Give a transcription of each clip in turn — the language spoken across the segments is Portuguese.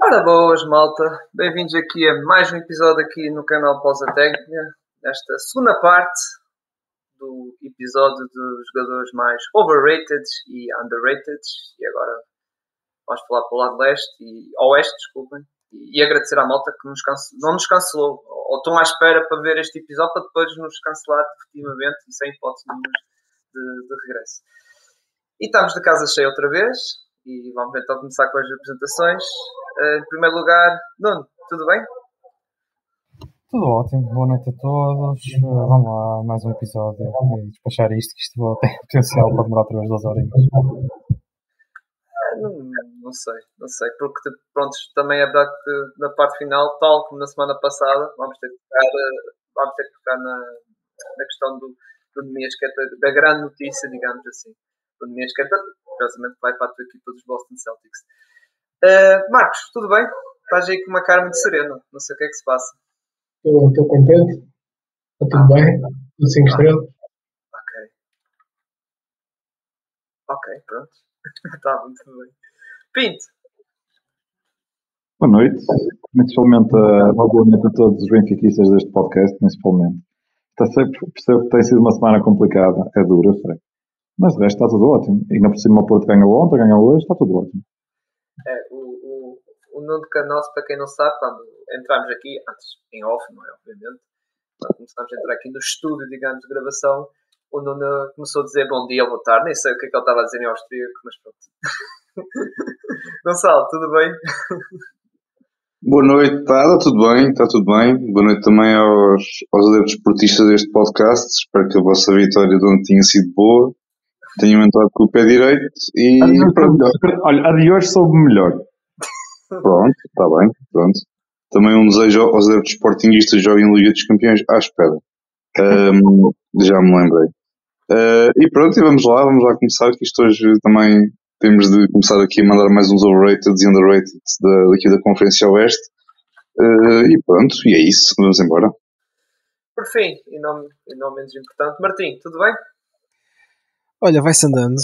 Ora boas, malta. Bem-vindos aqui a mais um episódio aqui no canal Pausa Técnica, nesta segunda parte do episódio dos jogadores mais overrated e underrated. E agora vamos falar para o lado leste e oeste, desculpem. E, agradecer à malta que nos não nos cancelou, ou estão à espera para ver este episódio para depois nos cancelar definitivamente e sem hipótese de, de regresso. E estamos de casa cheia outra vez e vamos então começar com as apresentações. Uh, em primeiro lugar, Nuno, tudo bem? Tudo ótimo, boa noite a todos. Uh, vamos lá, mais um episódio e despachar isto, que isto tem potencial para demorar outra vez duas horinhas. Uh, não, não sei, não sei, porque pronto, também é verdade que na parte final, tal como na semana passada, vamos ter que tocar, vamos ter que tocar na, na questão do, do Nemias, que é da, grande notícia, digamos assim do Nemias, que é curiosamente vai para a tua equipa dos Boston Celtics. Uh, Marcos, tudo bem? Estás aí com uma cara muito serena, não sei o que é que se passa. Estou contente, está tudo ah, bem, tudo 5 ah, estrelas. Ok. Ok, pronto. Está muito bem. Pinto. Boa noite, principalmente uma boa noite a todos os benfiquistas deste podcast, principalmente. Percebo que tem sido uma semana complicada, é dura, sei. Mas o resto está tudo ótimo. E ainda por cima o Porto ganhou ontem, ganhou hoje, está tudo ótimo. É, o, o, o Nuno Canosso, para quem não sabe, quando entramos aqui, antes em off, não é? Obviamente, quando começámos a entrar aqui no estúdio, digamos, de gravação, o Nuno começou a dizer bom dia ou boa tarde, nem sei o que é que ele estava a dizer em austríaco, mas pronto. Gonçalo, tudo bem? Boa noite, está, está tudo bem, está tudo bem. Boa noite também aos, aos adeptos esportistas deste podcast. Espero que a vossa vitória de ontem tenha sido boa tenho entrado com o pé direito e. Olha, a de hoje soube melhor. Pronto, está bem, pronto. Também um desejo aos adeptos sportinguistas joguem em Liga dos Campeões à espera. Um, já me lembrei. Uh, e pronto, e vamos lá, vamos lá começar, que isto hoje também temos de começar aqui a mandar mais uns overrated e underrated da, daqui da Conferência Oeste. Uh, e pronto, e é isso, vamos embora. Por fim, e não, e não menos importante, Martim, tudo bem? Olha, vai-se andando.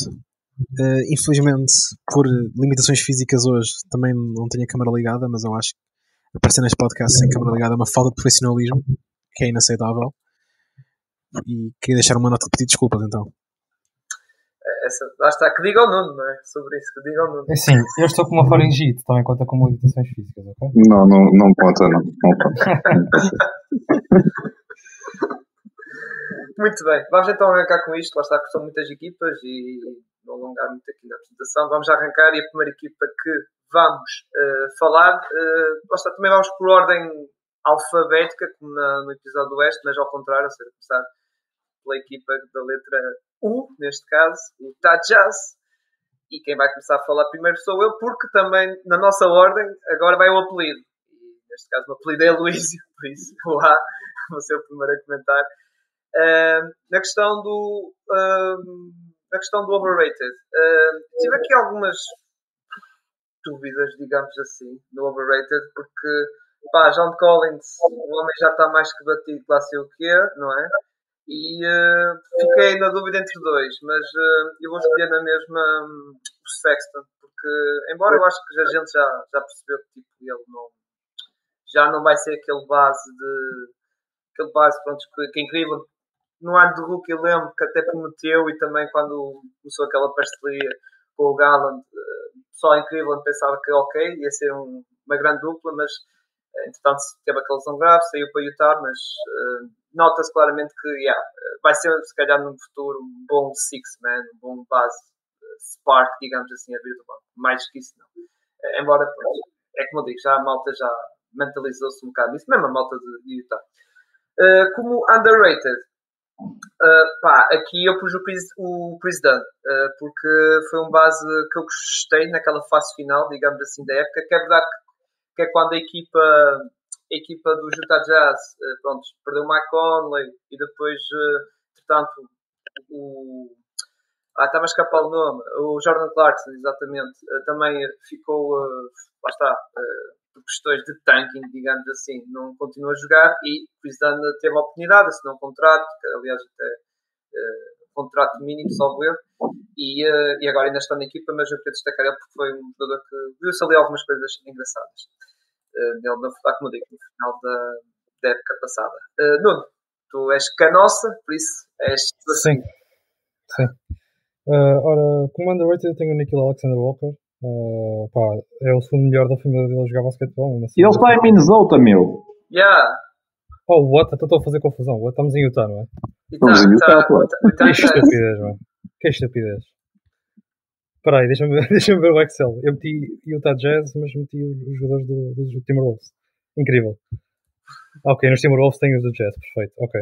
Uh, infelizmente, por limitações físicas hoje, também não tenho a câmara ligada, mas eu acho que aparecer neste podcast sem câmara ligada é uma falta de profissionalismo que é inaceitável. E queria deixar uma nota de pedir desculpas então. Essa, lá está, que diga o Nuno, não é? Sobre isso, que diga o Nuno. É sim, eu estou com uma faringite, também conta com limitações físicas, ok? Não, não, não conta, não. não conta. Muito bem, vamos então arrancar com isto. Lá está, que são muitas equipas e não alongar muito aqui na apresentação. Vamos arrancar e a primeira equipa que vamos uh, falar, uh, lá está, também vamos por ordem alfabética, como na, no episódio do Oeste, mas ao contrário, ou seja, começar pela equipa da letra U, neste caso, o Tajaz. E quem vai começar a falar primeiro sou eu, porque também na nossa ordem agora vai o apelido. E neste caso o apelido é Luísio, por isso o A vou ser o primeiro a comentar. Na questão do uh, na questão do overrated. Uh, tive aqui algumas dúvidas digamos assim no overrated porque pá, John Collins o homem já está mais que batido lá sei o que não é? E fiquei na dúvida entre dois mas eu vou escolher na mesma um, o Sexton porque embora eu acho que a gente já, já percebeu que tipo, ele não já não vai ser aquele base de aquele base pronto, que, que é incrível no ano do Hulk eu lembro que até prometeu e também quando começou aquela parceria com o Galland, só incrível, pensava que ok, ia ser um, uma grande dupla, mas eh, entretanto teve aquela lesão grave, saiu para Utah, mas uh, nota-se claramente que yeah, vai ser se calhar no futuro um bom six-man, um bom base spark, digamos assim, a vir do banco. Mais que isso não. Uh, embora, é como eu digo, já a malta já mentalizou-se um bocado nisso, mesmo a malta de Utah. como underrated, Uh, pá, aqui eu pus o Chris, o Chris Dunn, uh, porque foi um base que eu gostei naquela fase final, digamos assim, da época, que é verdade que, é quando a equipa, a equipa do Utah Jazz, uh, pronto, perdeu o Mike Conley e depois, portanto, o... Ah, está-me a escapar o nome. O Jordan Clarkson, exatamente, também ficou, lá está, por questões de tanking, digamos assim, não continua a jogar e Dunn teve a oportunidade, assinou um contrato, aliás até uh, contrato mínimo, salvo erro, e, uh, e agora ainda está na equipa, mas eu queria destacar ele porque foi um jogador que viu-se ali algumas coisas engraçadas. Uh, nele, no, como digo, no final da, da época passada. Uh, Nuno, tu és canossa, por isso és. Sim. Sim. Uh, ora, como underrated eu tenho o Nikhil Alexander Walker. Uh, pá, é o segundo melhor da família dele a jogar basquetebol. Assim, e ele está em Minnesota, meu. Yeah. Oh, what? Então estou a fazer confusão. What? Estamos em Utah, não é? Estamos em Utah, pô. Que estupidez, mano. Que estupidez. Espera aí, deixa-me deixa ver o Excel. Eu meti Utah Jazz, mas meti os jogadores do, do, do Timberwolves. Incrível. Ok, nos Timberwolves tenho os do Jazz, perfeito. Ok.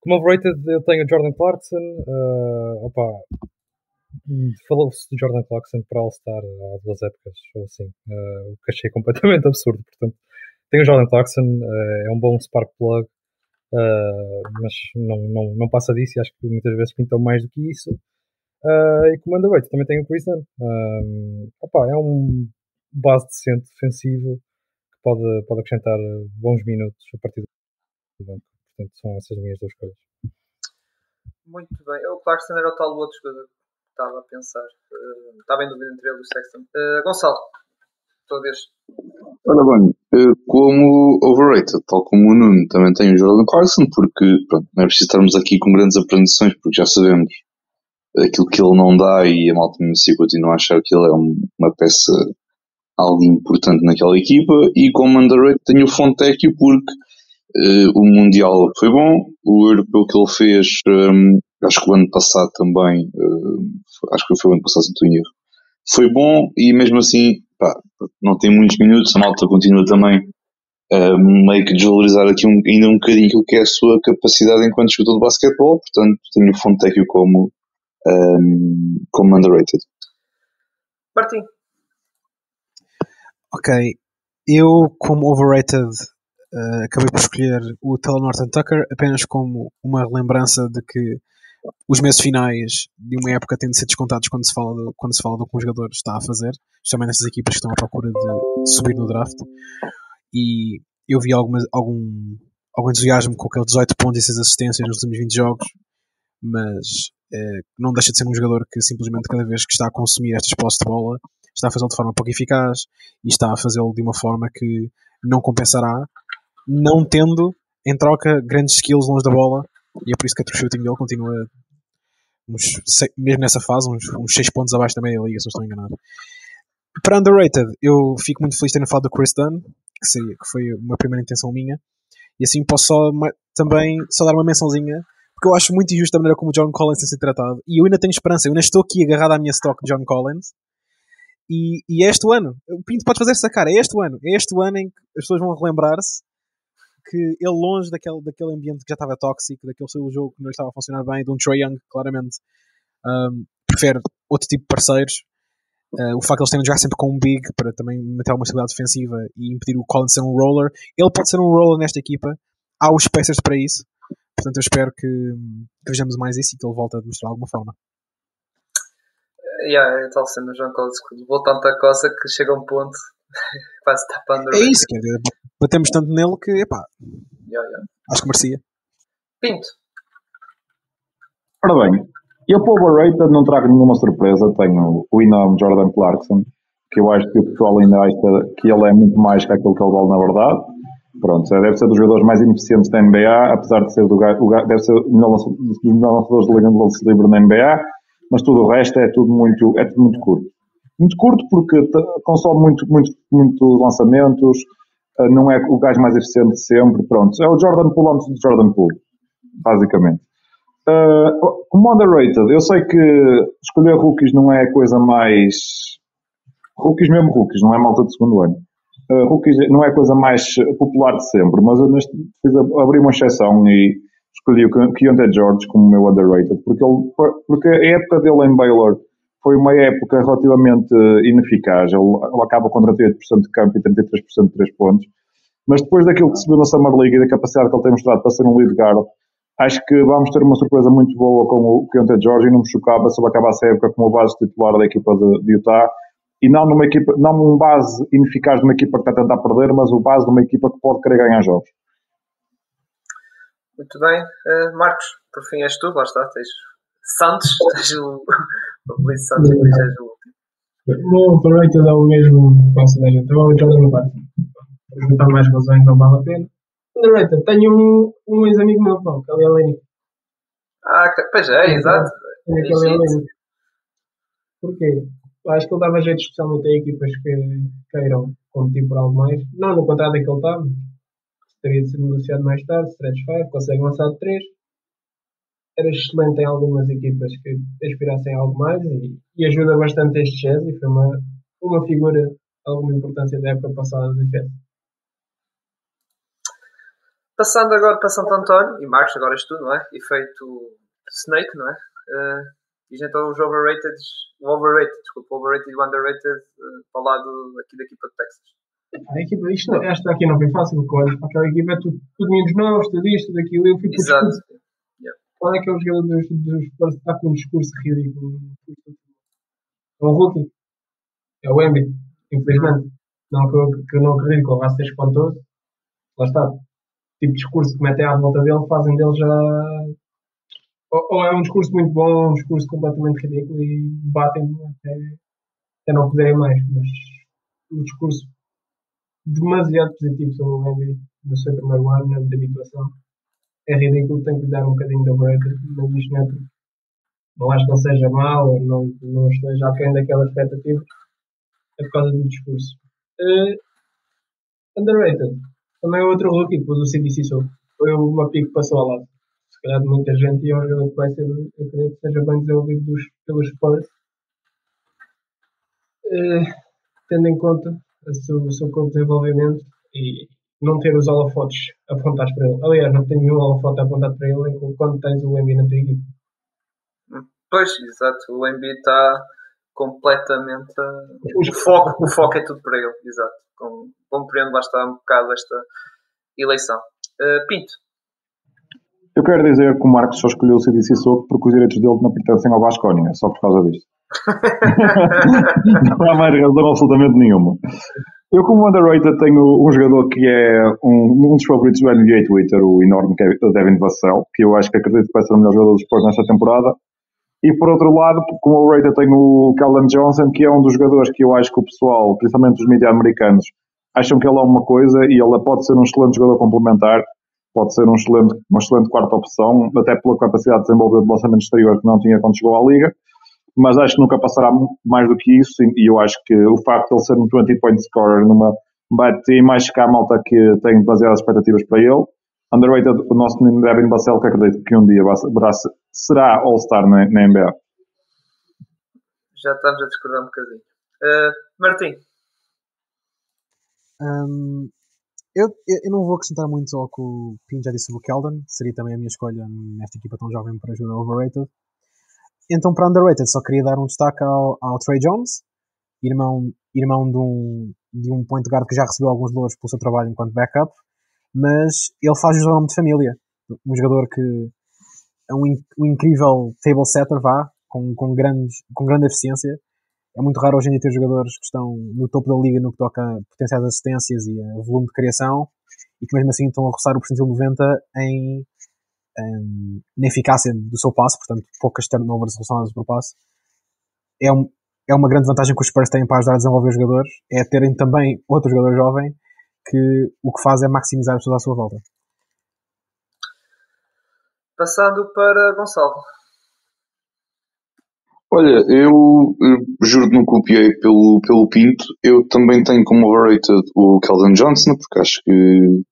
Como overrated, eu tenho o Jordan Clarkson. Uh, opa, falou-se do Jordan Clarkson para All-Star há duas épocas, ou assim, uh, o que achei completamente absurdo. Portanto, tenho o Jordan Clarkson, uh, é um bom spark plug, uh, mas não, não, não passa disso e acho que muitas vezes pintam mais do que isso. E como underrated também tenho o Chris Dunn. opa, é um base decente defensivo que pode, pode acrescentar bons minutos a partir do banco. Portanto, são essas minhas duas coisas. Muito bem. O Clarkson era o tal outro jogador estava a pensar. Uh, estava em dúvida entre ele e o Sexton. Uh, Gonçalo, tua vez. Ora bem, eh, como overrated, tal como o Nuno, também tem o Jordan Clarkson, porque pronto, não é preciso estarmos aqui com grandes apresentações, porque já sabemos aquilo que ele não dá e a malta assim continua a achar que ele é uma peça algo importante naquela equipa. E como underrated, tenho o Fontecchio, porque Uh, o Mundial foi bom, o Europeu que ele fez, um, acho que o ano passado também, uh, acho que foi o ano passado, se não estou em erro, foi bom e mesmo assim, pá, não tem muitos minutos, a malta continua também uh, meio que desvalorizar aqui um, ainda um bocadinho aquilo que é a sua capacidade enquanto jogador de basquetebol, portanto tenho o Fontecchio como, um, como underrated. Martim. Ok, eu como overrated uh, acabei por escolher o Taylor Norton Tucker apenas como uma lembrança de que os meses finais de uma época têm de ser descontados quando se fala do, quando se fala do que um jogador está a fazer, justamente nessas equipas que estão à procura de subir no draft. E eu vi algum, algum entusiasmo com aquele 18 pontos e 6 assistências nos últimos 20 jogos, mas eh, não deixa de ser um jogador que simplesmente cada vez que está a consumir estas posses de bola está a fazê-lo de forma pouco eficaz e está a fazê-lo de uma forma que não compensará não tendo em troca grandes skills longe da bola e é por isso que a shooting dele continua uns, mesmo nessa fase uns, uns 6 pontos abaixo da média liga se não estou enganado. Para underrated eu fico muito feliz de ter falado do Chris Dunn que, que foi uma primeira intenção minha. E assim posso só também só dar uma mençãozinha porque eu acho muito injusto a maneira como o John Collins tem sido tratado. E eu ainda tenho esperança, eu ainda estou aqui agarrado à minha stock de John Collins. E, e é este ano, o Pinto pode fazer essa cara, é este ano, é este ano em que as pessoas vão relembrar-se que ele longe daquele, daquele ambiente que já estava tóxico, daquele seu jogo que não estava a funcionar bem, de um Trae Young, claramente um, prefere outro tipo de parceiros. Uh, o facto de eles terem de jogar sempre com um big para também manter uma estabilidade defensiva e impedir o Collins ser um roller. Ele pode ser um roller nesta equipa. Há os peças para isso. Portanto, eu espero que, que vejamos mais isso e que ele volte a demonstrar de alguma forma. Yeah, é tal o João Collins levou tanta coisa que chega um ponto quase tapando. É isso, quer dizer, batemos tanto nele que, epá, yeah, yeah. acho que merecia. Pinto. Ora bem, eu para o overrated não trago nenhuma surpresa. Tenho o enorme Jordan Clarkson, que eu acho que o pessoal ainda acha que ele é muito mais que aquilo que ele vale na verdade. Pronto, deve ser dos jogadores mais ineficientes da NBA, apesar de ser do deve ser dos melhores lançadores de liga de lance livre na NBA, mas tudo o resto é tudo muito, é tudo muito curto muito curto porque consome muito, muito, muito lançamentos, eh, não é o gajo mais eficiente sempre, pronto. É o Jordan Poole antes do Jordan Poole, basicamente. Uh, como underrated, eu sei que escolher rookies não é a coisa mais. Rookies mesmo rookies, não é malta de segundo ano. Uh, rookies não é a coisa mais popular de sempre, mas eu neste, fiz, abri uma exceção e escolhi o Keontae George como meu underrated, porque, ele, porque a época dele em Baylor foi uma época relativamente ineficaz. Ele, ele acaba com 38% de campo e 33% de 3 pontos. Mas depois daquilo que se viu na Summer League e da capacidade que ele tem mostrado para ser um lead guard, acho que vamos ter uma surpresa muito boa com o Keontae George e não me chocava se ele acabasse a época como base titular da equipa de, de, Utah e não numa equipa, não um base ineficaz de uma equipa que está a tentar perder, mas o base de uma equipa que pode querer ganhar jogos. Muito bem. Uh, Marcos, por fim és tu, lá está, tens Santos, seja o, o Feliz Santos, depois seja o último. O overrated é o mesmo que da gente. É o Jordan Clarkson. Por juntar mais razões, não vale a pena. Underrated. Tenho um, um ex-amigo meu, pá, o Kelly Aleni. Ah, que- pois é, exato. Tenho É aquele. Aleni. Porquê? Acho que ele dava jeito especialmente a equipas que queiram competir por algo mais. Não no contrato em que ele está, mas teria de ser negociado mais tarde. Stretch 5, consegue lançar de 3. Era excelente em algumas equipas que aspirassem a algo mais e, e ajuda bastante este Chelsea. Foi uma, uma figura de alguma importância da época passada do Chelsea. Passando agora para Santo António, e Marcos, agora és tu, não é? Efeito Snake, não é? Uh, e então os overrated, o overrated, desculpa, o overrated e o underrated uh, para o lado aqui da equipa de Texas. A equipa, isto, esta aqui não foi fácil, porque olhas para aquela equipa é tudo, tudo meninos novos, tudo isto, tudo aquilo. Eu fui por Exato. discurso. Qual é que é o jogador dos, Spurs que está com um discurso ridículo? É um rookie. É o Embiid, infelizmente. Não que eu, que eu não acredito que ele vá ser espantoso. Lá está. O tipo de discurso que metem à volta dele fazem dele já. Ou, ou é um discurso muito bom, ou é um discurso completamente ridículo e batem até, até não poderem mais. Mas um discurso demasiado positivo sobre o Embiid no seu primeiro ano de habituação é ridículo, tem que lhe dar um bocadinho de mas isto não é não acho que ele seja ou não, não esteja aquém daquelas expectativas, é por causa do discurso. Eh, underrated, também é outro rookie, pôs o CDC Soul, foi uma pique que passou ao lado. Se calhar de muita gente e é um jogador que vai ser, eu acredito que seja bem desenvolvido dos, pelos Spurs. Eh, tendo em conta o seu, seu corpo de desenvolvimento e não ter os holofotes apontados para ele. Aliás, não tenho nenhum holofote apontado para ele enquanto quando tens o Embiid na tua equipe. Pois, exato, o Embiid está completamente. a- Os- O foco, o foco é tudo para ele, exato. Com, compreendo lá está um bocado esta eleição. Uh, Pinto, Eu quero dizer que o Marcos só escolheu o CDC Soco porque os direitos dele não pertencem ao Vasconia, só por causa disto. Não há mais razão absolutamente nenhuma. Eu, como underrated, tenho um jogador que é um, um dos favoritos do NBA Twitter, o enorme Devin Vassell, que eu acho que acredito que vai ser o melhor jogador dos Spurs nesta temporada. E por outro lado, como overrated, tenho o Calvin Johnson, que é um dos jogadores que eu acho que o pessoal, principalmente os mídias americanos, acham que ele é uma coisa e ele pode ser um excelente jogador complementar, pode ser um excelente, uma excelente quarta opção, até pela capacidade de desenvolver de lançamento exterior que não tinha quando chegou à Liga, mas acho que nunca passará mais do que isso e eu acho que o facto de ele ser um 20-point scorer numa bad team, acho que há malta que tem demasiadas expectativas para ele. Underrated, o nosso menino Devin Vassell, que acredito que um dia vai será All-Star na, na NBA. já estamos a discordar um bocadinho. Uh, Martim, Hum, eu, eu eu não vou acrescentar muito ao que o Pin já disse sobre o Keldon, seria também a minha escolha nesta equipa tão jovem para ajudar overrated. Então, para underrated, só queria dar um destaque ao, ao Trey Jones, irmão, irmão de, um, de um point guard que já recebeu alguns louros pelo seu trabalho enquanto backup, mas ele faz o nome de família. Um jogador que é um, um incrível table setter, vá, com, com, grandes, com grande eficiência. É muito raro hoje em dia ter jogadores que estão no topo da liga no que toca a potenciais assistências e a volume de criação e que mesmo assim estão a roçar o percentil 90 em, em, na eficácia do seu passe, portanto poucas turnovers relacionadas por passe. É, um, é uma grande vantagem que os Spurs têm para ajudar a desenvolver os jogadores, é terem também outro jogador jovem que o que faz é maximizar as pessoas à sua volta. passando para Gonçalo. Olha, eu, eu juro que não copiei pelo, pelo Pinto. Eu também tenho como overrated o Calvin Johnson, porque acho que,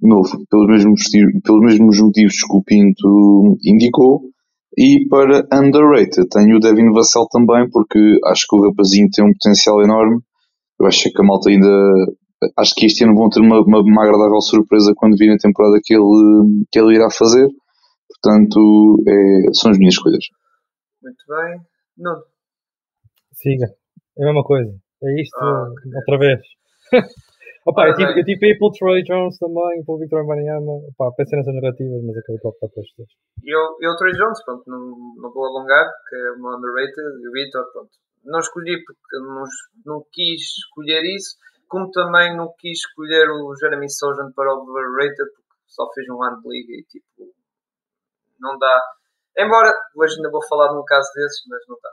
novo, pelos mesmos, motivos- pelos mesmos motivos que o Pinto indicou. E para underrated tenho o Devin Vassell também, porque acho que o rapazinho tem um potencial enorme. Eu acho que a malta ainda. Acho que este ano vão ter uma, uma, uma agradável surpresa quando vir a temporada que ele, que ele irá fazer. Portanto, é, são as minhas escolhas. Muito bem. Nuno, Siga. É a mesma coisa. É isto Ah, outra vez. Opa, eu tive, eu tive aí pelo Troy Jones também, pelo Victor Wembanyama. Opa, pensei nessas narrativas, mas acabei por optar por estes dois. eu, eu Trey Jones, pronto, não, não vou alongar, que é uma underrated, e o Vitor, pronto. Não escolhi porque não, não quis escolher isso, como também não quis escolher o Jeremy Sojan para overrated, porque só fez um ano de liga e tipo, não dá. Embora hoje ainda vou falar de um caso desses, mas não está.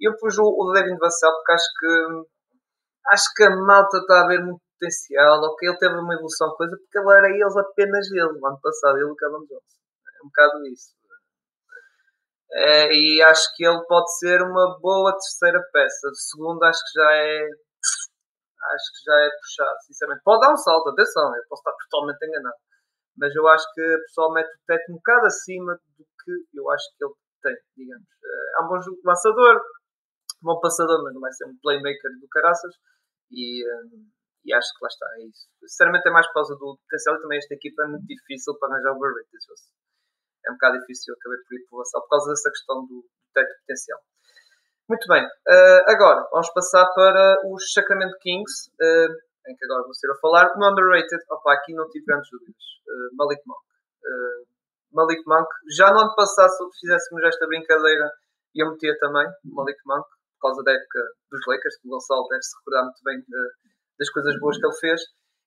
Eu pus o, o Devin Vassell porque acho que acho que a malta está a ver muito potencial, ok, ele teve uma evolução coisa, porque ele era eles apenas ele, no ano passado, ele e o Callum Johnson. É um bocado isso. É, e acho que ele pode ser uma boa terceira peça. De segundo, acho que já é. Acho que já é puxado, sinceramente. Pode dar um salto, atenção, eu posso estar totalmente enganado. Mas eu acho que o pessoal mete o teto um bocado acima do que eu acho que ele tem, digamos. É um bom lançador, bom passador, mas não vai ser um playmaker do caraças. E, hum, e acho que lá está, é isso. Sinceramente é mais por causa do potencial e também esta equipa é muito difícil para arranjar overrated. É um bocado difícil, eu acabei por ir por Vassal por causa dessa questão do, do teto potencial. Muito bem, uh, agora vamos passar para os Sacramento Kings, uh, em que agora vou ser a falar. Um underrated, opa, aqui não tive grandes dúvidas. Uh, Malik Monk. Malik Monk, já no ano passado, se fizéssemos esta brincadeira, eu metia também Malik Monk, por causa da época dos Lakers, que o Gonçalo deve se recordar muito bem das coisas boas que ele fez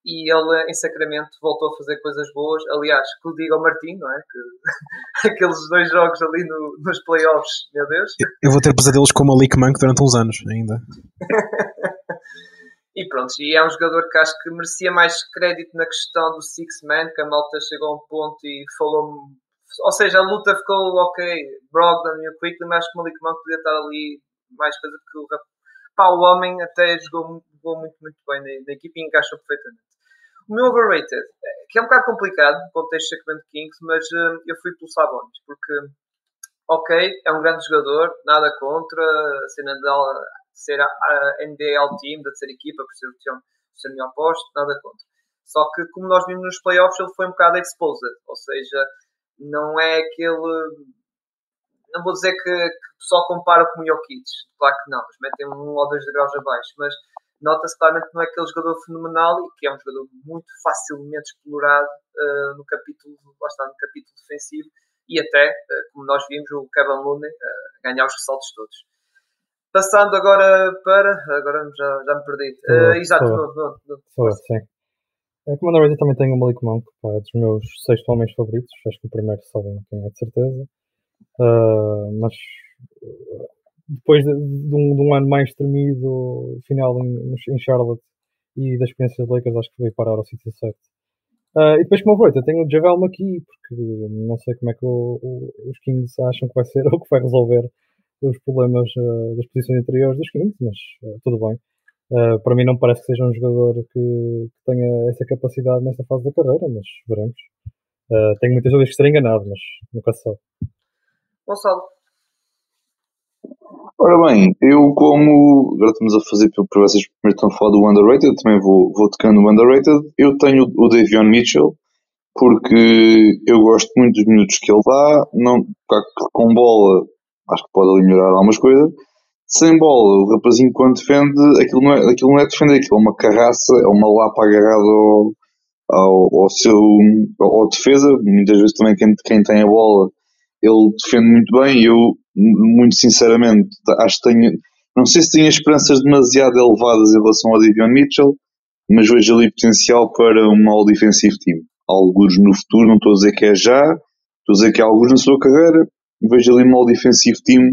e ele em Sacramento voltou a fazer coisas boas. Aliás, que o diga ao Martim, não é? Que, aqueles dois jogos ali no, nos playoffs, meu Deus. Eu vou ter pesadelos com o Malik Monk durante uns anos ainda. e pronto, e é um jogador que acho que merecia mais crédito na questão do Six Man, que a malta chegou a um ponto e falou ou seja, a luta ficou ok, Brogdon e o Quickly, mas acho que o Malik Monk podia estar ali mais coisa porque o pá, o homem até jogou, jogou muito, muito bem na, na equipe e encaixou perfeitamente. O meu overrated, que é um bocado complicado no contexto de Sacramento Kings, mas uh, eu fui pelo Sabonis, porque, ok, é um grande jogador, nada contra a cena de ser a, NBA All Team, de ser equipa, por ser o ser melhor posto, nada contra. Só que, como nós vimos nos playoffs, ele foi um bocado exposed, ou seja, não é aquele não vou dizer que, que só compara com o Jokic, claro que não, eles metem um ou dois degraus abaixo, mas nota-se claramente que não é aquele jogador fenomenal e que é um jogador muito facilmente explorado uh, no capítulo, lá está, no capítulo defensivo e até, uh, como nós vimos, o Kevin Looney uh, ganhar os ressaltos todos. Passando agora para. Agora já, já me perdi. Uh, exato, não, não, não, Sou sim. É, como underrated também tenho o Malik Monk, pá, é dos meus seis homens favoritos. Acho que o primeiro sabem quem é de certeza. Mas depois de, de, um, de, um, ano mais tremido, final em, em Charlotte e da experiência dos Lakers, acho que veio parar ao sítio certo. Uh, e depois, como eu eu tenho o Javel McKee, porque não sei como é que o, o, os Kings acham que vai ser ou que vai resolver os problemas uh, das posições interiores dos Kings, mas uh, tudo bem. para mim, não parece que seja um jogador que, que, tenha essa capacidade nesta fase da carreira, mas veremos. tenho muitas vezes que estar enganado, mas nunca se sabe. Gonçalo. Ora bem, eu como agora estamos a fazer para vocês primeiro estão a falar do underrated, também vou, vou tocando o underrated. Eu tenho o Davion Mitchell porque eu gosto muito dos minutos que ele dá, não, com bola acho que pode ali melhorar algumas coisas. Sem bola, o rapazinho quando defende, aquilo não é, aquilo não é defender, aquilo é uma carraça, é uma lapa agarrada ao, ao, ao seu ao defesa. Muitas vezes também quem, quem tem a bola ele defende muito bem e eu, muito sinceramente, acho que tenho, não sei se tenho esperanças demasiado elevadas em relação ao Davion Mitchell, mas vejo ali potencial para um all defensive team. Alguns no futuro, não estou a dizer que é já, estou a dizer que há alguns na sua carreira, vejo ali um all defensive team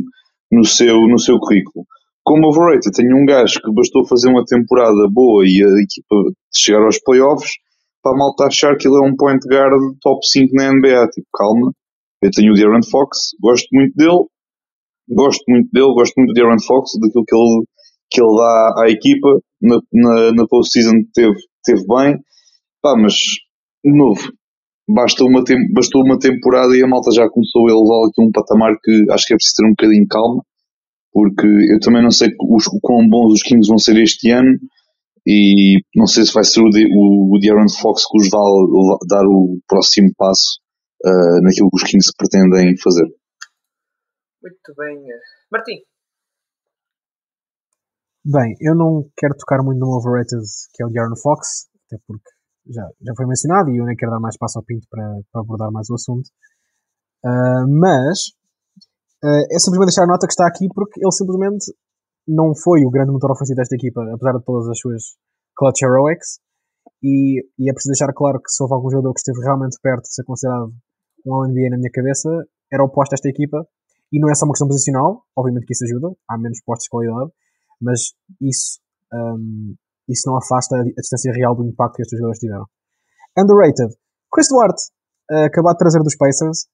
no seu, no seu currículo. Como overrated, tenho um gajo que bastou fazer uma temporada boa e a equipa chegar aos playoffs para a achar que ele é um point guard top 5 na NBA. Tipo, calma, eu tenho o De'Aaron Fox, gosto muito dele, gosto muito dele, gosto muito do De'Aaron Fox, daquilo que ele, que ele dá à equipa. Na, na, na post-season teve, teve bem, pá, mas de novo, basta uma, bastou uma temporada e a malta já começou a elevar aqui um patamar que acho que é preciso ter um bocadinho de calma, porque eu também não sei os, o quão bons os Kings vão ser este ano e não sei se vai ser o, o, o De'Aaron Fox que os vai dar o próximo passo uh, naquilo que os Kings pretendem fazer. Muito bem. Martim. Bem, eu não quero tocar muito no overrated que é o De'Aaron Fox, até porque já, já foi mencionado e eu nem quero dar mais espaço ao Pinto para, para abordar mais o assunto. Uh, mas uh, é simplesmente deixar a nota que está aqui porque ele simplesmente não foi o grande motor ofensivo desta equipa, apesar de todas as suas clutch heroics. E, e é preciso deixar claro que se houve algum jogador que esteve realmente perto de ser considerado um All-NBA na minha cabeça, era oposto a esta equipa e não é só uma questão posicional, obviamente que isso ajuda, há menos postos de qualidade, mas isso, um, isso não afasta a, distância real do impacto que estes jogadores tiveram. Underrated. Chris Duarte, uh, acabado de trazer dos Pacers,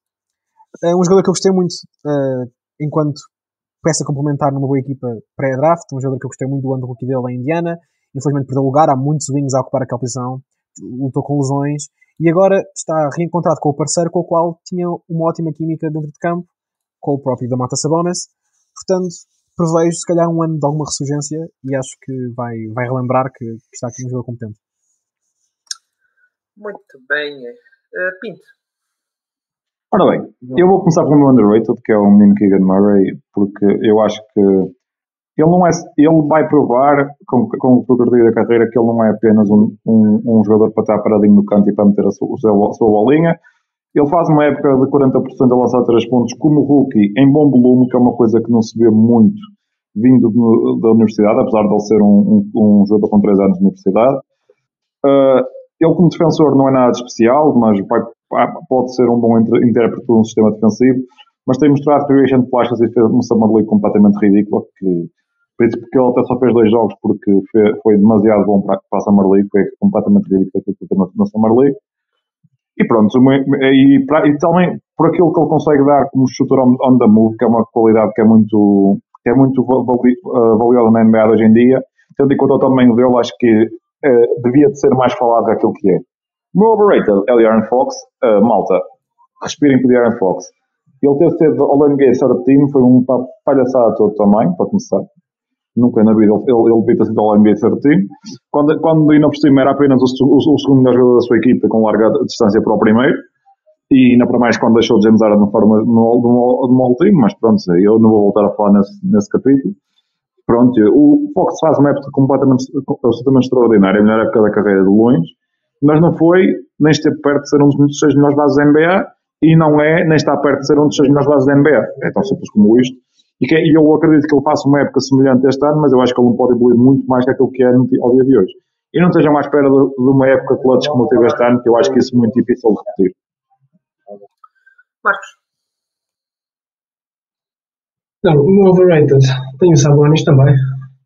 é um jogador que eu gostei muito uh, enquanto peça complementar numa boa equipa pré-draft, um jogador que eu gostei muito do ano rookie dele em Indiana, infelizmente perdeu lugar, há muitos wings a ocupar aquela posição, lutou com lesões, e agora está reencontrado com o parceiro com o qual tinha uma ótima química dentro de campo, com o próprio Damata Sabonis, portanto prevejo se calhar um ano de alguma ressurgência e acho que vai, vai relembrar que, que está aqui um jogador competente. Muito bem. Uh, Pinto. Ora bem, eu vou começar com o meu underrated, que é o menino Keegan Murray, porque eu acho que ele não é, ele vai provar com, com o progredir da carreira que ele não é apenas um, um, um, jogador para estar paradinho no canto e para meter a sua, a sua bolinha. Ele faz uma época de 40% a lançar 3 pontos como rookie em bom volume, que é uma coisa que não se vê muito vindo de, da universidade, apesar de ele ser um, um, um jogador com 3 anos de universidade. Uh, ele como defensor não é nada de especial, mas vai, pode ser um bom intérprete de um sistema defensivo, mas tem mostrado creation flashes e fez uma Summer League completamente ridícula, que, porque ele até só fez dois jogos porque foi, foi demasiado bom para, para a Summer League, foi completamente ridículo aquilo que fez na, na Summer League. E pronto, e, e, também por aquilo que ele consegue dar como shooter on, on the move, que é uma qualidade que é muito, que é muito uh, valiosa na NBA hoje em dia, tendo em conta o tamanho dele, acho que uh, devia de ser mais falado daquilo que é. O meu overrated é o Aaron Fox. Uh, malta, respirem por Aaron Fox. Ele ter sido ao NBA Third Team foi uma palhaçada todo também, para começar. Nunca na vida ele, ele devia ter sido ao NBA Third Team. Quando, quando ainda por cima era apenas o, o, o segundo melhor jogador da sua equipa, com larga distância para o primeiro. E ainda para mais quando deixou o James Harden de um all team, mas pronto, eu não vou voltar a falar nesse, nesse capítulo. Pronto, o Fox faz uma época completamente, absolutamente extraordinária, a melhor época da carreira de longe mas não foi, nem esteve perto de ser um dos seis melhores bases da NBA e não é, nem está perto de ser um dos seis melhores bases da NBA. É tão simples como isto. E, que, e eu acredito que ele faça uma época semelhante este ano, mas eu acho que ele não pode evoluir muito mais que aquilo que é ao dia de hoje. E não estejam à espera de, de uma época clutch como teve este ano, que eu acho que isso é muito difícil de repetir. Marcos. Não, o meu overrated. Tenho o Sabonis também.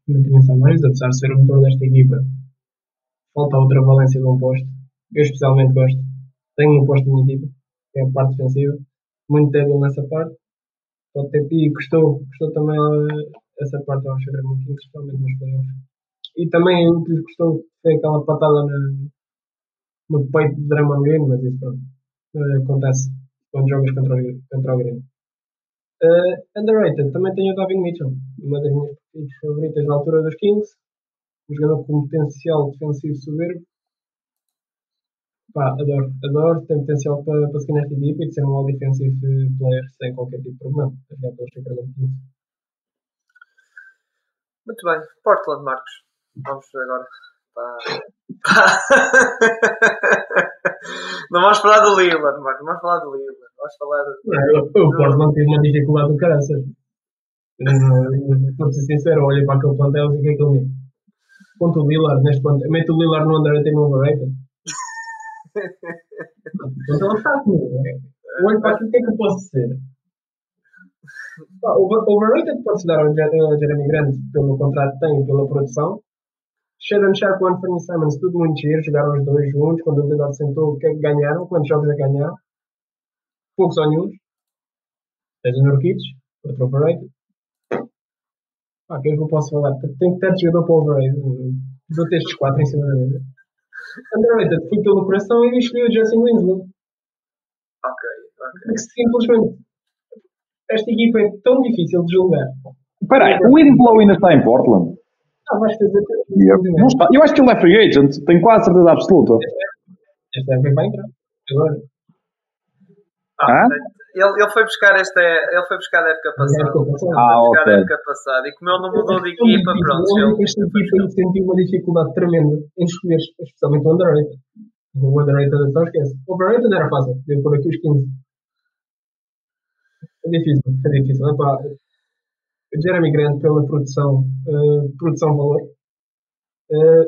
Não tenho o Sabonis, apesar de ser o motor desta equipa falta outra valência de um posto. Eu especialmente gosto. Tenho um posto na minha equipa, que é a parte defensiva, muito débil nessa parte. Pode ter e custou, custou também uh, essa parte ao Sacramento Kings, especialmente nos playoffs. E também o que custou foi aquela patada na, no peito de Draymond Green, mas isso pronto, uh, acontece quando jogas contra o, contra o Green. Uh, underrated, também tenho o David Mitchell, uma das minhas favoritas na altura dos Kings, um jogador com potencial defensivo soberbo. Pá, adoro, adoro, tem potencial para, para seguir nesta equipa e de ser um all-defensive player sem qualquer tipo de problema. A jogar pelos Sacramento Kings. Muito bem, Portland, Marcos. Vamos agora para. não vamos falar do Lillard, Marcos, vamos falar do Lillard. Vamos falar. Não, o Portland teve uma dificuldade do caraças. Para ser sincero, olhei para aquele plantel e o que é que ele Ponto o Lillard neste ponto. Mete o Lillard no underrated e no overrated. Comigo. Olho para aquilo, o que é que eu posso ser? O overrated pode-se dar ao Jeremy Grant pelo contrato que tem pela produção. Sheldon Sharp e Anthony Simons, tudo muito giro, jogaram os dois juntos. Quando o Lillard sentou, o que é que ganharam? Quantos jogos é que ganharam? Poucos ou nenhum. Tens o Nurkic, outro overrated. Ah, o que é que eu posso falar? Tem tanto jogador para o overrated. Vou ter estes quatro em cima da mesa. Underrated, fui pelo coração e escolhi o Justin Winslow. Ok, ok. Porque simplesmente esta equipa é tão difícil de julgar. Espera aí, o Winslow ainda está em Portland? Ah, vais fazer. Não está. Eu acho que ele é free agent, tenho quase certeza absoluta. Esta época vai entrar. Agora. Ah, ele, ele foi buscar esta ele foi buscar a época passada. Ah, foi buscar a época passada. E como ele não mudou de equipa, pronto. Ele, Esta equipa sentiu uma dificuldade tremenda em escolher, especialmente o underrated. O underrated só esquece. O overrated era fácil, deu por aqui os 15. É difícil, é difícil. Epá, Jeremy Grant pela produção, eh, produção-valor. Uh,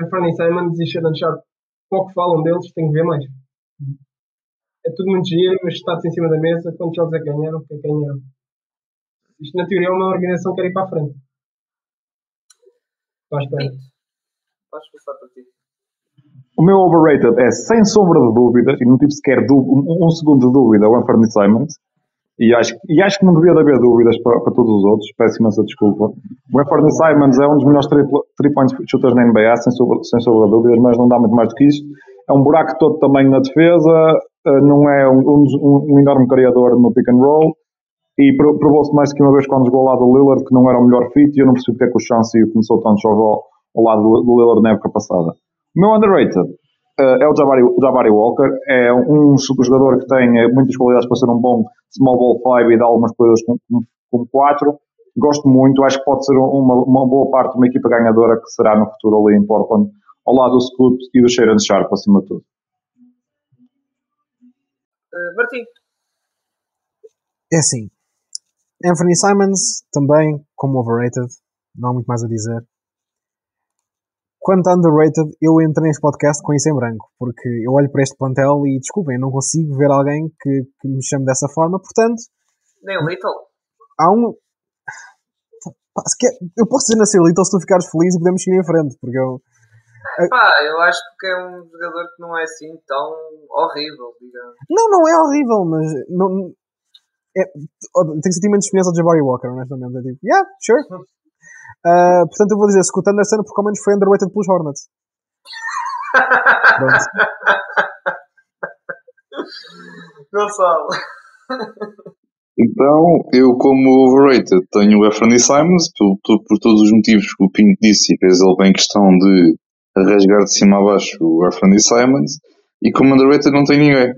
Anthony Simons e Shannon Sharp, pouco falam deles, tenho que ver mais. É tudo muito giro, mas está-se em cima da mesa. Quantos jogos é que ganharam? O que é que ganharam? Isto, na teoria, é uma organização que quer ir para a frente. Podes passar para ti. O meu overrated é, sem sombra de dúvida, e não tive sequer um, um segundo de dúvida, o Anthony Simons. E acho, e acho que não devia de haver dúvidas para, para todos os outros. Peço imensa desculpa. O Anthony Simons é um dos melhores three point shooters na NBA, sem sombra, sem sombra de dúvidas, mas não dá muito mais do que isto. É um buraco todo tamanho na defesa, não é um, um, um enorme criador no pick and roll. E pro- provou-se mais que uma vez quando jogou ao lado do Lillard que não era o melhor fit. E eu não percebi porque é que o Chance começou tantos jogos ao, ao lado do, Lillard na época passada. O meu underrated eh, é o Jabari, o Jabari Walker. É um jogador que tem eh, muitas qualidades para ser um bom small ball 5 e dá algumas coisas com, com, com 4. Gosto muito, acho que pode ser uma, uma boa parte de uma equipa ganhadora que será no futuro ali em Portland, ao lado do Scoot e do Sharon Sharp, acima de tudo. Uh, Martim, É assim. Anthony Simons também como overrated. Não há muito mais a dizer. Quanto a underrated, eu entrei neste podcast com isso em branco, porque eu olho para este plantel e, desculpem, eu não consigo ver alguém que, que me chame dessa forma, portanto, nem o Little. há um. Eu posso dizer na Little se tu ficares feliz e podemos seguir em frente, porque eu. Pá, eu acho que é um jogador que não é assim tão horrível, digamos. Não, não é horrível, mas. Não, é, tenho sentimentos semelhantes ao Jabari Walker, honestamente. É tipo, yeah, sure. Ah, portanto, eu vou dizer Scott Anderson porque ao menos foi underrated pelos Hornets. Pronto. Gonçalo. Então, eu como overrated tenho o Anthony Simons, por, por, por todos os motivos que o Pinto disse e fez ele bem questão de rasgar de cima a baixo o Anthony Simons, e como underrated não tenho ninguém.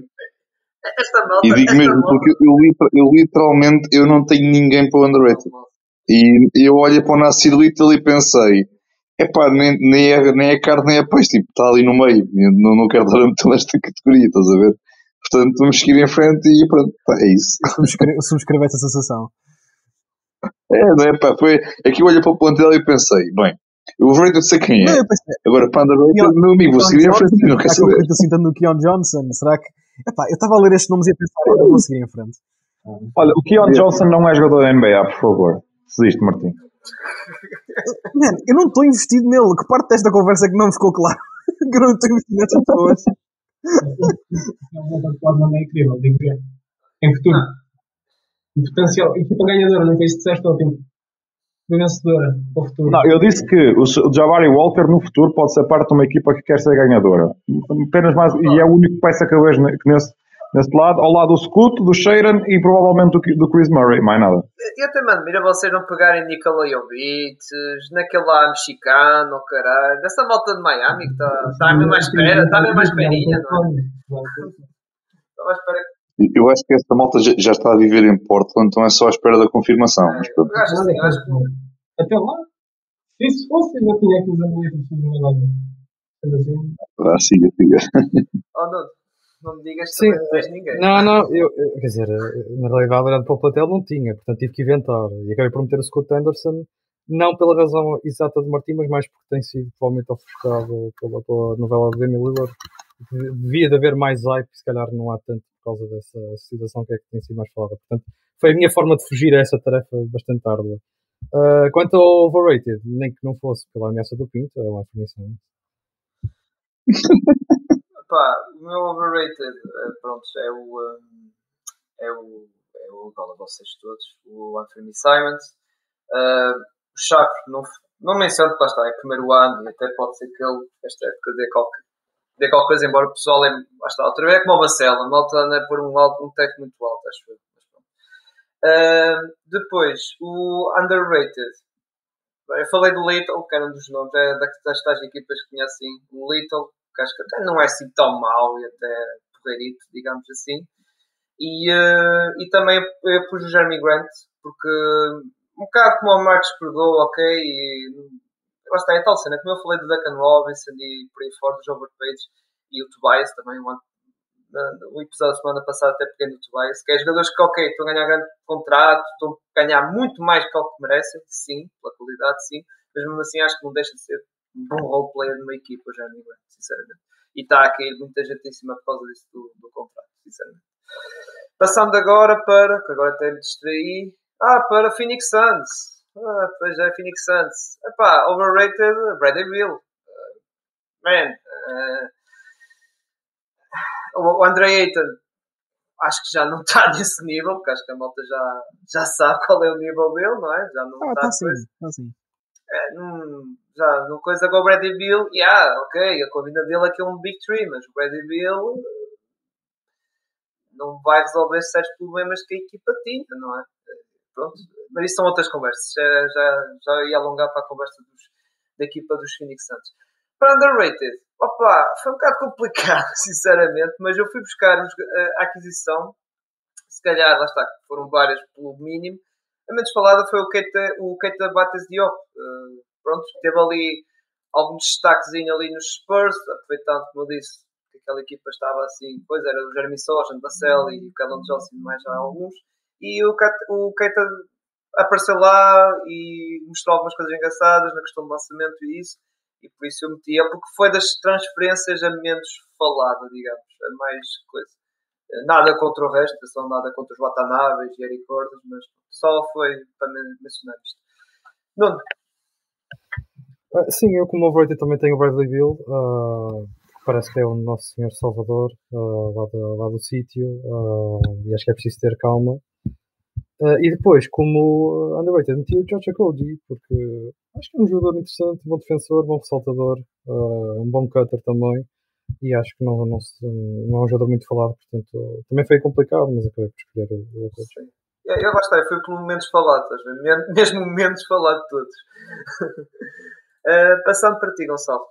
Esta malta. E digo esta mesmo, malta- porque eu, eu literalmente eu não tenho ninguém para o underrated. E eu olhei para o Nasir Little e pensei, epá, nem, nem, é, nem é carne nem é peixe, tipo, está ali no meio, não, não quero dar a meter nesta categoria, estás a ver? Portanto, vamos seguir em frente e pronto, pá, é isso. Subscre subscrevo essa sensação. É, não é, pá, foi, é que eu olhei para o plantel e pensei, bem, o overrated sei quem Não, é, eu pensei, agora para underrated, meu amigo, vou Keon seguir em frente, não quero será que eu saber. acredito assim tanto no Keon Johnson? Será que. Epá, eu estava a ler estes nomes e a pensar, eu não vou seguir em frente. Olha, o Keon Johnson não é jogador da NBA, por favor. Desiste, Martim. Man, eu não estou investido nele. Que parte desta conversa é que não me ficou claro? que eu não estou investido nessas pessoas. É mandar incrível, digo eu. Em futuro. E potencial. Equipa ganhadora, não foi isso disseste, Opino? Vencedora para o futuro. Não, eu disse que o Jabari Walker no futuro pode ser parte de uma equipa que quer ser ganhadora. Apenas mais, e é o único peça que eu vejo ne- nesse, nesse lado, ao lado do Scoot, do Sharon e provavelmente do, do Chris Murray, mais nada. Eu até mando mira vocês não pegarem Nikola Jovic, naquele lá mexicano, oh, caralho, dessa malta de Miami que está tá mesmo à espera, está mesmo à esperinha, não é? Estava à espera que. Eu acho que esta malta já, já está a viver em Portland, então é só à espera da confirmação, mas pronto. Eu acho assim, eu acho que. Até lá, se isso fosse, eu já tinha que usar muito para fazer. Sendo assim, Ah, siga, siga. Oh, não, não me digas que Sim, também não tens ninguém. Não, não, eu, eu- quer dizer, eh, na realidade, olhando para o plantel, não tinha, portanto tive que inventar. E acabei por meter o Scott Anderson, não pela razão exata de Martim, mas mais porque tem sido provavelmente ofuscado pela, pela novela de Demi Lillard. Devia de haver mais hype, se calhar não há tanto causa dessa situação que é que tem sido mais falada. Portanto, foi a minha forma de fugir a essa tarefa bastante árdua. Ah, quanto ao overrated, nem que não fosse pela ameaça do Pinto, é uma afirmação. Pá, o meu overrated, eh, pronto, é o. um, é o. É o igual a vocês todos, o Anthony Simons. Ah, o Chaco, não, não menciono porque lá está, é primeiro ano e até pode ser que ele, esta época, dê qualquer, dê qualquer coisa, embora o pessoal é. Está, outra vez é como o Bacela, a malta anda por um, alto, um teto muito alto, acho pronto. Ah, depois, o underrated. Eu falei do Little, que era um dos nomes é, das, das tais equipas que conhecem o Little, que acho que até não é assim tão mau e até porreirito, digamos assim. E, eh, e também eu pus o Jeremy Grant, porque um bocado como o Marcos pregou, ok, e lá está, é tal cena, como eu falei do Duncan Robinson e por aí fora, dos overpays, e o Tobias também, o, o episódio da semana passada até peguei no Tobias, que é jogadores que, ok, estão a ganhar grande contrato, estão a ganhar muito mais que o que merecem, sim, pela qualidade, sim, mas mesmo assim acho que não deixa de ser um bom role player numa equipa, o Jeremy Grant, sinceramente. E está a cair muita gente em cima por causa disso do, do contrato, sinceramente. Passando agora para, que agora até me distraí, ah, para Phoenix Suns. Ah, pois é, Phoenix Suns. Epá, overrated, Bradley Bill. Uh, man, uh, o Andre Ayton acho que já não está nesse nível, porque acho que a malta já, já sabe qual é o nível dele, não é? Já não Ah, está tá sim, tá sim. É, já não coisa com o Bradley Bill, yeah, ok, a combina dele é que é um Big Tree, mas o Bradley Bill não vai resolver certos problemas que a equipa tinha, não é? Eh, Pronto, mas isso são outras conversas, já, já, já ia alongar para a conversa dos, da equipa dos Phoenix Suns. Para underrated, opa, foi um bocado complicado, sinceramente, mas eu fui buscar os- a aquisição, se calhar, lá está, foram várias pelo mínimo, a menos falada foi o Keita, o Keita Bates Diop. Eh, pronto, teve ali algum destaquezinho ali nos Spurs, aproveitando, como eu disse, que aquela equipa estava assim, pois era o Jeremy Sojan, Bassel e o Callum Johnson, mais alguns, e o, o Keita apareceu lá e mostrou algumas coisas engraçadas na questão do lançamento e isso, e por isso eu metia, porque foi das transferências a menos falada, digamos, a mais coisa. Nada contra o resto, só nada contra os Watanabe e Eric mas só foi para men- mencionar isto. Nuno, Ah, sim, eu como overrated também tenho o Bradley Bill, ah, que parece que é o nosso senhor Salvador ah, lá, do, lá do sítio, ah, e acho que é preciso ter calma. Ah, e depois, como underrated, meti o George Cody, porque acho que é um jogador interessante, bom defensor, bom ressaltador, ah, um bom cutter também, e acho que não, não, se- não é um jogador muito falado, portanto também foi complicado, mas acabei por escolher o, o Cody. eu, eu gostei, foi pelo menos falado, mesmo menos falado de todos. Eh, passando para ti, Gonçalo.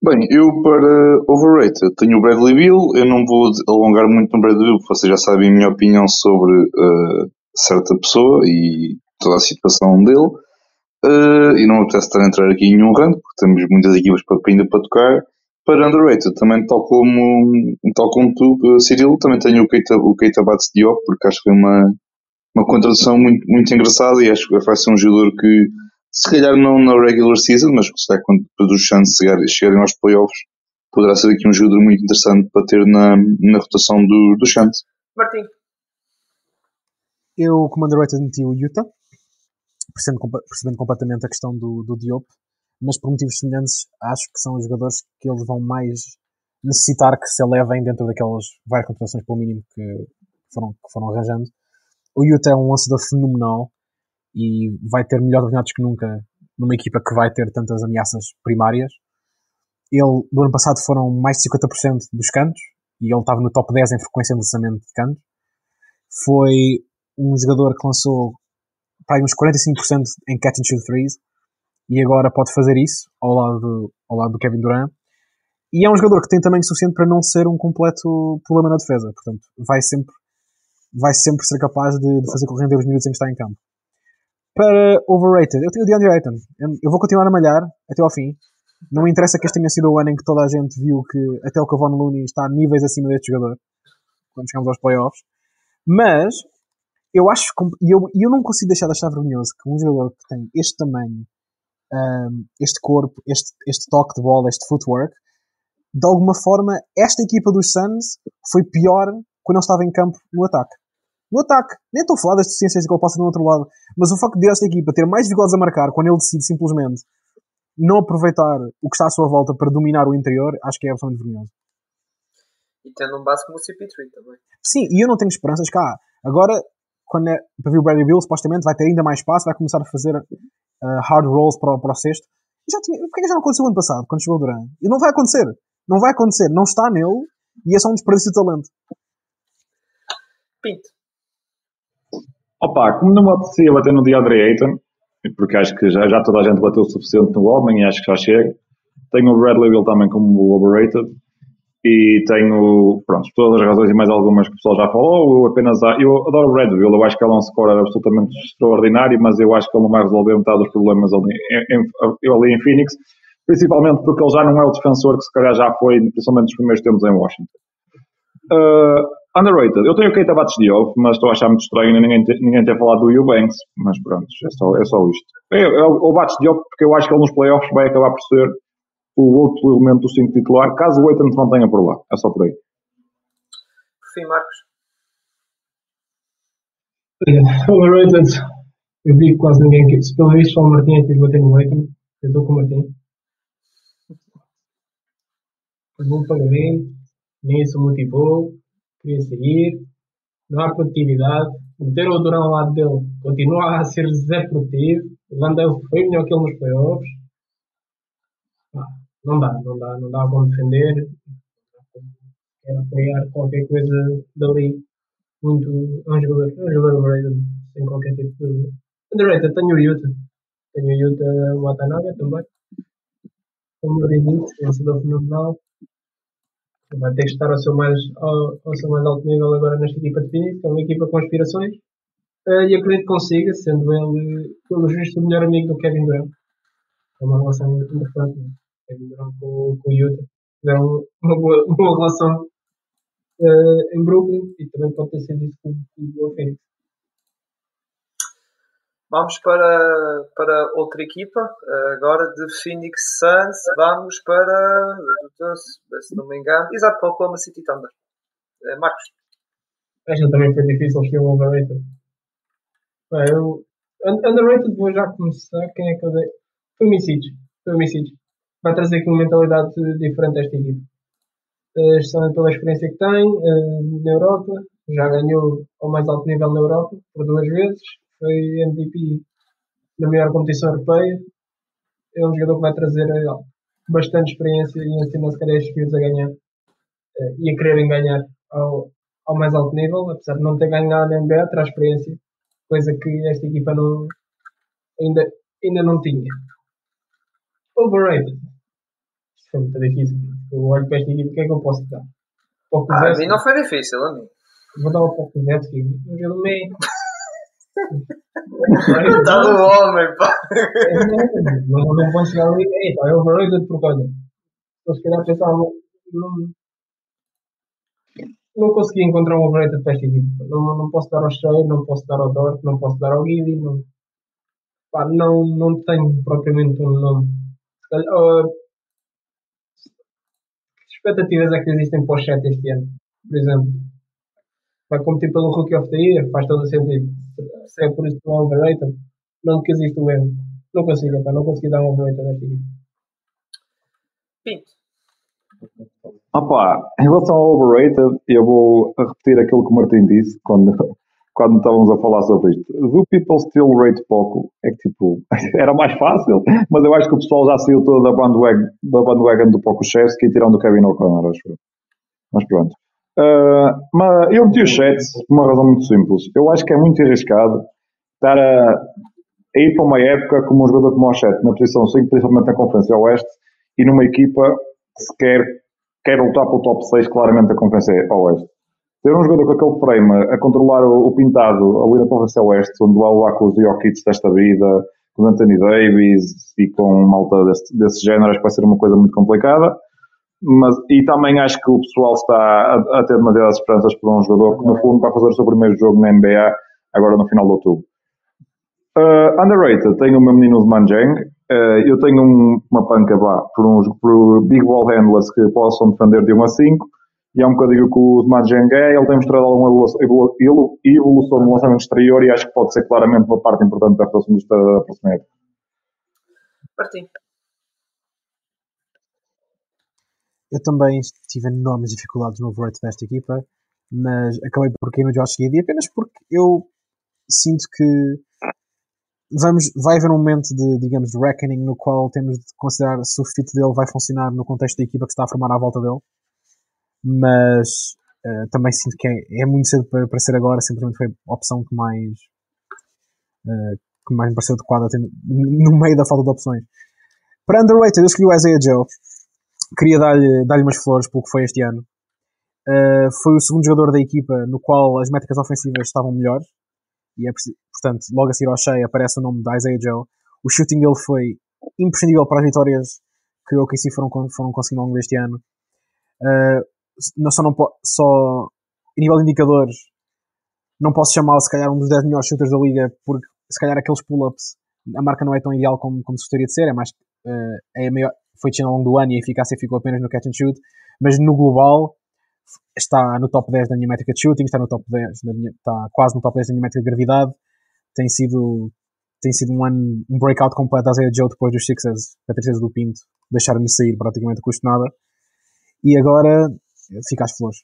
Bem, eu para overrated tenho o Bradley Bill. Eu não vou alongar muito no Bradley Bill, porque vocês já sabem a minha opinião sobre eh, certa pessoa e toda a situação dele. Eh, e não apetece estar a entrar aqui em nenhum rant, porque temos muitas equipas para, ainda para tocar. Para underrated, também tal como, tal como tu, eh, Cirilo, também tenho o Keita, o Keita Bates Diop, porque acho que foi uma, uma contratação muito, muito engraçada e acho que vai ser um jogador que, se calhar não na regular season, mas se calhar quando depois os chances de chegar- chegarem aos playoffs, poderá ser aqui um jogador muito interessante para ter na, na rotação do, do Chance. Martim, Eu, como underrated, meti o Utah, percebendo, percebendo completamente a questão do, do Diop, mas por motivos semelhantes, acho que são os jogadores que eles vão mais necessitar que se elevem dentro daquelas várias contratações pelo mínimo que foram, que foram arranjando. O Utah é um lançador fenomenal e vai ter melhores oportunidades que nunca numa equipa que vai ter tantas ameaças primárias. Ele, do ano passado, foram mais de 50% dos cantos e ele estava no top 10 em frequência de lançamento de cantos. Foi um jogador que lançou para uns 45% em catch and shoot threes e agora pode fazer isso ao lado, do- ao lado do Kevin Durant. E é um jogador que tem tamanho suficiente para não ser um completo problema na defesa. Portanto, vai sempre, vai sempre ser capaz de, de fazer correndo os minutos em que está em campo. Para overrated, eu tenho o DeAndre Ayton. Eu, vou continuar a malhar até ao fim. Não me interessa que este tenha sido o ano em que toda a gente viu que até o Kevon Looney está a níveis acima deste jogador quando chegamos aos playoffs. Mas eu acho e eu, eu não consigo deixar de achar vergonhoso que um jogador que tem este tamanho, um, este corpo, este, este toque de bola, este footwork, de alguma forma, esta equipa dos Suns foi pior quando ele estava em campo no ataque. No ataque, nem estou a falar das deficiências que ele possa no outro lado, mas o facto de esta equipa ter mais bigodes a marcar quando ele decide simplesmente não aproveitar o que está à sua volta para dominar o interior, acho que é absolutamente vergonhoso. e tendo um base como o CP3 também. Sim, e eu não tenho esperanças cá. Agora, quando é para ver o Bradley Bill, supostamente vai ter ainda mais espaço, vai começar a fazer uh, hard rolls para, o- para o sexto. Já tinha, porque é que já não aconteceu ano passado, quando chegou o Durant? E não vai acontecer. Não vai acontecer. Não está nele e é só um desperdício de talento. Pinto, Opa, como não me apetecia bater no DeAndre Ayton, porque acho que já, já toda a gente bateu o suficiente no homem e acho que já chega. Tenho o Bradley Bill também como overrated. E tenho, pronto, todas as razões e mais algumas que o pessoal já falou. Eu apenas, eu adoro o Bradley Bill, eu acho que ele é um scorer absolutamente extraordinário, mas eu acho que ele não vai resolver metade dos problemas ali em, em- ali em Phoenix, principalmente porque ele já não é o defensor que se calhar já foi, principalmente nos primeiros tempos em Washington. Uh, underrated. Eu tenho o Keita Bates Diop, mas estou a achar muito estranho ninguém ter, ninguém ter falado do Eubanks. Mas pronto, é só, é só isto. É, é o Bates Diop, porque eu acho que ele nos playoffs vai acabar por ser o outro elemento do 5 titular, caso o Eitan se mantenha por lá. É só por aí. Por fim, Marcos. Overrated. Eu vi que quase ninguém. que- Se pelo visto só o Martim é que quis bater no Leighton, eu estou com o Martim. Levou um pagamento, nem isso motivou, queria sair, não há produtividade. Meter o Durão ao lado dele continua a ser zero produtivo. O Landale foi melhor que ele nos playoffs. Não dá, não dá, não dá como defender. Quero apoiar qualquer coisa dali muito. É um jogador, é um jogador overrated, sem qualquer tipo de. Underrated, tenho o Utah. Tenho o Utah Watanabe também. Como eu disse, lançador fenomenal. Vai ter que estar ao seu, mais, ao, ao seu mais alto nível agora nesta equipa de Phoenix, que é uma equipa com aspirações. Eh, e acredito que consiga, sendo ele, pelo justo, o melhor amigo do Kevin Durant. É uma relação muito importante. né? Kevin Durant com, com o Utah. Tiveram uma boa, uma boa relação eh, em Brooklyn e também pode ter sido isso com, com o Phoenix. Vamos para, para outra equipa, eh, agora de Phoenix Suns. Vamos para, se não me engano, exato, para o Oklahoma City Thunder. Eh, Marcos, Esta também foi difícil escolher um overrated. Bem, eu, un- underrated vou já começar. Quem é que eu dei? Foi o Misic. Foi o. Vai trazer aqui uma mentalidade diferente a esta equipa. Eh, Justamente pela experiência que tem eh, na Europa. Já ganhou ao mais alto nível na Europa por duas vezes. Foi MVP na maior competição europeia. É um jogador que vai trazer eh, bastante experiência e ensina se calhar estes miúdos a ganhar eh, e a quererem ganhar ao, ao mais alto nível, apesar de não ter ganho nada na NBA, traz experiência, coisa que esta equipa não, ainda, ainda não tinha. Overrated. Isto foi muito difícil. Eu olho para esta equipa, o que é que eu posso dar? Pouco ah, a mim não foi difícil, a mim. Vou dar um pouco de Zetsky. Um meio. Está do homem, pá. não, não vão chegar ali. Ei, pá, é overrated porque olha. Eu se calhar pensava. Não, não consegui encontrar um overrated para esta equipa. Não, não posso dar ao Shea, não posso dar ao Dort, não posso dar ao Guidi. Não, pá, não, não tenho propriamente um nome. Se calhar, que expectativas é que existem para o chat este ano? Por exemplo, vai competir pelo Rookie of the Year, faz todo o sentido. Se é por isso que não é overrated, não que existe o erro. Não consigo, pá, não consegui dar um overrated a esta equipa. Pinto. Opa, em relação ao overrated, eu vou repetir aquilo que o Martim disse quando, quando estávamos a falar sobre isto. Do people still rate pouco? É que tipo, era mais fácil, mas eu acho que o pessoal já saiu todo da bandwagon, da bandwagon do Pokushevski e tirando do Kevin O'Connor, acho eu. Mas pronto. Ah, mas eu meti o chat por uma razão muito simples. Eu acho que é muito arriscado estar a, a ir para uma época como um jogador como o Chet, na posição 5, principalmente na Conferência Oeste, e numa equipa que se quer, quer lutar pelo top 6 claramente da Conferência Oeste. Ter um jogador com aquele frame a controlar o, o pintado ali na Conferência Oeste, onde vai lá com os Jokic desta vida, com os Anthony Davis e com malta desse, desse género, acho que vai ser uma coisa muito complicada. Mas, e também acho que o pessoal está a, a ter demasiadas esperanças por um jogador que, no fundo, vai fazer o seu primeiro jogo na NBA agora no final de outubro. Uh, underrated, tenho o meu menino Usman Jang. Uh, eu tenho um, uma panca vá, por, uns, por big ball handlers que possam defender de 1 a 5. E é um bocadinho que o Usman Jang é. Ele tem mostrado alguma evolução, evolu- evolu- evolução no lançamento exterior e acho que pode ser claramente uma parte importante da do da próxima época. Martim. Eu também tive enormes dificuldades no overrated desta equipa, mas acabei por cair no Josh Giddy apenas porque eu sinto que vamos, vai haver um momento de, digamos, de reckoning no qual temos de considerar se o fit dele vai funcionar no contexto da equipa que está a formar à volta dele. Mas eh, também sinto que é, é muito cedo para, para ser agora, simplesmente foi a opção que mais eh, que mais me pareceu adequada no meio da falta de opções. Para underrated, eu escolhi o Isaiah Joe. Queria dar-lhe dar umas flores pelo que foi este ano. Uh, foi o segundo jogador da equipa no qual as métricas ofensivas estavam melhores. E é, portanto, logo a seguir ao cheio aparece o nome de Isaiah Joe. O shooting dele foi imprescindível para as vitórias que o OKC foram, foram conseguindo ao longo deste ano. Uh, não, só, não só a nível de indicadores, não posso chamá-lo se calhar um dos 10 melhores shooters da liga, porque se calhar aqueles pull-ups, a marca não é tão ideal como, como se gostaria de ser, é mais, uh, é maior, foi descendo ao longo do ano e a eficácia ficou apenas no catch and shoot, mas no global está no top 10 da minha métrica de shooting, está no top 10 da minha, está quase no top 10 da minha métrica de gravidade, tem sido tem sido um ano, um breakout completo a Isaiah Joe depois dos Sixers, a tristeza do Pinto, deixaram-me sair praticamente a custo nada. E agora fica às flores.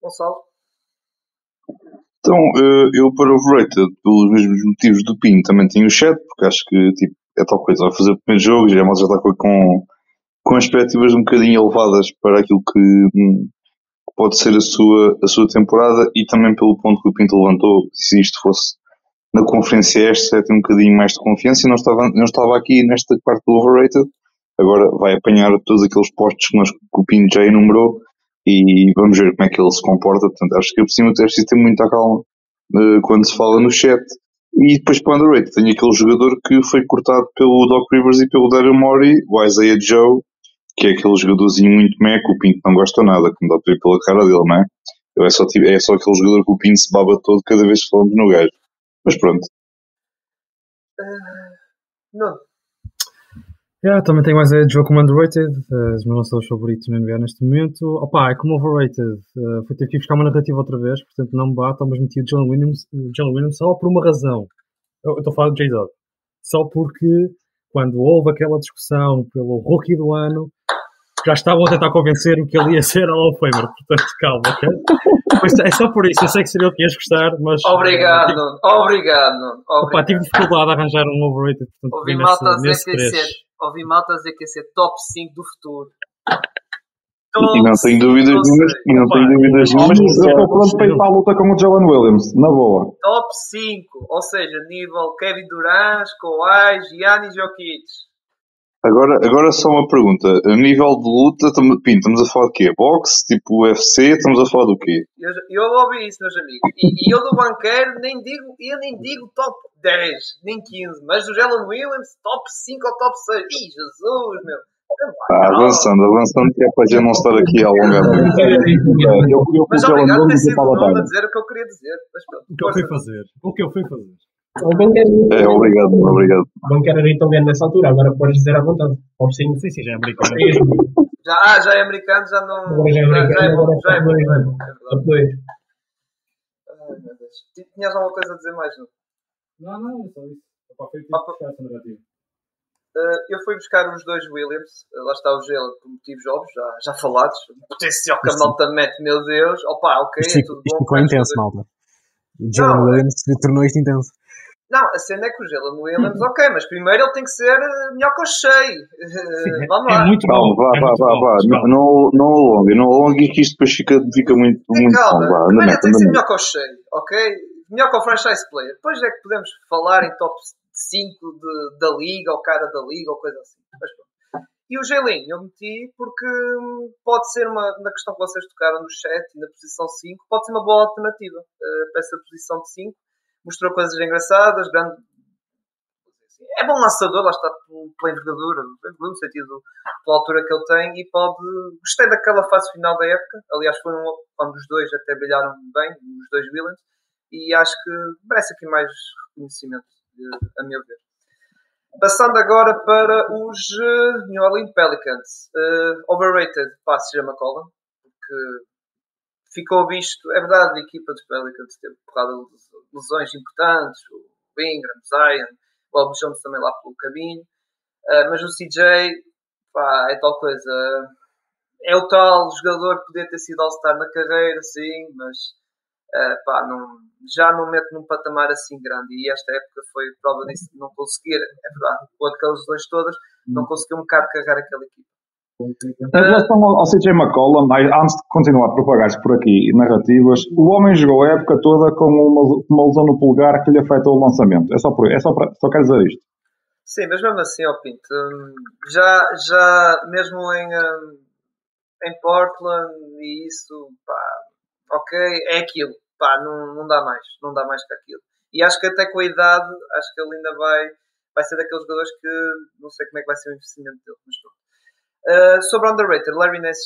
Gonçalo? Então, eh, eu para overrated, pelos mesmos motivos do Pinto, também tenho o chat, porque acho que tipo, é tal coisa, vai fazer o primeiro jogo, já, já está com, com expectativas um bocadinho elevadas para aquilo que hum, pode ser a sua, a sua temporada e também pelo ponto que o Pinto levantou, se isto fosse na conferência esta tem um bocadinho mais de confiança e não estava, não estava aqui nesta parte do overrated. Agora vai apanhar todos aqueles postos que, nós, que o Pinto já enumerou e vamos ver como é que ele se comporta. Portanto, acho que por cima é preciso ter muita calma uh, quando se fala no chat. E depois para o underrated tem aquele jogador que foi cortado pelo Doc Rivers e pelo Daryl Morey, o Isaiah Joe, que é aquele jogadorzinho muito meco, o Pinto não gosta nada, como dá para ver pela cara dele, não é? É só, é só aquele jogador que o Pinto se baba todo cada vez que falamos no gajo. Mas pronto. Uh, não. Yeah, também tenho mais a jogo como underrated, uh, os meus lançadores favoritos na NBA neste momento. Opa, é como overrated, uh, fui ter que buscar uma narrativa outra vez, portanto não me bate, mas meti o John Williams, o John Williams só por uma razão. Eu estou a falar do J-Dog. Só porque quando houve aquela discussão pelo rookie do ano, já estavam a tentar convencer-me que ele ia ser Hall of Famer, portanto calma, ok? é só por isso, eu sei que seria o que ias gostar, mas. Obrigado, tive, obrigado. Opa, tive dificuldade a arranjar um overrated, portanto, ouvi malta que ia ser, ouvi malta dizer que ia ser top 5 do futuro. E não tenho dúvidas nenhumas, e não tenho dúvidas nenhumas. Eu estou pronto para ir para a luta com o Jalen Williams, na boa. Top 5, ou seja, nível Kevin Durant, Kawhi, Giannis Jokic. Agora, agora só uma pergunta. A nível de luta, Pinto, estamos a falar de quê? Boxe? Tipo UFC? Estamos a falar do quê? Eu, eu ouvi isso, meus amigos. E, e eu do banqueiro nem digo, eu nem digo top 10, nem 15, mas o Jalen Williams, top 5 ou top 6. Ih, Jesus, meu. Ah, avançando, avançando, que é para já não estar aqui a alongar muito. Mas obrigado por ter sido o a dizer o que eu queria dizer. Mas, o que eu fui fazer? O que eu fui fazer? O. É, obrigado, obrigado. O banqueiro era italiano nessa altura, agora podes dizer à vontade. Ou sim. Sim, sim, já é americano. já, ah, já é americano, já não. Já, é americano, já é bom, já é bom. Dois. Ai meu Deus. Tinhas alguma coisa a dizer mais, não? Não, não, é só isso. Tipo. Uh, eu fui buscar os dois Williams, uh, lá está o gelo por motivos óbvios, já, já falados. O potencial que a malta mete, meu Deus. Opa, ok, isto, é tudo isto bom. ficou intenso, malta. O Jalen Williams tornou isto intenso. Não, a cena é que o Jalen Williams, ok, mas primeiro ele tem que ser eh, melhor que o Shea. Eh, vamos lá. É muito bom. Vá, é vá, vá, vá. Não, não alongue, não alongue que isto depois fica, fica muito, muito calma. bom. Vá, primeiro ele tem que ser melhor que o Shea, ok? Melhor que o franchise player. Depois é que podemos falar em top 5 de, da liga, ou cara da liga, ou coisa assim. Mas E o Jalen, eu meti porque hum, pode ser uma, na questão que vocês tocaram no chat e na posição 5, pode ser uma boa alternativa uh, para essa posição de 5 mostrou coisas engraçadas, grande. É bom lançador, lá está pela envergadura, no sentido pela altura que ele tem e pode. Gostei daquela fase final da época, aliás, foram quando os dois até brilharam bem, os dois Williams, e acho que merece aqui mais reconhecimento, a meu ver. Passando agora para os eh, New Orleans Pelicans. Uh, overrated, pá, se chama Colin, porque ficou visto, é verdade, a equipa dos Pelicans teve porrada de lesões importantes, o Ingram, Zion, o Albert Jones também lá pelo caminho, uh, mas o CJ, pá, é tal coisa, é o tal jogador que podia ter sido All-Star na carreira, sim, mas uh, pá, não, já não mete num patamar assim grande, e esta época foi prova disso, não conseguir, é verdade, com aquelas lesões todas, não conseguiu um bocado carregar aquela equipa. Em relação ao, CJ McCollum, antes de continuar a propagar-se por aqui narrativas, o homem jogou a época toda com uma, uma lesão no pulgar que lhe afetou o lançamento. É só, por, é só, para, só quero dizer isto. Sim, mas mesmo assim, ó Pinto, já, já mesmo em, hum, em Portland e isso, pá, ok, é aquilo, pá, não, não dá mais, não dá mais que aquilo. E acho que até com a idade, acho que ele ainda vai, vai ser daqueles jogadores que não sei como é que vai ser o investimento dele, mas pronto. Uh, sobre underrated, Larry Ness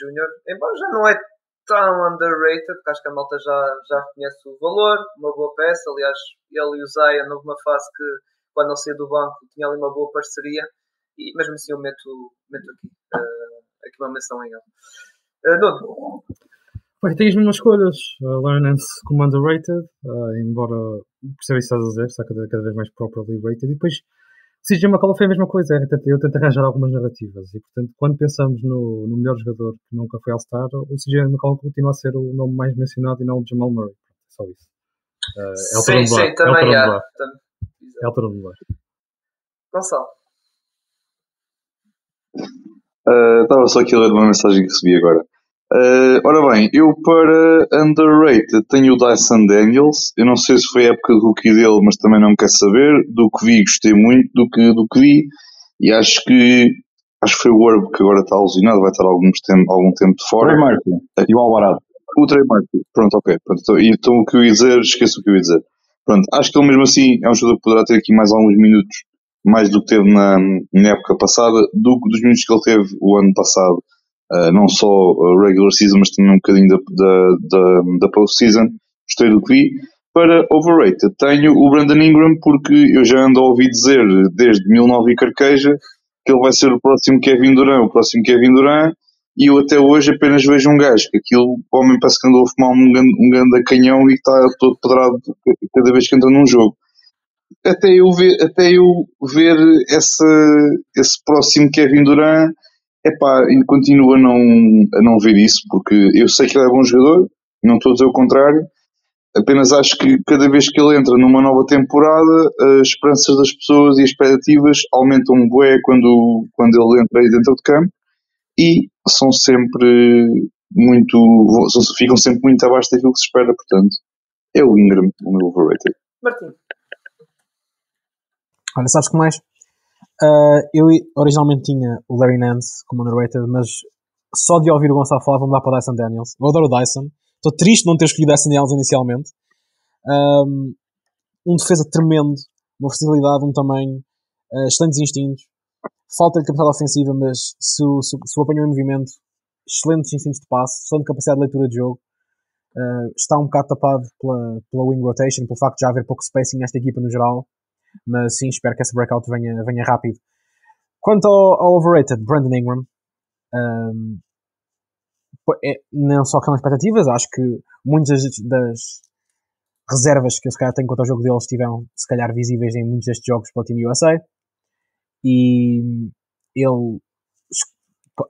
Jr., embora já não é tão underrated, porque acho que a malta já, já reconhece o valor, uma boa peça. Aliás, ele e o Zaya, numa uma fase que, quando ele saiu do banco, tinha ali uma boa parceria. E mesmo assim, eu meto, meto aqui, uh, aqui uma menção em ele. Uh, Nuno. As mesmas escolhas. Uh, Nance como underrated, uh, embora perceba isso estás a dizer, está cada, cada vez mais properly rated. E depois CJ McCollum foi a mesma coisa, eu tento, eu tento arranjar algumas narrativas. E portanto, quando pensamos no, no melhor jogador que nunca foi All-Star, o CJ McCollum continua a ser o nome mais mencionado e não o Jamal Murray. Só isso. Uh, é o sim, sim, também é. É o turno de bar. Gonçalo. Estava uh, só aqui a ler uma mensagem que recebi agora. Uh, ora bem, eu para underrated tenho o Dyson Daniels. Eu não sei se foi a época do rookie dele, mas também não quero saber. Do que vi, gostei muito do que, do que vi. E acho que acho que foi o Herb que agora está alucinado, vai estar algum tempo, algum tempo de fora. Trey Martin e o Alvarado. O Trey pronto, ok. Pronto, então, então o que eu ia dizer, esqueço o que eu ia dizer. Pronto, acho que ele mesmo assim é um jogador que poderá ter aqui mais alguns minutos, mais do que teve na, na época passada, do, dos minutos que ele teve o ano passado uh, não só regular season, mas também um bocadinho da, da, da, da post-season. Gostei do que vi. Para overrated, tenho o Brandon Ingram, porque eu já ando a ouvir dizer desde 2009 e carqueja que ele vai ser o próximo Kevin Durant, o próximo Kevin Durant, e eu até hoje apenas vejo um gajo, que aquilo, o homem parece que andou a fumar um grande, um grande canhão e está todo pedrado cada vez que entra num jogo. Até eu ver, até eu ver esse, esse próximo Kevin Durant, Epá, continuo a não, a não ver isso, porque eu sei que ele é bom jogador, não estou a dizer o contrário, apenas acho que cada vez que ele entra numa nova temporada, as esperanças das pessoas e as expectativas aumentam um bué quando, quando ele entra aí dentro de campo e são sempre muito, ficam sempre muito abaixo daquilo que se espera, portanto, é o Ingram, o meu overrated. Martim. Olha, sabes que mais? Uh, eu originalmente tinha o Larry Nance como underrated, mas só de ouvir o Gonçalo falar vou mudar para o Dyson Daniels. Eu adoro o Dyson. Estou triste de não ter escolhido Dyson Daniels inicialmente. Um, um defesa tremendo, uma versatilidade, um tamanho, uh, excelentes instintos. Falta de capacidade ofensiva, mas se, se, se o apanhou em movimento, excelentes instintos de passe, excelente capacidade de leitura de jogo. Uh, está um bocado tapado pela, pela wing rotation, pelo facto de já haver pouco spacing nesta equipa no geral mas sim, espero que essa breakout venha, venha rápido. Quanto ao, ao overrated, Brandon Ingram, um, é, não só com expectativas, acho que muitas das reservas que eu se calhar tenho quanto ao jogo dele estiveram se calhar visíveis em muitos destes jogos pela Team USA e ele,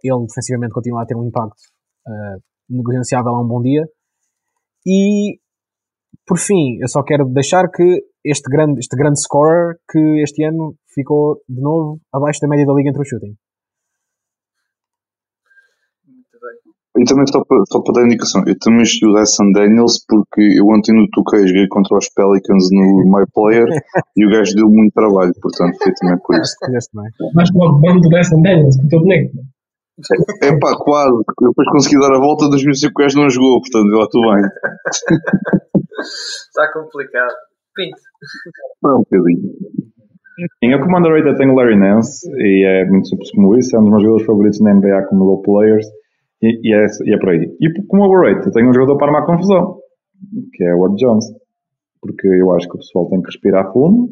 ele defensivamente continua a ter um impacto uh, negociável a um bom dia e por fim, eu só quero deixar que este grande, este grande scorer que este ano ficou de novo abaixo da média da liga entre o shooting. Muito bem. E também só para, só para dar indicação, eu também estive o Dyson Daniels porque eu ontem no 2 joguei contra os Pelicans no My Player e o gajo deu muito trabalho, portanto foi também por isso. Mas com o bando do Dyson Daniels, com o teu boneco. É pá, quase. Eu depois consegui dar a volta, 2005 o gajo não jogou, portanto eu estou bem. Está complicado. Pinto. Não, bocadinho. Sim, eu como underrated tenho Larry Nance e é muito simples como isso, é um dos meus jogadores favoritos na NBA como role players e, e, é, e é por aí. E como overrated tenho um jogador para armar confusão, que é o Ward Jones, porque eu acho que o pessoal tem que respirar fundo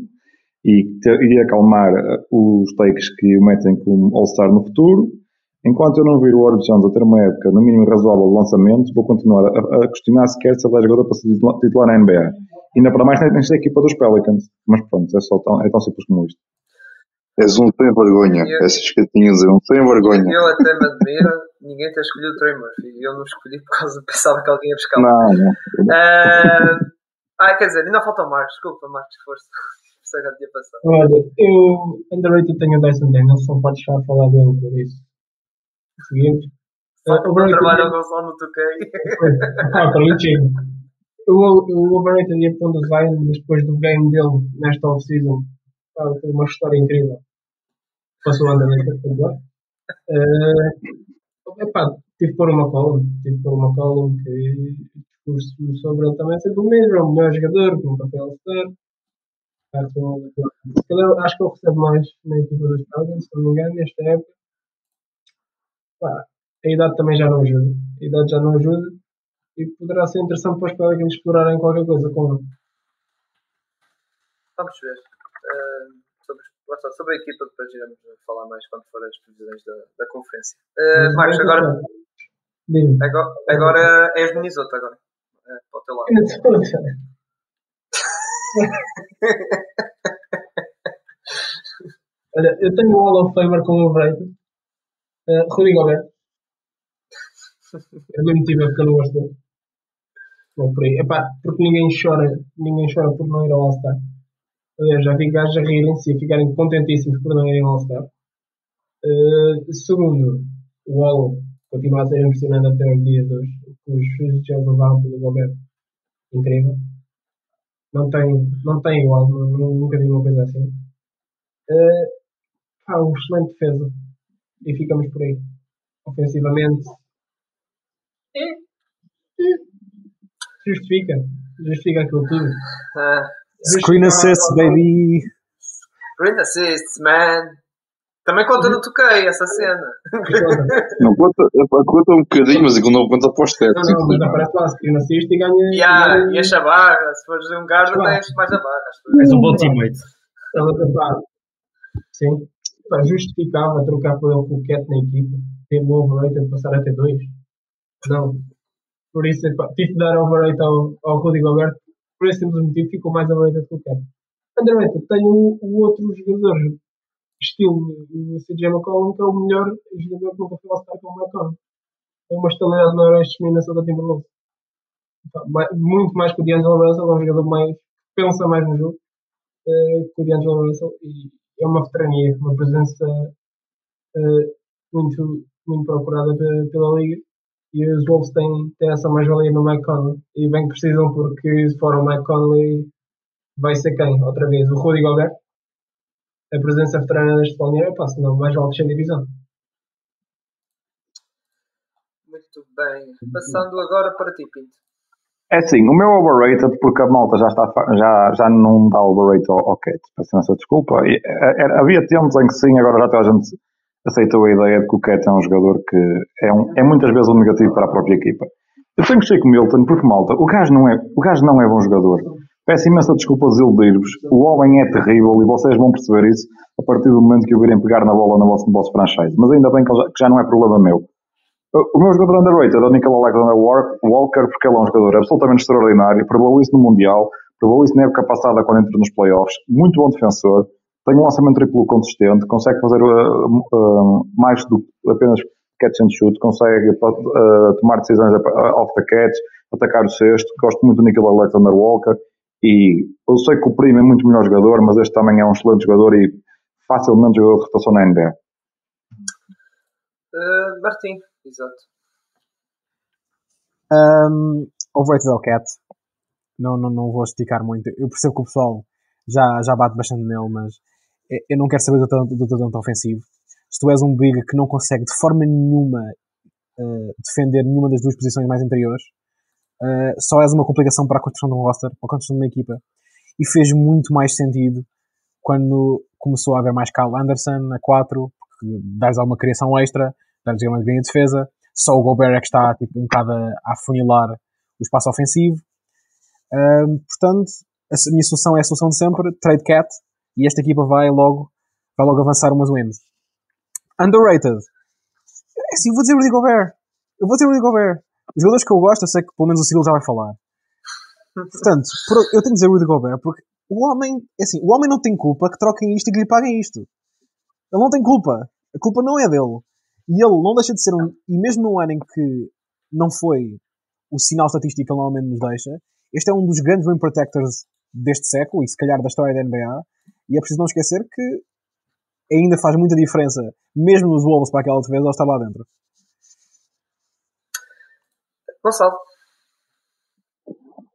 e, ter, e acalmar uh, os takes que o metem como All-Star no futuro Enquanto eu não vir o Ward Jones a ter uma época no mínimo razoável de lançamento, vou continuar a, a questionar sequer se ele é jogador para ser titular na NBA. Ainda para mais nesta equipa dos Pelicans. Mas pronto, é, só tão, é tão simples como isto. És um sem vergonha. Eu, Essas que eu tinha a dizer, um sem vergonha. Eu até me admiro ninguém ter escolhido o Trey Murphy. Eu não escolhi por causa, pensava que alguém ia buscar. Não, não. Uh, ah, quer dizer, ainda falta o Marcos. Desculpa, Marcos, força. Sei que já tinha passado. Olha, eu underrated tenho o Dyson Daniels, não pode deixar a falar dele por isso seguinte. Só uh, overrated trabalho ao Gonçalo no Toquei. Ah, o, o overrated ia pondo o Zion depois do game dele nesta off-season. Tem uma história incrível. Passou underrated, por favor. Uh, epá, tive que pôr uma column. Tive pôr uma column que discurso sobre ele também sempre o mesmo. É o melhor jogador, que nunca foi All-Star. Acho que ele recebe mais na equipa dos Pelicans, se não me engano, nesta época pá, a idade também já não ajuda. A idade já não ajuda. E poderá ser interessante para os Pelicans explorarem qualquer coisa com ele. Vamos ver. Eh, sobre, lá está, sobre a equipa, depois iremos falar mais quando for as previsões da, da conferência. Mas Marcos, agora, agora, agora és Minnesota agora. Eh, para o teu lado. Olha, eu tenho um Hall of Famer com overrated. Uh, Rudy Gobert. É o mesmo motivo porque eu não gosto. Vou por aí. Epá, porque ninguém chora, ninguém chora por não ir ao All-Star. Aliás, já vi gajos a rirem-se e a ficarem contentíssimos por não irem ao All-Star. Uh, segundo, o Wall continua a ser impressionante até os dias de hoje. Os os já levaram pelo Gobert. Incrível. Não tem, não tem igual, nu- nu- nunca vi uma coisa assim. Uh, pá, um excelente defesa. E ficamos por aí. Ofensivamente. Justifica. Justifica aquilo tudo. Ah, Screen assist, baby. Green assists, man. Também conta no toquei essa cena. Não conta, conta um bocadinho, mas aquilo não conta para os Não, tetos. não, mas aparece lá, screen assist e ganha. E, ganha- e enche a barra. Se fores um guarda, Claro. tens mais a barra. És um bom teammate. Sim. Justificava trocar por ele com o Cat na equipa. Ter um overrated passar a ter dois. Não. Por isso, tive de dar overrated ao, ao Rudy Gobert. Por esse simples motivo, ficou mais overrated que o Cat. Underrated, tenho o, o outro jogador, estilo o CJ McCollum, que é o melhor jogador que nunca foi Star com o McCollum. É uma estabilidade Oeste de Minnesota Timberwolves. Mai- Muito mais que o D'Angelo Russell, é um jogador mais pensa mais no jogo eh, que o D'Angelo Russell e é uma veterania, uma presença eh, muito, muito procurada pe- pela liga e os Wolves têm, têm essa mais-valia no Mike Conley e bem que precisam porque se for o Mike Conley vai ser quem? Outra vez o Rudy Gobert a presença veterana deste planeiro, pá, senão mais vale descer divisão. Muito bem. Passando agora para ti, Pinto. É assim, o meu overrated, porque a malta já, está, já, já não dá overrated ao, ao Cat, peço essa desculpa. E, é, é, havia tempos em que sim, agora já toda a gente aceitou a ideia de que o Cat é um jogador que é, um, é muitas vezes um negativo para a própria equipa. Eu tenho que ser com o Milton, porque malta, o gajo não é, o gajo não é bom jogador. Peço imensa desculpa desiludir-vos. O homem é terrível e vocês vão perceber isso a partir do momento que o virem pegar na bola no vosso, vosso franchise. Mas ainda bem que, já, que já não é problema meu. O meu jogador underrated é o Nicola Alexander Walker, porque ele é um jogador absolutamente extraordinário, provou isso no Mundial, provou isso na época passada quando entrou nos playoffs, muito bom defensor, tem um lançamento triplo consistente, consegue fazer uh, uh, mais do que apenas catch and shoot, consegue uh, tomar decisões off the catch, atacar o sexto, gosto muito do Nicola Alexander Walker, e eu sei que o Primo é muito melhor jogador, mas este também é um excelente jogador e facilmente jogador de rotação na NBA. Uh, Martim, exato. Um, overrated ao Cat. Não, não, não vou esticar muito. Eu percebo que o pessoal já, já bate bastante nele, mas eu- não quero saber do talento ofensivo. Se tu és um big que não consegue de forma nenhuma uh, defender nenhuma das duas posições mais anteriores, uh, só és uma complicação para a construção de um roster, para a construção de uma equipa. E fez muito mais sentido quando começou a haver mais Kyle Anderson a 4, porque dás alguma criação extra, dás uma ganha de defesa. Só o Gobert é que está tipo, um bocado a, afunilar o espaço ofensivo. Ahm, portanto, a minha solução é a solução de sempre, trade cat, e esta equipa vai logo, vai logo avançar umas wins. Underrated. É assim, eu vou dizer Rudy Gobert. Eu vou dizer Rudy Gobert. Os jogadores que eu gosto, eu sei que pelo menos o Civil já vai falar. Portanto, por- eu tenho de dizer Rudy Gobert porque o homem, é assim, o homem não tem culpa que troquem isto e que lhe paguem isto. Ele não tem culpa. A culpa não é dele. E ele não deixa de ser um. E mesmo num ano em que não foi o sinal estatístico que ele normalmente nos deixa, este é um dos grandes rim protectors deste século e se calhar da história da NBA. E é preciso não esquecer que ainda faz muita diferença, mesmo nos Wolves para aquela defesa, ao estar lá dentro. Gonçalo.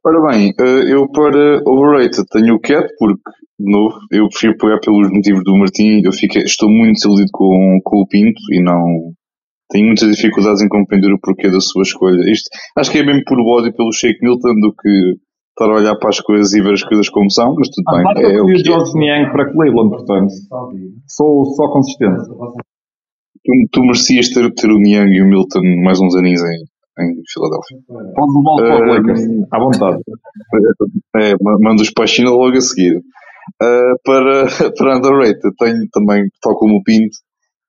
Ora bem, eh, eu para overrated tenho o Cat, porque, de novo, eu prefiro pegar pelos motivos do Martim. Eu fiquei, estou muito desiludido com, com o Pinto e não. Tenho muitas dificuldades em compreender o porquê da sua escolha. Isto, acho que é mesmo por ódio pelo Shake Milton do que estar a olhar para as coisas e ver as coisas como são, mas tudo Ah, bem. É, eu o o que é. Niang para Cleveland, portanto. Sou só consistente. Tu, tu merecias ter, ter o Niang e o Milton mais uns aninhos em, em Filadélfia. Podes levar para os Lakers, à vontade. É, ma- mando os para a China logo a seguir. Uh, para, para underrated, tenho também, tal como o Pinto,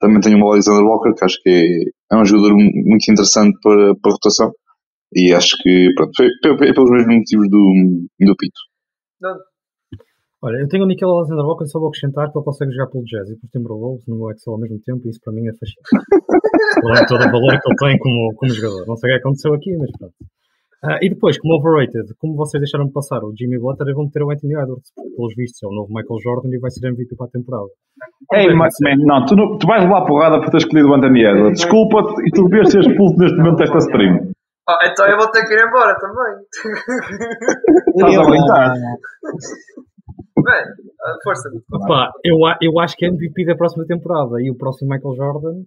também tenho o Alexander Walker, que acho que é, é um jogador mu- muito interessante para, para a rotação. E acho que, pronto, foi, foi- foi pelos mesmos motivos do, do Pinto. Não, Olha, eu tenho o Nickel Alexander Walker, só vou acrescentar que ele consegue jogar pelo Jazz e pelo Timberwolves no meu Excel ao mesmo tempo e isso para mim é fascinante. De todo o valor que ele tem como, como jogador. Não sei o que aconteceu aqui, mas pronto. Ah, e depois, como overrated, como vocês deixaram de passar o Jimmy Butler, vão ter o Anthony Edwards, porque pelos vistos é o novo Michael Jordan e vai ser MVP para a temporada. Ei, ma- man, não, tu, não- tu vais levar porrada por ter escolhido o Anthony Edwards. Desculpa-te e tu devias ser expulso neste momento desta stream. Ah, então eu vou ter que ir embora também. Estás a brincar? Bem, força. Pá, eu, eu acho que é MVP da próxima temporada e o próximo Michael Jordan,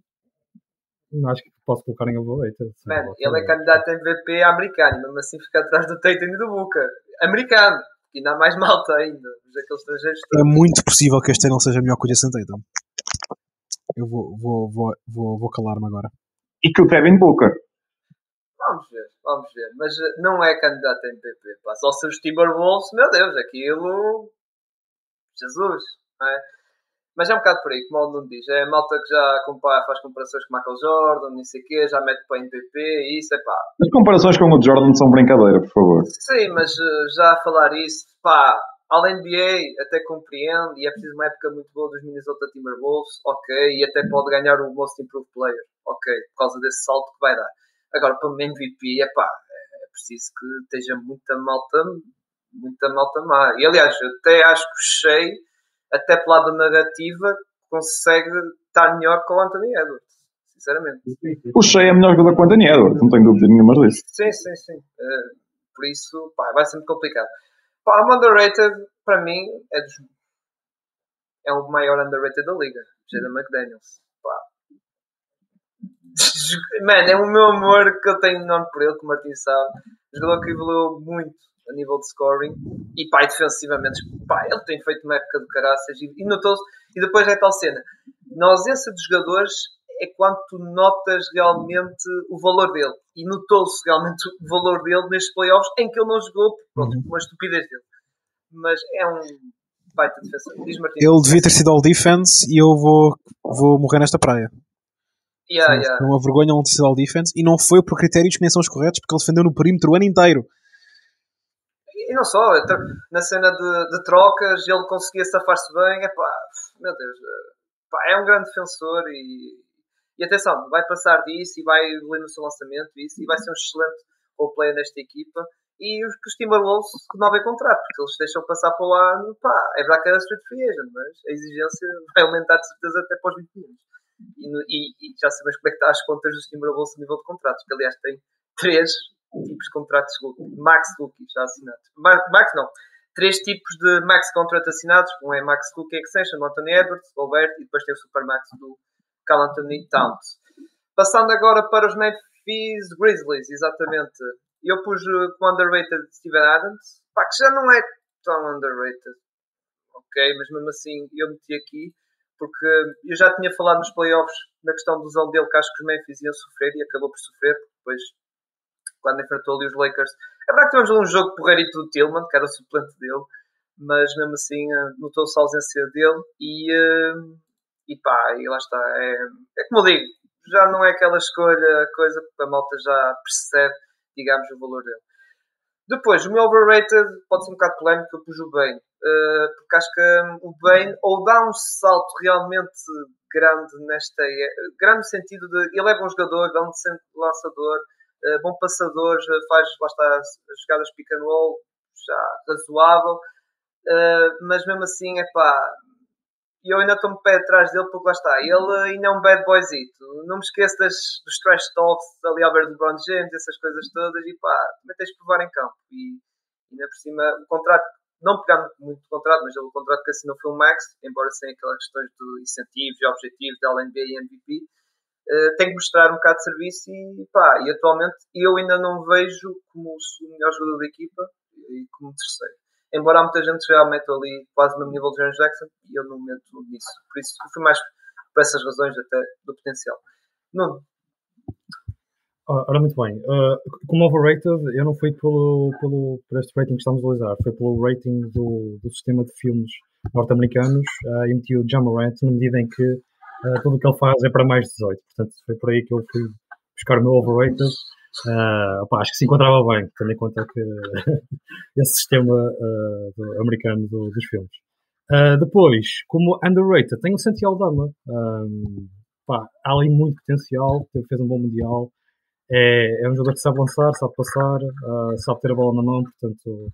acho que posso colocar em overrated. sim. Man, ele é candidato a MVP americano, e mesmo assim fica atrás do Tatum e do Booker. Americano. E ainda há mais malta ainda. Aqueles estrangeiros É muito possível que este ele seja melhor que o Jason Tatum. Eu vou, vou, vou, vou, vou calar-me agora. E que o Devin Booker. Vamos ver, vamos ver. Mas eh, não é candidato a MVP. Pá. Só se os Timberwolves, meu Deus, aquilo. Jesus, não é? Mas é um bocado por aí, como o Nuno diz. É a malta que já compara, faz comparações com Michael Jordan, não sei o quê, já mete para MVP e isso é pá. As comparações com o Jordan são brincadeira, por favor. Sim, mas eh, já a falar isso, pá, ao NBA até compreendo e é preciso uma época muito boa dos Minnesota Timberwolves, ok, e até pode ganhar o Most Improved Player, ok, por causa desse salto que vai dar. Agora, para o MVP, é pá, é preciso que esteja muita malta, muita malta má. E aliás, até acho que o Shea, até pelo lado da narrativa, consegue estar melhor que o Anthony Edwards, sinceramente. O Shea é melhor jogador que o Anthony Edwards, não tenho dúvidas nenhuma disso. Sim, sim, sim. Eh, por isso, pá, vai ser muito complicado. Pá, o underrated, para mim, é dos... É o maior underrated da liga. Jaden McDaniels. Pá. Man, é o meu amor que eu tenho enorme por ele, que o Martin sabe. Jogador que evoluiu muito a nível de scoring e e defensivamente, pá, ele tem feito uma época de caraças e, e notou-se. E depois é tal cena. Na ausência de jogadores é quando tu notas realmente o valor dele. E notou-se realmente o valor dele nestes playoffs em que ele não jogou, pronto, Uhum. uma estupidez dele. Mas é um baita defesa. Diz Martim. Ele devia ter sido all defense e eu vou, vou morrer nesta praia. Yeah, Foi yeah. uma vergonha sido all defense e não foi por critérios que nem são os corretos porque ele defendeu no perímetro o ano inteiro. E não só, na cena de, de trocas, ele conseguia safar-se bem. Epá, meu Deus, eh, pá, é um grande defensor e, e atenção, vai passar disso e vai evoluir no seu lançamento isso, e vai ser um excelente role player nesta equipa. E os, que os Timberwolves renovem contrato, porque eles deixam passar para o ano, pá, é verdade que é a street free agent, mas a exigência vai aumentar de certeza até para os 20 milhões. E, e- e já sabemos como é que está as contas dos Timberwolves a nível de contratos, que aliás tem três tipos de contratos max rookie já assinados. Ma- Max não, três tipos de max contract assinados. Um é max rookie extension Anthony Edwards, Gobert, e depois tem o super max do Carl Anthony Towns. Passando agora para os Memphis Grizzlies, exatamente. Eu pus uh, como underrated Steven Adams, pá, que já não é tão underrated, ok, mas mesmo assim eu meti aqui porque eu já tinha falado nos playoffs na questão do zão dele que acho que os Memphis iam sofrer e acabou por sofrer, depois quando enfrentou ali os Lakers. É verdade que tivemos ali um jogo porreirito do Tillman, que era o suplente dele, mas mesmo assim eh, notou-se a ausência dele e, eh, e pá, e lá está. É, é como eu digo, já não é aquela escolha, coisa, porque a malta já percebe, digamos, o valor dele. Depois, o meu overrated pode ser um bocado polémico, eu pus o eh, porque acho que hum, o Bane ou dá um salto realmente grande nesta. é- grande no sentido de. Ele é bom jogador, grande lançador, eh, bom passador, faz lá está, as as jogadas pick and roll, já razoável, eh, mas mesmo assim, é pá. E eu ainda estou um pé atrás dele porque lá está, ele ainda é um bad boyzito. Não me esqueço das, dos trash talks ali ao ver do LeBron James, essas coisas todas, e pá, também tens de provar em campo. E ainda por cima, o contrato, não pegando muito o contrato, mas o contrato que assinou foi um max, embora sem aquelas questões de incentivos e objetivos da LNB e MVP, eh, tem que mostrar um bocado de serviço e pá, e atualmente eu ainda não vejo como o melhor jogador da equipa e como terceiro. Embora há muita gente já mete ali quase no nível de James Jackson e eu não meto nisso. Por isso, fui mais por essas razões até do potencial. Nuno, Ora, muito bem. Uh, como overrated, eu não fui pelo, pelo, por este rating que estamos a utilizar, foi pelo rating do, do sistema de filmes norte-americanos uh, e meti o Jamarant na medida em que uh, tudo o que ele faz é para mais de 18. Portanto, foi por aí que eu fui buscar o meu overrated. Uh, opa, acho que se encontrava bem, tendo em conta que esse sistema uh, do, americano do, dos filmes. Uh, depois, como underrated, tenho o Santiago Dama. Um, pá, há ali muito potencial, fez um bom mundial. É, é um jogador que sabe lançar, sabe passar, sabe ter a bola na mão, portanto,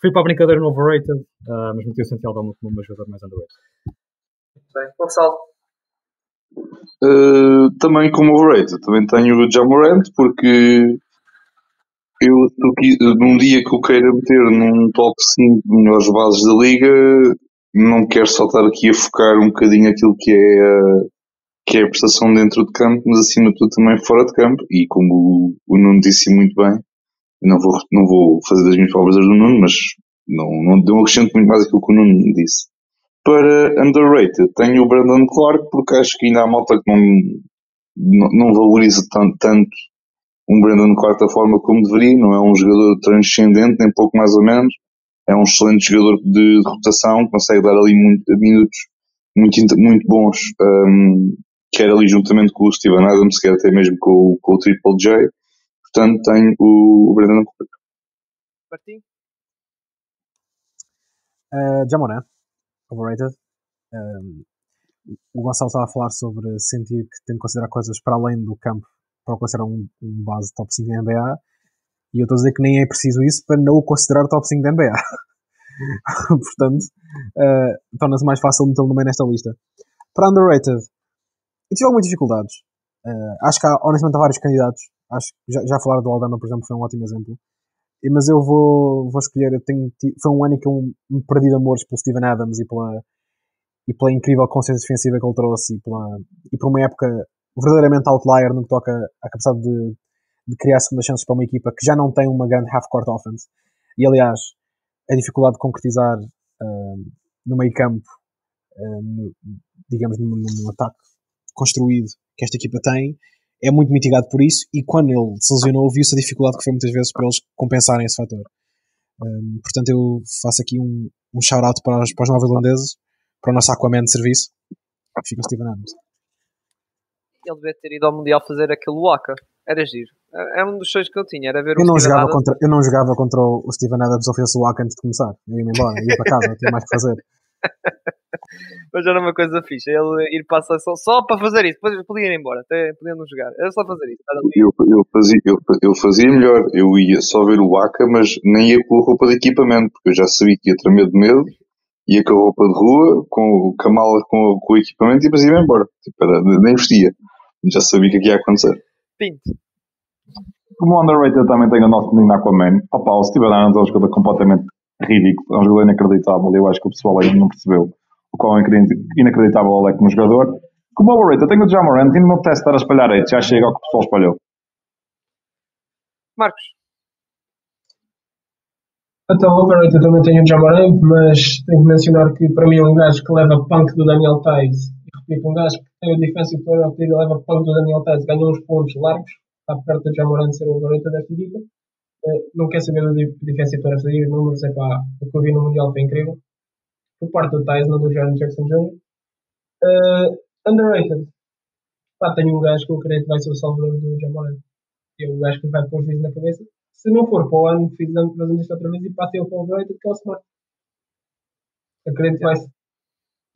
fui para a brincadeira no overrated, mas meti o Santiago Dama como o meu jogador mais underrated. Bem, Gonçalo. Uh, também como overrated, também tenho o Jamorant porque eu num dia que eu queira meter num top 5 melhores bases da liga, não quero só estar aqui a focar um bocadinho aquilo que é a, que é a prestação dentro de campo, mas acima de tudo também fora de campo, e como o, Nuno disse muito bem, não vou, não vou fazer das minhas palavras do Nuno, mas não, não, não acrescento muito mais aquilo que o Nuno disse. Para underrated, tenho o Brandon Clark, porque acho que ainda há malta que não, não, valoriza tanto, tanto um Brandon Clark da forma como deveria. Não é um jogador transcendente, nem pouco mais ou menos. É um excelente jogador de, rotação, consegue dar ali muito, minutos muito, muito bons, um, quer ali juntamente com o Steven Adams, quer até mesmo com, com o Triple J. Portanto, tenho o, o Brandon Clark. Martim? Uh, Jamon, overrated. Um, o Gonçalo estava a falar sobre sentir que tem de considerar coisas para além do campo para considerar um, um base top 5 da NBA e eu estou a dizer que nem é preciso isso para não o considerar top 5 da NBA. Portanto, uh, torna-se mais fácil metê-lo no meio nesta lista. Para underrated, eu tive algumas dificuldades. Uh, acho que há, honestamente, há vários candidatos. Acho que já, já falaram do Aldama, por exemplo, foi um ótimo exemplo mas eu vou, vou escolher. Eu tenho, foi um ano em que eu me perdi de amores pelo Steven Adams e pela, e pela incrível consciência defensiva que ele trouxe e, pela, e por uma época verdadeiramente outlier no que toca à capacidade de, de criar segundas chances para uma equipa que já não tem uma grande half-court offense. E aliás, a dificuldade de concretizar uh, no meio campo, uh, no, digamos, num, num ataque construído que esta equipa tem, é muito mitigado por isso e quando ele se lesionou viu-se a dificuldade que foi muitas vezes para eles compensarem esse fator. Um, portanto, eu faço aqui um, um shout-out para os, para os irlandeses, para o nosso Aquaman de serviço. Fica o Steven Adams. Ele devia ter ido ao Mundial fazer aquele Waka. Era giro. Era um dos sonhos que eu tinha, era ver eu o não Steven jogava Adams. contra Eu não jogava contra o Steven Adams ou fizesse o Waka antes de começar. Eu ia-me embora, ia para casa, tinha mais que fazer. Mas era uma coisa fixe, ele ir para a seleção só para fazer isso, depois podia ir embora, até podia não jogar, era só fazer isso. Eu, eu, fazia, eu, eu fazia melhor, eu ia só ver o Waka, mas nem ia com a roupa de equipamento, porque eu já sabia que ia tremer de medo, ia com a roupa de rua, com, com a mala com, com o equipamento e depois ia embora. Tipo, era, nem vestia, já sabia o que é que ia acontecer. Pinto. Como underrated também tem o nosso menino Aquaman. Opa, o Steven Adams é um jogador completamente ridículo, é um jogador inacreditável. Eu acho que o pessoal ainda não percebeu o qual é inacreditável ele é como jogador. Como overrated, tenho o Jamorant e não me apetece estar a espalhar hate, já chega ao que o pessoal espalhou. Marcos, Então, overrated também tenho o Jamarant, mas tenho que mencionar que para mim é um gajo que leva punk do Daniel Tais. E repito, um gajo que tem o Defensive Player of the Year e leva punk do Daniel Tais, ganhou uns pontos largos, está perto do Jamarant ser o overrated desta equipa. Eh, Não quer saber Player of the Year, os números, é pá, o que eu vi no Mundial foi incrível. Por parte do não do Jaron Jackson Jr. Eh, underrated. Pá, tenho um gajo que eu creio que vai ser o salvador do Jamarant. É o gajo que vai pôr juízo na cabeça. Se não for para o ano, fizemos, fazemos isto outra vez e passei ele para o overrated, que é o Smart. Acredito que vai ser.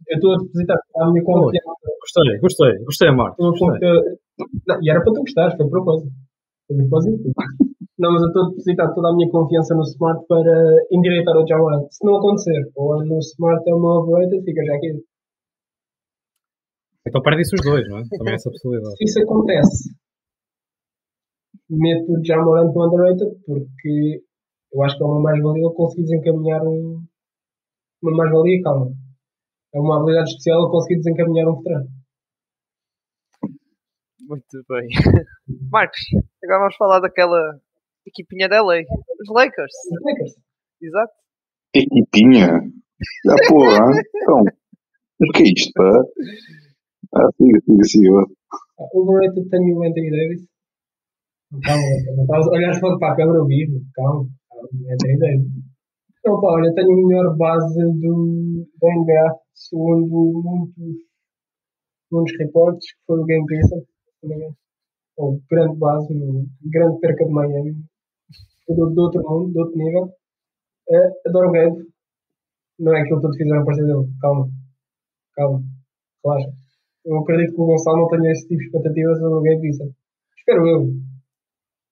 Eu estou a depositar a minha confiança. Gostei, gostei, gostei, Marco. Estou a Gostei. confiar- Não, e era para tu gostares, foi de propósito. Foi de propósito. Não, mas eu estou a depositar toda a minha confiança no Smart para endireitar o Jamarant. Se não acontecer, o ano no Smart é uma overrated, fica já aqui. Então perdem-se os dois, não é? Também há essa possibilidade. Se isso acontece, meto o Jamorant no underrated, porque eu acho que é uma mais-valia ele conseguir desencaminhar um. Uma mais-valia, calma. É uma habilidade especial ele conseguir desencaminhar um veterano. muito bem. Marcos, agora vamos falar daquela equipinha da LA, os Lakers. Os Lakers. Exato. Equipinha? Já porra, então. Mas o que é isto, pá? Ah, siga, siga, siga. Ah, Overrated tenho o Anthony Davis. Calma, não estás a olhar só para a câmera ao vivo. Calma, é 3 Não, pá, olha, tenho a melhor base do, da NBA, segundo muitos, muitos reportes, que foi o Game Pizza. Ou grande base, no- grande perca de Miami. Do, do outro mundo, do outro nível. Eh, adoro o Gabe. Não é aquilo que todos fizeram parecer dele. Calma, calma, relaxa. Eu acredito que o Gonçalo não tenha esse tipo de expectativas sobre o Gabe Pizza. Espero eu.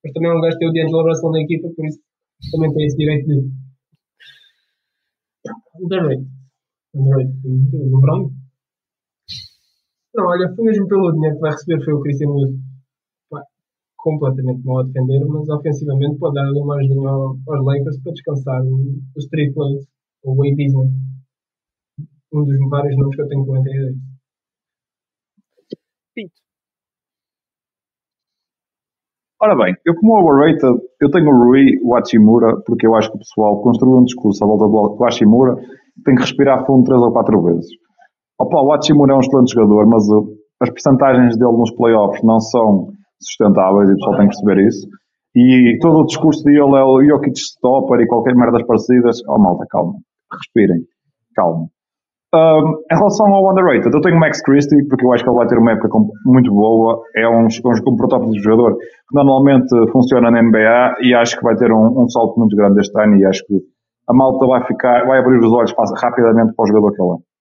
Mas também é um gajo que tem o D'Angelo Russell na equipa, por isso também tem esse direito de. Underrated. Underrated. O LeBron? Não, olha, foi mesmo pelo dinheiro que vai receber, foi o Christian Wood. Completamente mal a defender, mas ofensivamente pode dar ali uma ajudinha ao- aos Lakers para descansar o, o Load, o Wade Disney. Um dos vários nomes que eu tenho com a ideia. Pinto. Ora bem, eu como overrated, eu tenho o Rui Hachimura, porque eu acho que o pessoal construiu um discurso à volta do Hachimura que tem que respirar fundo três ou quatro vezes. Opa, o Hachimura é um excelente jogador, mas as percentagens dele nos playoffs não são sustentáveis e o pessoal tem que perceber isso. E todo o discurso dele é o Jokic stopper e qualquer merdas parecidas. Oh malta, calma. Respirem. Calma. Um, em relação ao underrated, eu tenho o Max Christie, porque eu acho que ele vai ter uma época muito boa. É um, um, um protótipo de jogador que normalmente funciona na NBA e acho que vai ter um, um salto muito grande este ano. E acho que a malta vai ficar, vai abrir os olhos rapidamente para o jogador que ele é.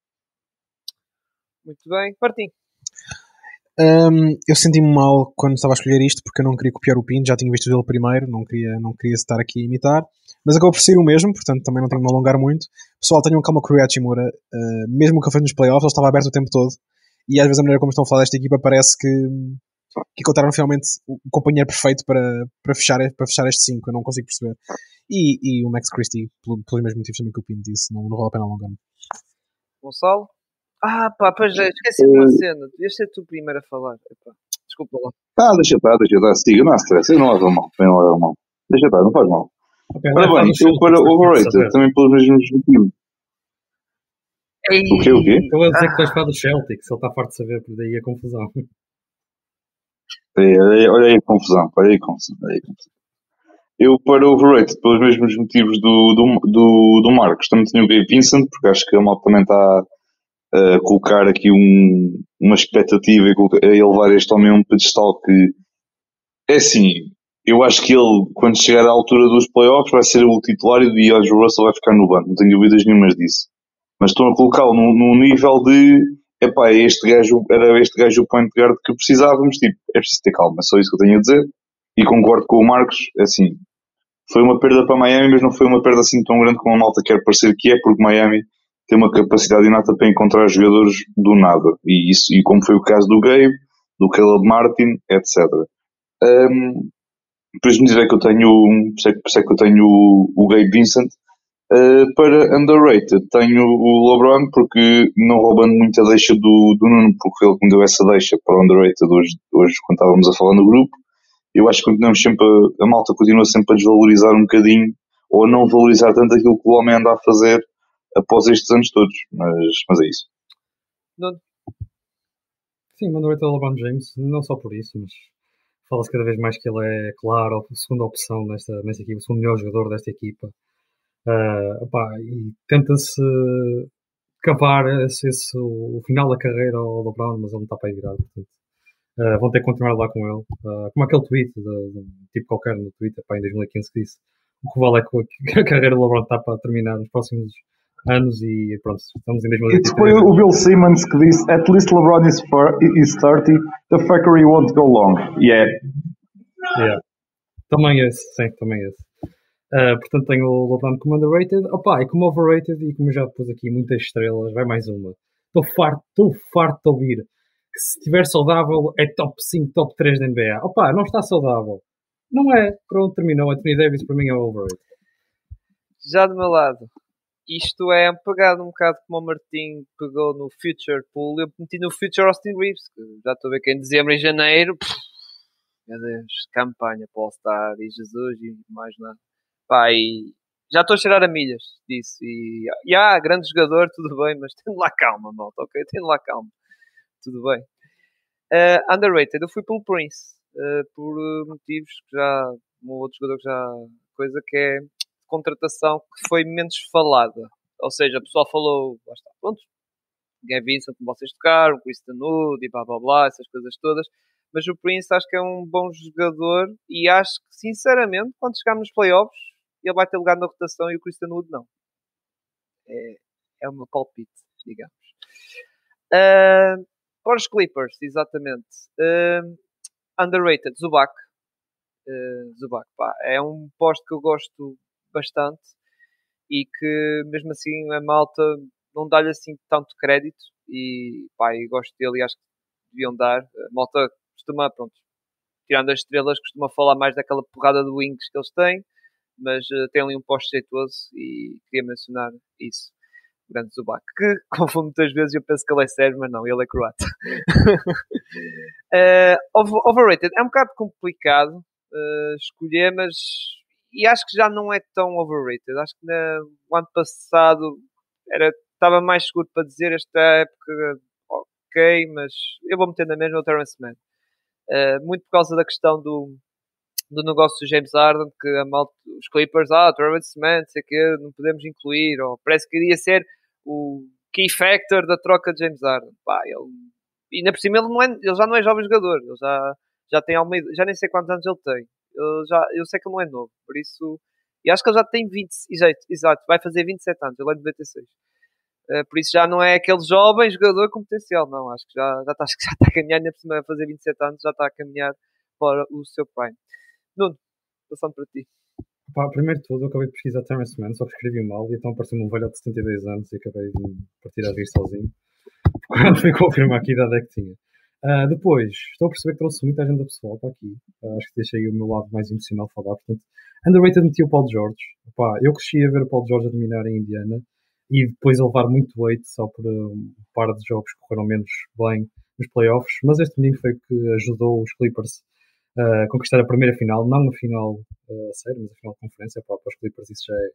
Muito bem. Martim. Hum, eu senti-me mal quando estava a escolher isto porque eu não queria copiar o Pinto, já tinha visto dele primeiro, não queria, não queria estar aqui a imitar, mas acabou por ser o mesmo, portanto também não tenho que me alongar muito. Pessoal, tenham calma com o Hachimura, uh, mesmo que ele fez nos playoffs, ele estava aberto o tempo todo e às vezes a maneira como estão a falar desta equipa parece que, que encontraram finalmente o o companheiro perfeito para, para, fechar, para fechar este 5, eu não consigo perceber. E, e o Max Christie, pelo- pelos mesmos motivos também que o Pinto disse, não, não vale a pena alongar-me. Gonçalo. Ah, pá, pois é, esqueci de uma cena. Devias ser tu primeiro a falar. Epá, desculpa lá. Ah, deixa estar, deixa estar. Siga, não há stress. Eu não levo a mal. Eu não levo a mal. Deixa estar, não faz mal. Ok, Ora bem, eu para overrated, também pelos mesmos motivos. O quê, o quê? Estou a dizer que tu és fã do Celtics, ele está farto de saber, por daí a confusão. É, Olha aí, olha aí a confusão, olha aí a confusão, olha aí a confusão. Eu para overrated, pelos mesmos motivos do, do, do, do Marcos, também tenho o Gabe Vincent, porque acho que a malta também está colocar aqui um, uma expectativa e colocar- elevar este homem a um pedestal que é assim, eu acho que ele, quando chegar à altura dos playoffs, vai ser o titular e o D'Angelo Russell vai ficar no banco, não tenho dúvidas nenhumas disso. Mas estão a colocá-lo num, num nível de epá, este gajo, era este gajo o point guard que precisávamos, tipo, é preciso ter calma, é só isso que eu tenho a dizer. E concordo com o Marcos, assim, foi uma perda para Miami, mas não foi uma perda assim tão grande como a malta quer parecer que é, porque Miami tem uma capacidade inata para encontrar jogadores do nada. E isso, e como foi o caso do Gabe, do Caleb Martin, etc. Um, por isso me dizer que eu tenho, isso é que- é eu tenho o, o Gabe Vincent. Uh, para underrated, tenho o LeBron, porque não roubando muita deixa do, do Nuno, porque ele me deu essa deixa para underrated hoje, hoje quando estávamos a falar no grupo. Eu acho que continuamos sempre, a, a malta continua sempre a desvalorizar um bocadinho, ou a não valorizar tanto aquilo que o homem anda a fazer após estes anos todos. Mas, mas é isso. Sim, mandou até o LeBron James, não só por isso, mas fala-se cada vez mais que ele é, claro, a segunda opção nesta, nesta equipa, o segundo melhor jogador desta equipa. Opá, e tenta-se cavar esse, esse- o final da carreira ao LeBron, mas ele não está para aí virado, portanto. ah, vão ter que continuar lá com ele. Ah, como aquele tweet de, de um tipo qualquer no Twitter, pá, em 2015, que disse o que vale é que a carreira do LeBron está para terminar nos próximos anos e pronto, estamos em 2023. Isso foi o Bill Simmons que disse: At least LeBron is, fir- is 30, the fuckery won't go long. Yeah. Yeah. Também esse, sim, também esse. Ah, portanto, tenho o LeBron como underrated. Opa, e como overrated, e como eu já pus aqui muitas estrelas, vai mais uma. Estou farto, estou farto de ouvir que se estiver saudável é top 5, top 3 da NBA. Opa, não está saudável. Não é. Pronto, terminou. Anthony Davis para mim é overrated. Já do meu lado, isto é pegado um bocado como o Martim pegou no Future Pool. Eu meti no Future Austin Reeves, que já estou a ver que em dezembro e janeiro, pff, meu Deus, campanha para All-Star e Jesus e mais nada. Pá, e já estou a cheirar a milhas disso. E, e ah, grande jogador, tudo bem, mas tendo lá calma, malta, ok? Tendo lá calma. Tudo bem. Eh, underrated, eu fui pelo Prince. eh, por eh, motivos que já, um outro jogador que já, coisa que é contratação que foi menos falada. Ou seja, o pessoal falou, lá está, pronto, Gavin Vincent, como vocês tocaram, Kristen Wood e blá blá blá, essas coisas todas. Mas o Prince acho que é um bom jogador e acho que, sinceramente, quando chegarmos nos playoffs, ele vai ter lugar na rotação e o Kristen Wood não. É, é o meu palpite, digamos. Uh, para os Clippers, exatamente. Uh, underrated, Zubac. Uh, Zubac, pá, é um posto que eu gosto bastante e que mesmo assim a malta não dá-lhe assim tanto crédito e pá, eu gosto dele e acho que deviam dar. A malta costuma, pronto, tirando as estrelas, costuma falar mais daquela porrada de wings que eles têm, mas uh, tem ali um posto jeitoso e queria mencionar isso. O grande Zubac, que confundo muitas vezes eu penso que ele é sério, mas não, ele é croata. uh, overrated é um bocado complicado uh, escolher, mas e acho que já não é tão overrated. Acho que no ano passado era estava mais seguro para dizer esta época, ok, mas eu vou meter na mesma o Terence Mann. Uh, muito por causa da questão do, do negócio do James Harden, que a malta, os Clippers, ah, Terence Mann, sei que não podemos incluir, ou parece que iria ser o key factor da troca de James Harden. Pá, ele, ainda por cima ele, não é, ele já não é jovem jogador, ele já, já tem alguma, já nem sei quantos anos ele tem. Ele já, eu sei que ele não é novo, por isso, e acho que ele já tem 20, exato, vai fazer 27 anos, ele é de 96. Uh, por isso já não é aquele jovem jogador com potencial, não. Acho que já, já, está, já está a caminhar, ainda por cima a fazer 27 anos, já está a caminhar para o seu prime. Nuno, passando para ti. Pá, primeiro de tudo, eu acabei de pesquisar Terrence Mann, só que escrevi mal e então apareceu-me um velho de 72 anos e acabei de partir a rir sozinho. Quando fui confirmar que idade é que tinha. Uh, depois, estou a perceber que trouxe muita agenda pessoal para aqui. Uh, acho que deixei o meu lado mais emocional falar. Portanto, underrated meti o Paul George. Pá, eu cresci a ver o Paul George a dominar em Indiana e depois a levar muito weight só por um par de jogos que correram menos bem nos playoffs. Mas este menino foi que ajudou os Clippers a conquistar a primeira final, não a final uh, sério, mas a final de conferência. Para, para os Clippers isso já é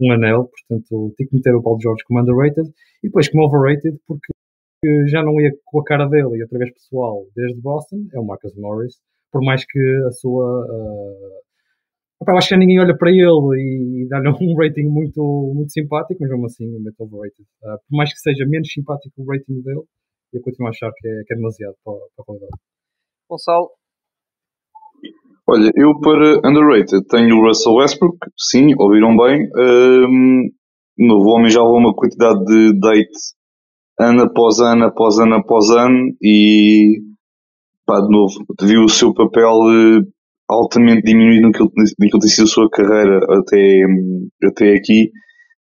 um anel, portanto tem que meter o Paul George como underrated e depois como overrated porque já não ia com a cara dele e outra vez pessoal desde Boston é o Marcus Morris por mais que a sua uh, Opa, eu acho que ninguém olha para ele e dá-lhe um rating muito, muito simpático, mas mesmo assim, o muito overrated. Uh, por mais que seja menos simpático o rating dele, eu continuo a achar que é, que é demasiado para, para a qualidade. Gonçalo? Olha, eu para underrated tenho o Russell Westbrook, sim, ouviram bem. Um, novo homem já levou uma quantidade de date ano após ano, após ano, após ano e pá, de novo, viu o seu papel eh, altamente diminuído naquilo, naquilo tem sido a sua carreira até, até aqui.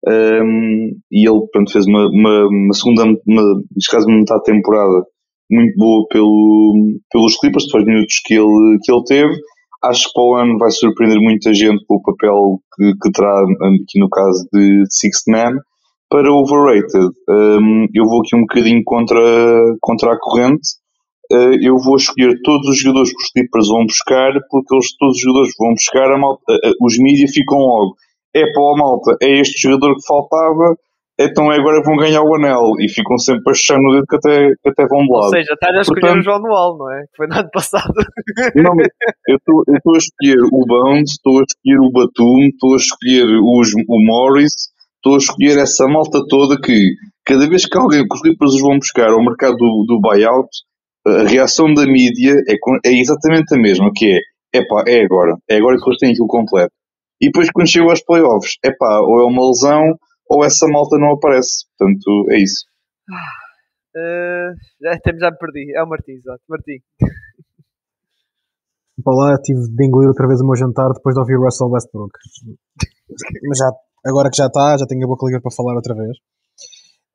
Um, e ele pronto, fez uma, uma, uma segunda, uma, neste caso, uma metade de temporada muito boa pelo, pelos Clippers, depois minutos que ele, que ele teve. Acho que para o ano vai surpreender muita gente pelo papel que, que terá aqui no caso de Sixth Man. Para overrated, um, eu vou aqui um bocadinho contra, contra a corrente uh, eu vou escolher todos os jogadores que os Clippers vão buscar, porque eles, todos os jogadores que vão buscar, malta, uh, os mídias ficam logo. É para a malta, é este jogador que faltava, então é agora vão ganhar o anel. E ficam sempre a achar no dedo que até, que até vão de lado. Ou seja, estás a escolher Portanto, o João Noal, não é? Que foi no ano passado. Não, eu estou a escolher o Bones, estou a escolher o Batum, estou a escolher os, o Morris, estou a escolher essa malta toda que cada vez que alguém que os Clippers os vão buscar ao mercado do, do buyout, a reação da mídia é, é exatamente a mesma, que é, epá, é agora, é agora que eles têm aquilo completo. E depois quando chegam aos playoffs, epá, ou é uma lesão, ou essa malta não aparece. Portanto, é isso. Uh, já, já me perdi, é o Martim, exato. Martim. Para lá tive de engolir outra vez o meu jantar depois de ouvir Russell Westbrook. Mas já, agora que já está, já tenho a boca livre para falar outra vez.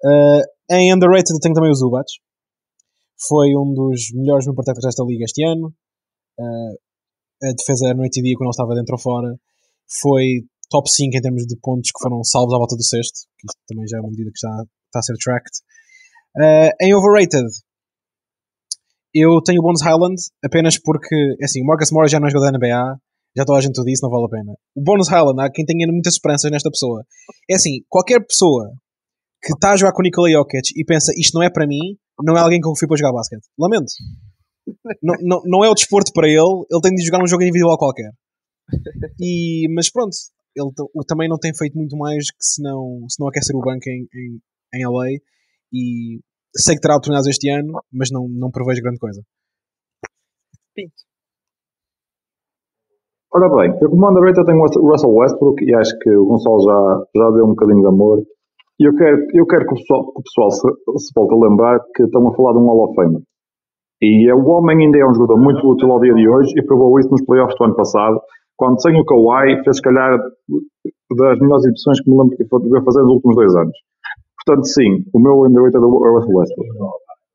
Uh, em underrated eu tenho também os Zubats foi um dos melhores meu protetor desta liga este ano. Uh, a defesa era noite e dia quando ele estava dentro ou fora. Foi top 5 em termos de pontos que foram salvos à volta do sexto, que também já é uma medida que já está a ser tracked. Uh, em overrated, eu tenho o Bones Highland apenas porque, é assim, o Marcus Morris já não jogador da NBA, já toda a gente tudo isso, não vale a pena. O Bones Highland, há quem tenha muitas esperanças nesta pessoa. É assim, qualquer pessoa que está a jogar com o Nikola Jokic e pensa isto não é para mim, não é alguém que eu fui para jogar basquete. Lamento. não, não, não é o desporto para ele, ele tem de jogar um jogo individual qualquer. E, mas pronto, ele também não tem feito muito mais que se não, se não aquecer o banco em, em, em LA. E sei que terá oportunidades este ano, mas não, não prevejo grande coisa. Pinto. Ora bem, eu como underrated tenho o Russell Westbrook e acho que o Gonçalo já, já deu um bocadinho de amor. E eu quero, eu quero que o pessoal, que o pessoal se, se volte a lembrar que estão a falar de um Hall of Famer. E é, o homem ainda é um jogador muito útil ao dia de hoje e provou isso nos playoffs do ano passado, quando sem o Kawhi fez se calhar das melhores exibições que me lembro que foi fazer nos últimos dois anos. Portanto, sim, o meu underrated é o Russell Westbrook.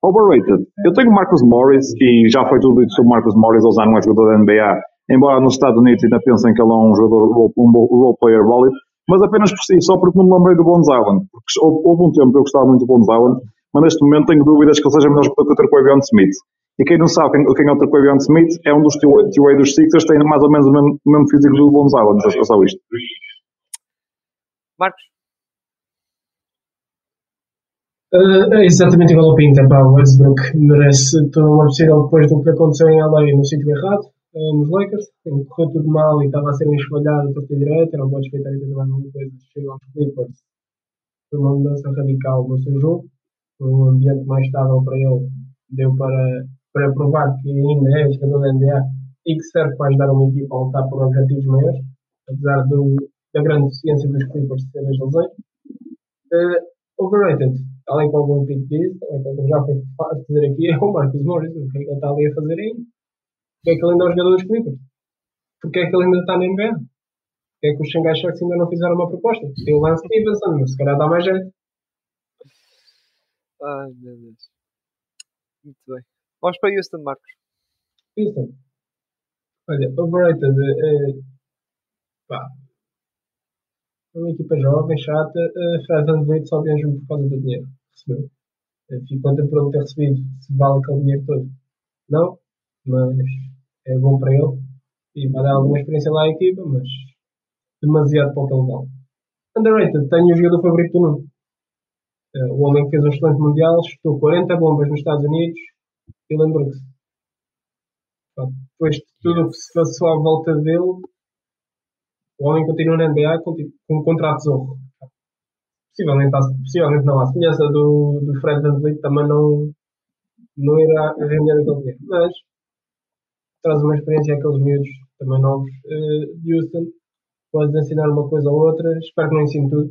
Overrated. Eu tenho Marcus Morris e já foi tudo dito sobre Marcus Morris, ele não é jogador da NBA, embora nos Estados Unidos ainda pensem que ele é um jogador, um role player válido, mas apenas por si, só porque não me lembrei do Bones Island. Porque houve, houve um tempo que eu gostava muito do Bones Island, mas neste momento tenho dúvidas que ele seja melhor jogador que o Traquavion Smith. E quem não sabe quem, quem é o Traquavion Smith, é um dos two-way dos Sixers, tem mais ou menos o mesmo, o mesmo físico do Bones Island, é só isto. Marcos, Uh, é exatamente igual ao Pinta, pá, o Westbrook merece toda uma possível depois do que aconteceu em LA no sítio errado, nos Lakers, em que correu tudo mal e estava a ser enxovalhado a torta direita, não pode respeitar e tentar mais alguma coisa, chega aos Clippers, foi uma mudança radical no seu jogo, um ambiente mais estável para ele, deu para, para provar que ainda é jogador da NBA e que serve para ajudar uma equipa a lutar por objetivos maiores, apesar do, da grande deficiência dos Clippers serem as lesões. Uh, overrated, além que algum pico diz, que já foi fácil dizer aqui, é o Marcus Morris. O é que ele está ali a fazer aí? Porque é que ele ainda é um jogador dos Clippers? Porque é que ele ainda está na NBA? Porque é que os Shanghai Sharks ainda não fizeram uma proposta? Tem o Lance Stevenson, mas se calhar dá mais jeito. ai meu Deus. Muito bem. Vamos para Houston, Marcos. Houston. Olha, overrated. É, pá. É uma equipa jovem, chata, uh, faz anos leite só mesmo por causa do dinheiro recebeu. Uh, fico contente por ele ter recebido, se vale aquele dinheiro todo. Não, mas é bom para ele e vai dar alguma experiência lá à equipa, mas demasiado para o que. Underrated, tenho o jogador favorito do mundo. Uh, o homem que fez um excelente mundial, chutou 40 bombas nos Estados Unidos e lembrou-se. Depois de tudo o que se passou à volta dele, o homem continua na NBA com, com um contrato zorro. Possivelmente, possivelmente não. A semelhança do, do Fred VanVleet também não, não irá render aquele dinheiro. Mas traz uma experiência àqueles miúdos também novos uh, de Houston. Podes ensinar uma coisa ou outra. Espero que não ensine tudo.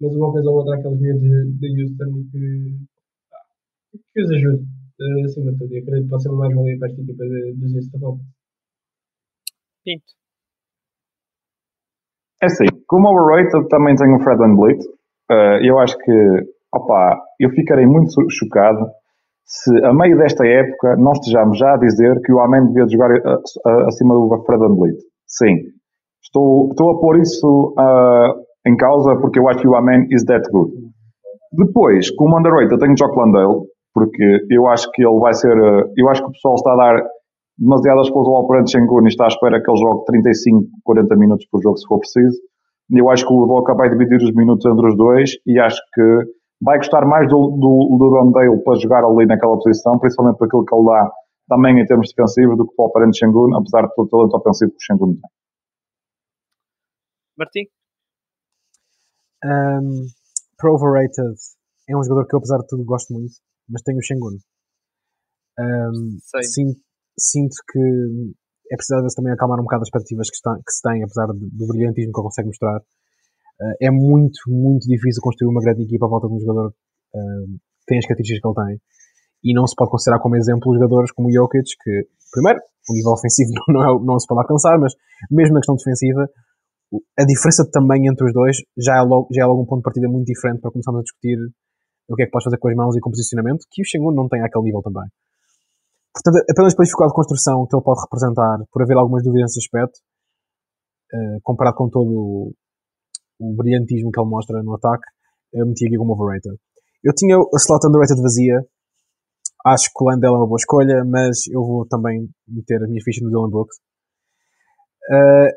Mas uma coisa ou outra àqueles miúdos de, de Houston e que, que os ajude. Uh, acima de tudo. E acredito que pode ser uma mais-valia para esta equipa dos Houston Rockets. Pinto. É assim, como overrated também tenho o Fred VanVleet. Uh, eu acho que, opa, eu ficarei muito chocado se a meio desta época nós estejamos já a dizer que o Amen devia jogar uh, uh, acima do Fred VanVleet. Sim. Estou, estou a pôr isso em causa porque eu acho que o Amen is that good. Depois, como underrated, eu tenho Jock Landale, porque eu acho que ele vai ser. Eu acho que o pessoal está a dar demasiadas coisas ao Alperan Shengun e está à espera que ele jogue 35, 40 minutos por jogo se for preciso. Eu acho que o Doca vai dividir os minutos entre os dois e acho que vai gostar mais do, do, do Rondale para jogar ali naquela posição, principalmente por aquilo que ele dá também em termos defensivos, do que para o Alperan Shengun, apesar de todo o talento ofensivo que o Shengun tem. Martim? Um, para overrated, é um jogador que eu, apesar de tudo, gosto muito, mas tenho o Shengun. Um, sinto, sinto que é preciso às vezes também acalmar um bocado as expectativas que, está, que se tem, apesar do brilhantismo que ele consegue mostrar. Uh, é muito, muito difícil construir uma grande equipa à volta de um jogador uh, que tem as características que ele tem. E não se pode considerar como exemplo jogadores como o Jokic, que, primeiro, o nível ofensivo não, é, não se pode alcançar, mas mesmo na questão defensiva, a diferença de tamanho entre os dois já é, logo, já é logo um ponto de partida muito diferente para começarmos a discutir o que é que podes fazer com as mãos e com posicionamento, que o Shengun não tem àquele nível também. Portanto, apenas pela dificuldade de construção que ele pode representar, por haver algumas dúvidas nesse aspecto, uh, comparado com todo o, brilhantismo que ele mostra no ataque, eu meti aqui como overrated. Eu tinha a slot underrated vazia, acho que o Landell é uma boa escolha, mas eu vou também meter as minhas fichas no Dylan Brooks. Uh,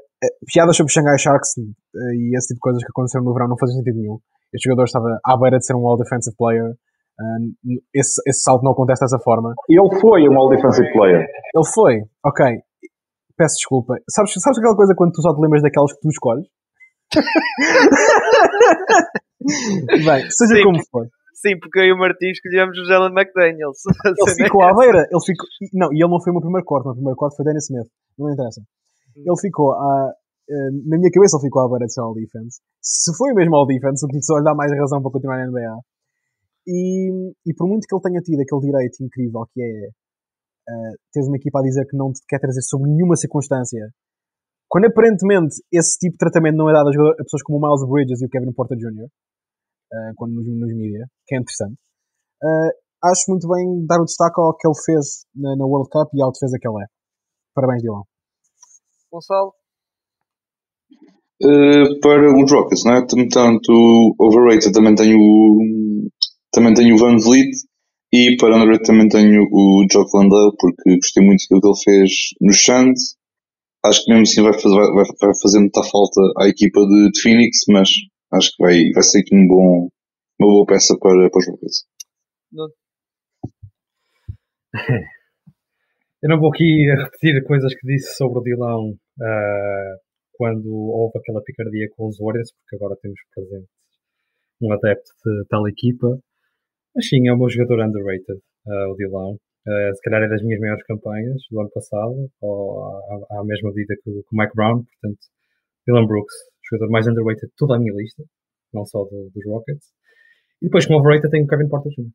piadas sobre Shanghai Sharks uh, e esse tipo de coisas que aconteceram no verão não fazem sentido nenhum. Este jogador estava à beira de ser um All Defensive Player Uh, esse, esse salto não acontece dessa forma. Ele foi um All-Defensive Player. Ele foi, ok. Peço desculpa. Sabes, sabes aquela coisa quando tu só te lembras daquelas que tu escolhes? Bem, seja Sim. como for. Sim, porque eu e o Martim escolhemos o Jalen McDaniels. Ele ficou à beira. Ele ficou, não, e ele não foi o meu primeiro corte. O meu primeiro corte foi Dennis Smith. Não interessa. Ele ficou à, eh, na minha cabeça ele ficou à beira de ser All Defense. Se foi mesmo All Defense, o que só lhe dá mais razão para continuar na NBA. E, e por muito que ele tenha tido aquele direito incrível que é eh, teres uma equipa a dizer que não te quer trazer sob nenhuma circunstância, quando aparentemente esse tipo de tratamento não é dado a, jogador- a pessoas como o Miles Bridges e o Kevin Porter Jr., eh, quando nos, nos mídia, que é interessante, eh, acho muito bem dar o destaque ao que ele fez na, na World Cup e ao defesa que ele é. Parabéns, Dylan. Gonçalo? Uh, para os Rockets, não é? Tanto overrated também tenho o, também tenho o Van Vliet e para underrated também tenho o Jock Landale porque gostei muito do que ele fez no Suns. Acho que mesmo assim vai fazer, vai, vai fazer muita falta à equipa de, de Phoenix, mas acho que vai, vai ser aqui um bom, uma boa peça para, para os Rockets. Eu não vou aqui repetir coisas que disse sobre o Dilão ah, quando houve aquela picardia com os Warriors, porque agora temos presente um adepto de tal equipa. Mas sim, é meu jogador underrated, ah, o Dilão. Ah, se calhar é das minhas maiores campanhas do ano passado, ou à, à mesma medida que o, que o Mike Brown. Portanto, Dylan Brooks, jogador mais underrated de toda a minha lista, não só do- dos Rockets. E depois, como overrated, tenho o Kevin Porter Jr.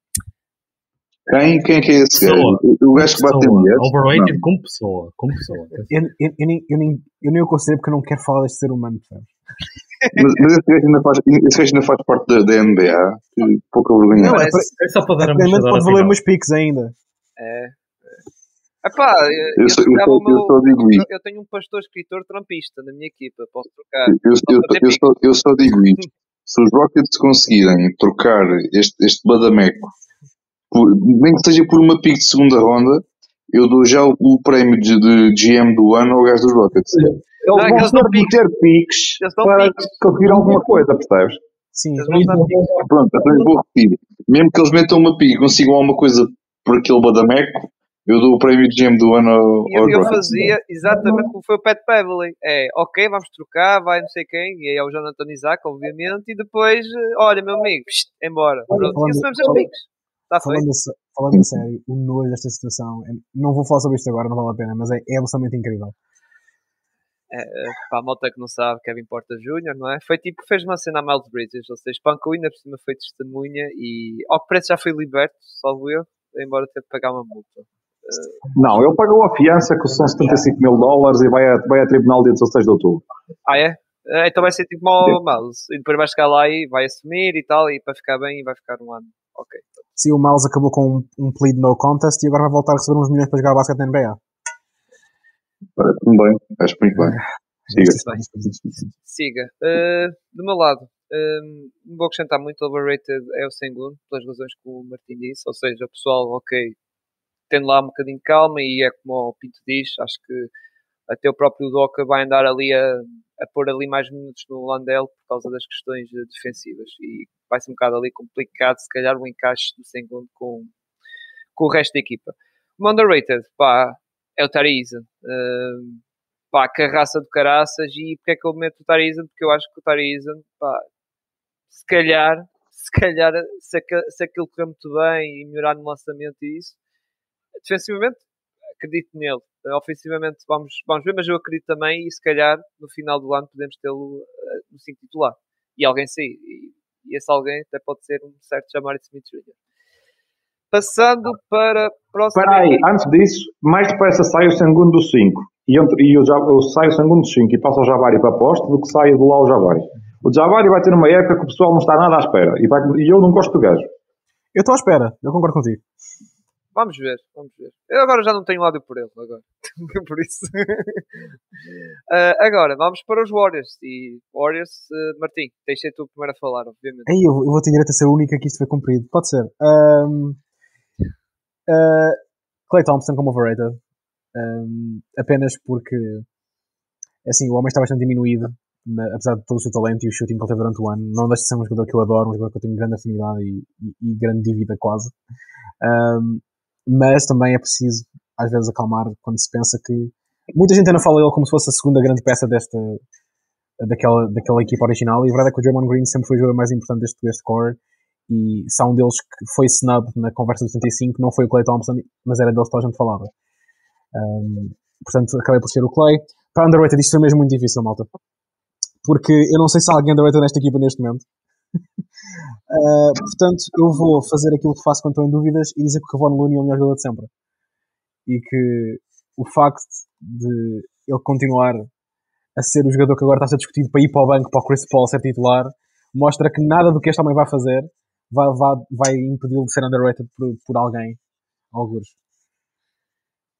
Quem, quem é que é esse gajo? Pessoa. O gajo que bate Pessoa. mulheres? Overrated como pessoa. Como pessoa. Eu, eu, eu, nem, eu, nem, eu nem o considero porque eu não quero falar deste ser humano, percebes? Mas, mas esse gajo ainda faz, esse gajo ainda faz parte da, da NBA. Pouca vergonha. Não, é, É só para dar a Aparentemente mostrar pode valer meus piques ainda. É. é. Epá, eu, Eu só, eu, o meu- eu eu- isto. eu tenho um pastor escritor trampista na minha equipa, posso trocar. Eu, eu, eu, só, eu só digo isto. Se os Rockets conseguirem trocar este, este Badameco, por, nem que seja por uma pick de segunda ronda, eu dou já o, o prémio de, de GM do ano ao gajo dos Rockets. Eles Não, vão eles ter piques Eles dão para piques. conseguir alguma coisa, percebes? Sim. Eles vão dar piques. Pronto, então eu vou repetir. Mesmo que eles metam uma pick e consigam alguma coisa por aquele Badameco, eu dou o prémio de GM do ano ao, E eu, eu fazia exatamente como foi o Pat Beverly. É, ok, vamos trocar, vai não sei quem, e aí é o Jonathan Isaac, obviamente, e depois, eh, olha, meu amigo, psst, embora. Pronto, falando- e assumimos as piques. Está. Falando, falando a sério, o nojo desta situação, é- não vou falar sobre isto agora, não vale a pena, mas é, é absolutamente incrível. Para a malta que não sabe, Kevin Porter Jr., não é? Foi tipo, fez uma cena a Miles Bridges, ou seja, espancou ainda por cima foi testemunha e ao que parece já foi liberto, salvo eu, embora ter que pagar uma multa. Não, ele pagou a fiança que são 75 mil dólares e vai a, vai a tribunal dia 16 de outubro. Ah, é? Eh, Então vai ser tipo mal Miles. E depois vai chegar lá e vai assumir e tal, e para ficar bem, e vai ficar um ano. Ok. Sim, o Miles acabou com um, um plead no contest e agora vai voltar a receber uns milhões para jogar basquete na NBA. Parece-me bem, acho muito bem. Siga. Siga. Eh, do meu lado, eh, não vou acrescentar muito. Overrated é o Sengun, pelas razões que o Martin disse. Ou seja, o pessoal, ok, tendo lá um bocadinho de calma e é como o Pinto diz, acho que até o próprio Doca vai andar ali a, a pôr ali mais minutos no Landel por causa das questões eh, defensivas e vai ser um bocado ali complicado se calhar o encaixe do Sengun com, com o resto da equipa. O underrated, pá, é o Tariza. Uh, pá, carraça de caraças e porque é que eu meto o Tarizan? Porque eu acho que o Tarizan, pá, se calhar, se calhar, se, se aquilo correr muito bem e melhorar no lançamento e isso, defensivamente, acredito nele. Ofensivamente, vamos, vamos ver, mas eu acredito também e se calhar no final do ano podemos tê-lo eh, no 5 titular. E alguém sair. E, e esse alguém até pode ser um certo Jamari Smith Jr. Passando para próximo. Espera aí, antes disso, mais depressa sai o Sanguno do 5 e, entre, e eu, já, eu saio o Sanguno do 5 e passo ao Javari para posto do que saia de lá o Javari. O Javari vai ter uma época que o pessoal não está nada à espera e, vai, e eu não gosto do gajo. Eu estou à espera, eu concordo contigo. Vamos ver, vamos ver. Eu agora já não tenho ódio por ele, agora. por isso. Ah, agora, vamos para os Warriors. E Warriors, uh, Martim, deixei tu primeiro a falar, obviamente. Aí eu, eu vou ter direito a ser a única que isto foi cumprido. Pode ser. Um, Clay Thompson como overrated. Um, apenas porque assim, o homem está bastante diminuído apesar de todo o seu talento e o shooting que ele teve durante o ano, não deixa de ser um jogador que eu adoro, um jogador que eu tenho grande afinidade e, e, e grande dívida quase. Um, mas também é preciso, às vezes, acalmar quando se pensa que muita gente ainda fala dele como se fosse a segunda grande peça desta, daquela, daquela equipa original, e a verdade é que o Draymond Green sempre foi o jogador mais importante deste, deste core, e só um deles que foi snub na conversa do 75, não foi o Clay Thompson, mas era deles que a gente falava. Um, portanto, acabei por ser o Clay. Para underrated, isto foi mesmo muito difícil, malta. Porque eu não sei se há alguém underrated nesta equipa neste momento. uh, portanto, eu vou fazer aquilo que faço quando estou em dúvidas e dizer que o Kevon Looney é o melhor jogador de sempre. E que o facto de ele continuar a ser o jogador que agora está a ser discutido para ir para o banco, para o Chris Paul ser titular, mostra que nada do que este homem vai fazer vai, vai, vai impedi-lo de ser underrated por, por alguém, alguns.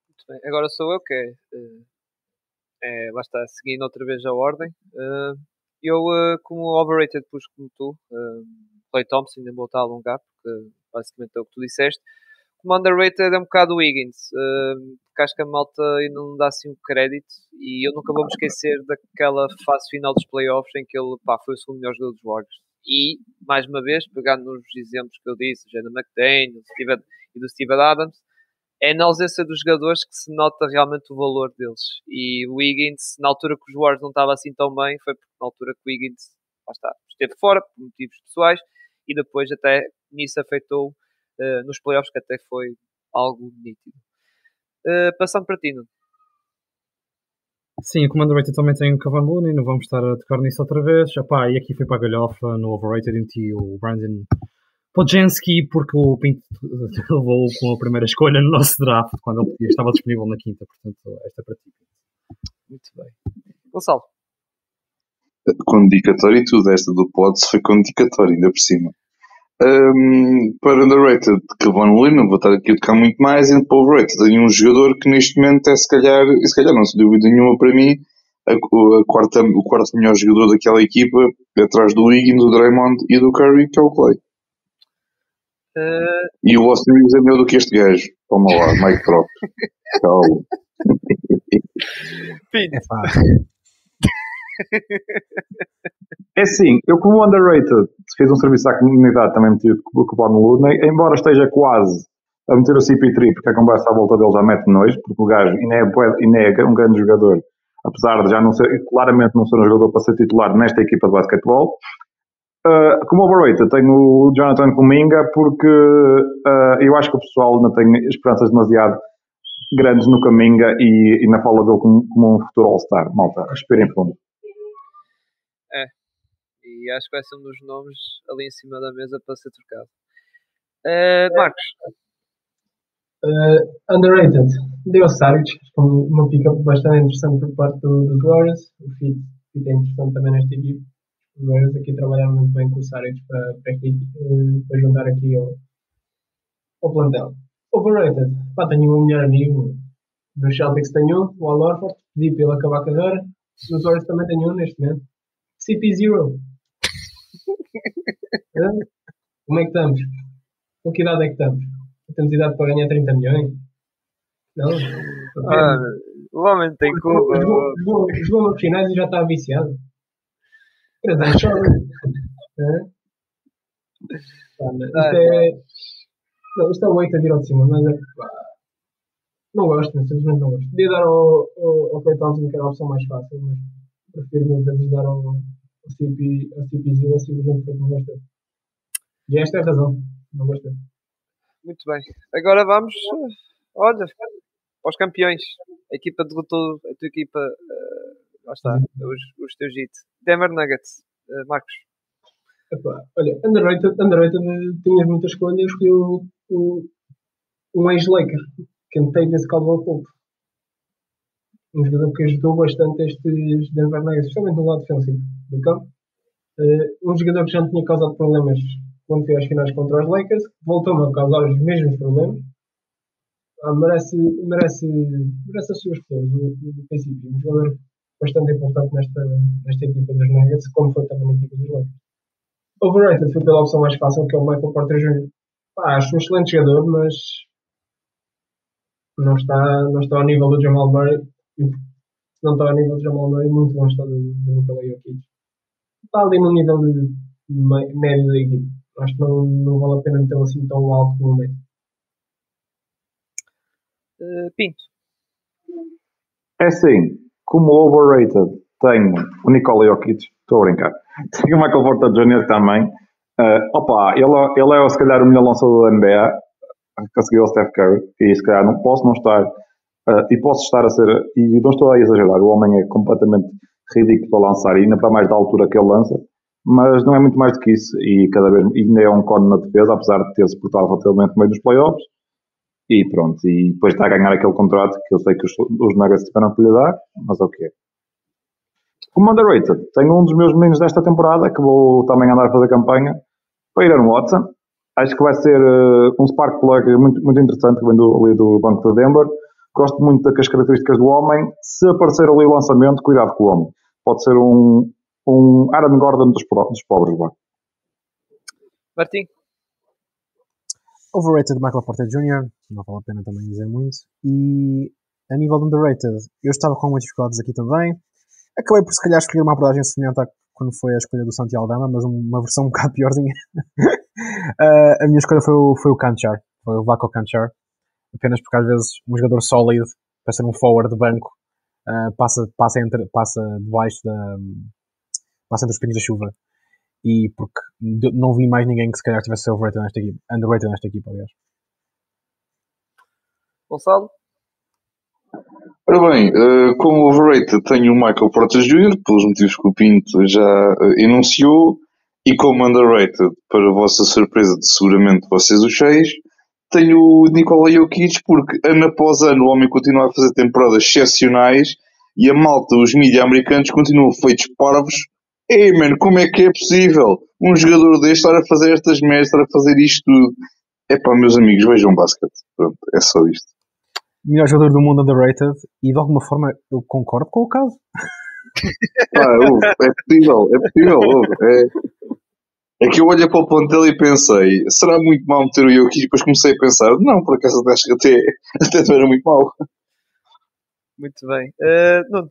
Muito bem. Agora sou eu que é, lá está, seguindo outra vez a ordem. Uh, eu, uh, como overrated, pus como tu, Clay Thompson, ainda vou estar a alongar, porque basicamente é o que tu disseste. Como underrated é um bocado o Wiggins, uh, porque acho que a malta ainda não dá assim o um crédito e eu nunca vou me esquecer daquela fase final dos playoffs em que ele pá, foi o segundo melhor jogador dos Warriors. E, mais uma vez, pegando nos exemplos que eu disse, Jenna McDaniel e do Steven Adams, é na ausência dos jogadores que se nota realmente o valor deles. E o Wiggins, na altura que os Warriors não estava assim tão bem, foi porque na altura que o Wiggins lá está, esteve fora por motivos pessoais e depois até nisso afetou uh, nos playoffs, que até foi algo nítido. Uh, passando para ti, não? Sim, o Commander Rated também tem o Kevin Looney, não vamos estar a tocar nisso outra vez. Epá, e aqui foi para a galhofa, no Overrated, meti o Brandon Podjenski, porque o Pinto levou com a primeira escolha no nosso draft, quando ele podia, estava disponível na quinta, portanto, esta é para ti. Muito bem. Gonçalo. Com dedicatório e tudo, esta do Pods foi com dedicatório, ainda por cima. Um, para underrated, Kevon Lee, não vou estar aqui a tocar muito mais, e para overrated, tenho um jogador que neste momento é se calhar, e se calhar não se dúvida nenhuma para mim, a, a quarta, o quarto melhor jogador daquela equipa, atrás do Wiggins, do Draymond e do Curry, que é o Clay. Uh... E o Austin Reeves é melhor do que este gajo. Toma lá, Mike Trop. Calma. É É assim, eu como underrated fiz um serviço à comunidade também meti o cupom no Looney, embora esteja quase a meter o CP3 porque a conversa à volta dele já mete nojo, porque o gajo ainda é, ainda é um grande jogador, apesar de já não ser, claramente não ser um jogador para ser titular nesta equipa de basquetebol. Uh, como overrated, tenho o Jonathan Kuminga porque uh, eu acho que o pessoal ainda tem esperanças demasiado grandes no Kuminga e, e na fala dele como, como um futuro All-Star. Malta, esperem fundo. É, e acho que vai ser um dos nomes ali em cima da mesa para ser trocado. Uh, Marcos. underrated, Deu Saric, uma pick-up bastante interessante por parte do, dos Warriors. O fit, fit é interessante também nesta equipe os Warriors aqui trabalharam muito bem com o Saric para, para, eh, para juntar aqui ao, ao plantel. Overrated. Pá, tenho um melhor amigo do Celtics, tenho o Al Orford, pedi para ele acabar a carreira. Nos Warriors também tenho um neste momento. CP0. Como é que estamos? Com que idade é que estamos? Temos idade para ganhar 30 milhões? Não? Ah, o homem tem culpa. Jogou, jogou, jogou nos finais e já está viciado. Isto é. Não, isto é o 8 a vir ao de cima, mas é. Pá, não gosto, simplesmente não gosto. Podia dar ao, ao, ao Clay Thompson, que era a opção mais fácil, mas prefiro mil vezes dar ao, ao CP, ao CP0 simplesmente porque não gosto dele. E esta é a razão, não gosto dele. Muito bem. Agora vamos, olha, para os campeões. A equipa derrotou a tua equipa uh, lá está, os, os teus hits. Denver Nuggets, uh, Marcos. Epá, olha, underrated, underrated tinhas muita escolha, escolhi o, o, um ex-Laker, Ken Davis Caldwell Pope. Um jogador que ajudou bastante estes Denver Nuggets, especialmente no lado defensivo do campo. Uh, um jogador que já tinha causado problemas quando foi às finais contra os Lakers, voltou-me a causar os mesmos problemas. Ah, merece, merece, merece as suas flores, no princípio. Um jogador bastante importante nesta, nesta equipa dos Nuggets, como foi também na equipa dos Lakers. Overrated foi pela opção mais fácil, que é o Michael Porter Jr. Pá, acho um excelente jogador, mas não está, não está ao nível do Jamal Murray. não está ao nível de Jamal Murray, muito longe está do, do Nikola Jokic. Está ali no nível de, me- médio da equipe. Acho que não, não vale a pena metê-lo assim tão alto como o médio. Eh, Pinto. É assim, como overrated tenho o Nikola Jokic, estou a brincar. Tenho o Michael Porter Jr. também. Ah, opa, ele, ele é se calhar o melhor lançador da NBA, conseguiu o Steph Curry, e se calhar não posso não estar, ah, e posso estar a ser, e não estou a exagerar, o homem é completamente ridículo para lançar, e ainda para mais da altura que ele lança, mas não é muito mais do que isso, e cada vez e ainda é um cone na defesa, apesar de ter se portado relativamente no meio dos playoffs, e pronto, e depois está a ganhar aquele contrato que eu sei que os, os Nuggets tiveram que lhe dar, mas é o que é. Como underrated, tenho um dos meus meninos desta temporada que vou também andar a fazer campanha para ir a Watson. Acho que vai ser eh, um spark plug muito, muito interessante que vem do, ali do Banco de Denver. Gosto muito das características do homem. Se aparecer ali o lançamento, cuidado com o homem. Pode ser um, um Aaron Gordon dos, dos pobres. Vá. Martim. Overrated Michael Porter Jr., não vale a pena também dizer muito. E a nível de underrated, eu estava com muitas dificuldades aqui também. Acabei por se calhar escolher uma abordagem semelhante à quando foi a escolha do Santi Aldama, mas uma versão um bocado piorzinha. Ah, a minha escolha foi o, foi o Kanchar, foi o Vaco Kanchar. Apenas porque às vezes um jogador sólido, para ser um forward de banco, ah, passa, passa, entre, passa debaixo da. passa entre os pinos da chuva. E porque não vi mais ninguém que se calhar tivesse overrated nesta equipa, underrated nesta equipa, aliás. Gonçalo. Ora bem, eh, como overrated tenho o Michael Porter Jr., pelos motivos que o Pinto já eh, enunciou, e como underrated, para a vossa surpresa de seguramente vocês os seis, tenho o Nikola Jokic, porque ano após ano o homem continua a fazer temporadas excepcionais e a malta, os mídias americanos, continuam feitos parvos. Ei, mano, como é que é possível um jogador deste estar a fazer estas merdas, estar a fazer isto tudo? É pá, meus amigos, vejam basquete. Pronto, é só isto. Melhor jogador do mundo underrated e de alguma forma eu concordo com o caso. Pá, ouve, é possível, é possível. ouve, é, é que eu olhei para o plantel e pensei, será muito mal meter o Jokic? E depois comecei a pensar, não, por acaso até acho que até, até não era muito mal. Muito bem. Eh, Nuno.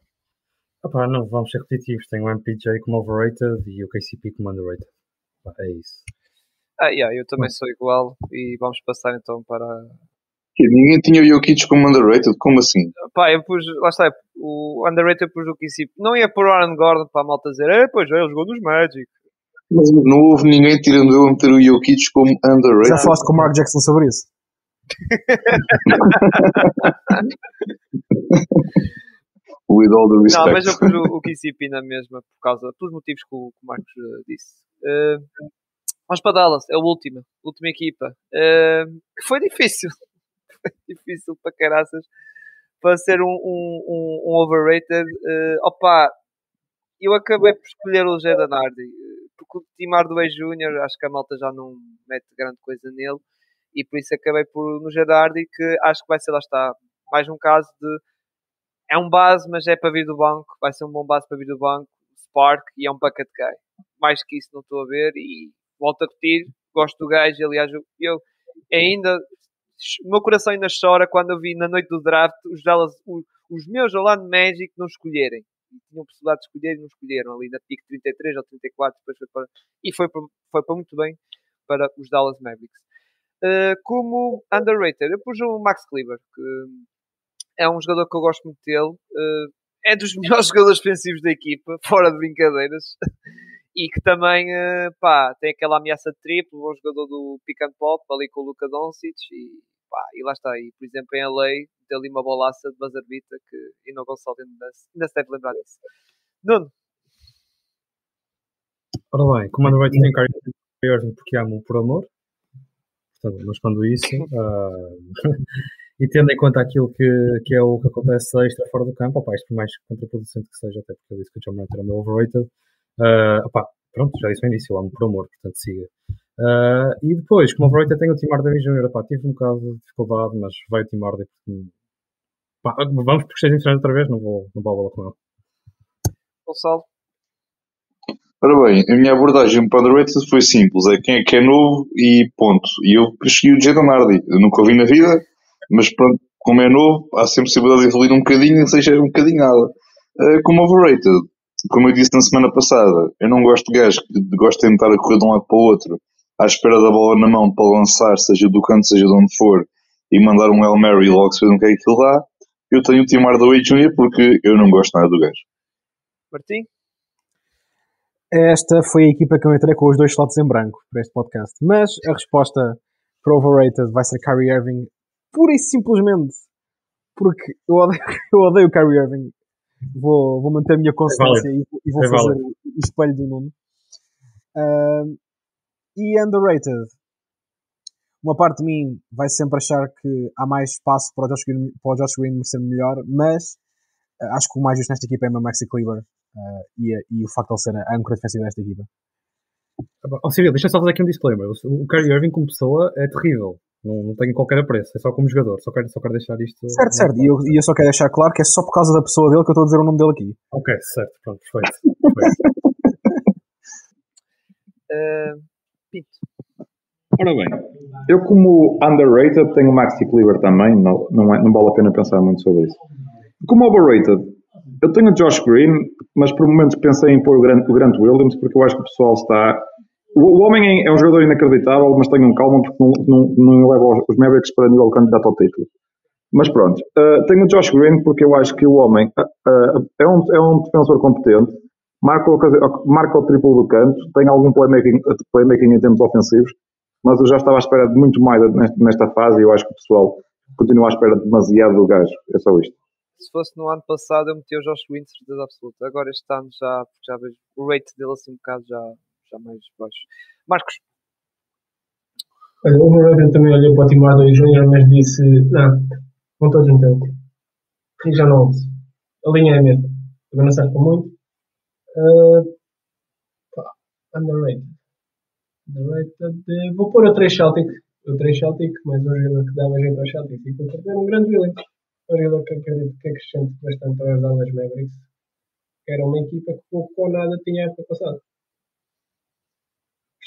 Opá, não, vamos ser repetitivos. Tenho o MPJ como overrated e o KCP como underrated. Pá, é isso. Ah, yeah, eu também sou igual. E vamos passar então para. E Ninguém tinha o Jokic como underrated, como assim? Pá, eu pus. Lá está. O underrated pus o KCP. Não ia pôr o Aaron Gordon para a malta dizer. É, pois é, ele jogou nos Magic. Mas não houve ninguém tirando eu a meter o Jokic como Já underrated. falaste com o Mark Jackson sobre isso? With all the Não, mas eu respect. pus o, o KCP na mesma por causa. pelos motivos que o, que o Marcos eh, disse. Eh, vamos para Dallas. É a última. Última equipa. Eh, que foi difícil. foi difícil para caraças. Para ser um, um, um, um overrated. Eh, opa, eu acabei por escolher o Hardy. eh, Porque o Tim Hardaway Jr. acho que a malta já não mete grande coisa nele. E por isso acabei por no Jaden Hardy que acho que vai ser, lá está, mais um caso de é um base, mas é para vir do banco. Vai ser um bom base para vir do banco. Spark e é um bucket guy. Mais que isso não estou a ver. E volto a repetir. Gosto do gajo. Aliás, eu, ainda. O meu coração ainda chora quando eu vi na noite do draft os, Dallas, os, os meus Orlando Magic não escolherem. Tinham possibilidade de escolher e não escolheram. Ali na pick 33 ou 34. Depois foi para, e foi para, foi para muito bem para os Dallas Mavericks. Uh, como underrated, eu pus o Max Kleber, que é um jogador que eu gosto muito dele. eh, é dos melhores jogadores defensivos da equipa, fora de brincadeiras. E que também, eh, pá, tem aquela ameaça de triplo, bom jogador do pick and pop, ali com o Luka Doncic. E, pá, e lá está. E, por exemplo, em LA, tem ali uma bolaça de beater que ainda o Gonçalo ainda, se- ainda se deve lembrar disso. Nuno, Ora bem, underrated tenho Kyrie Irving porque amo por amor. Portanto, mas quando isso. ah, e tendo em conta aquilo que, que é o que acontece extra fora do campo, opá, isto por mais contraproducente que seja, até porque eu disse que o John Morant era o meu overrated. ah, opá, pronto, já disse no início, eu amo por amor, portanto siga. Ah, e depois, como overrated, tenho o Tim Hardaway Jr. Opá, tive um bocado de dificuldade, mas veio o Tim Hardaway porque. Pá, vamos porque esteja outra vez, não vou, não vou a bola com ele. Gonçalo, Ora bem, a minha abordagem para underrated foi simples. É quem é que é novo e ponto. E eu escolhi o Jaden Hardy. Eu nunca o vi na vida, mas pronto, como é novo, há sempre possibilidade de evoluir um bocadinho, seja um bocadinho nada. Uh, como overrated, como eu disse na semana passada, eu não gosto de gajos que gostem de estar a correr de um lado para o outro, à espera da bola na mão para lançar, seja do canto, seja de onde for, e mandar um El Mary e logo se vê o que é aquilo lá. Eu tenho o Tim Hardaway Jr. porque eu não gosto nada do gajo. Martim? Esta foi a equipa que eu entrei com os dois slots em branco para este podcast. Mas a resposta para overrated vai ser Kyrie Irving, pura e simplesmente porque eu odeio, eu odeio o Kyrie Irving. Vou, vou manter a minha consciência É e, e vou É fazer válido. o espelho do Nuno. Ahm, e underrated. Uma parte de mim vai sempre achar que há mais espaço para o Josh Green, para o Josh Green ser melhor, mas ah, acho que o mais justo nesta equipa é o Maxi Kleber ah, e, e o facto de ele ser a âncora defensiva desta equipa. Ó Cyril, deixa eu só fazer aqui um disclaimer. O o Kyrie Irving como pessoa é terrível. Não, não tenho qualquer apreço. É só como jogador. Só quero, só quero deixar isto... Certo, certo. E eu, e eu só quero deixar claro que é só por causa da pessoa dele que eu estou a dizer o nome dele aqui. Ok, certo. Pronto, perfeito. perfeito. Uh, Pinto. Ora bem, eu como underrated tenho o Maxi Cleaver também, não, não, é- não vale a pena pensar muito sobre isso. Como overrated, eu tenho o Josh Green, mas por momentos pensei em pôr o Grant, o Grant Williams, porque eu acho que o pessoal está... O, homem é um jogador inacreditável, mas tenham calma porque não, não, não leva os, Mavericks para nível candidato ao título. Mas pronto, uh, tenho o Josh Green porque eu acho que o homem uh, é, um, é um defensor competente, marca o, marca o triplo do canto, tem algum playmaking, playmaking em termos ofensivos, mas eu já estava à espera de muito mais nesta, nesta fase e eu acho que o pessoal continua à espera demasiado do gajo. É só isto. Se fosse no ano passado, eu metia o Josh Green, certeza absoluta. Agora, este ano, já, já vejo o rate dele assim um bocado já, já mais baixo. Marcos, o overrated também olhou para o Tim Hardaway Jr., mas disse: Não, vão todos no. E já não uso. A linha é a mesma. Também não serve para muito. Uh, pá, underrated. Underrated. eh, Vou pôr o 3 Celtic. O 3 Celtic, mais um jogador que dava gente ao Celtic. E vou perder um grande Williams. Um jogador que acredito que acrescente bastante aos Dallas Mavericks. Era uma equipa que pouco ou nada tinha a época passada.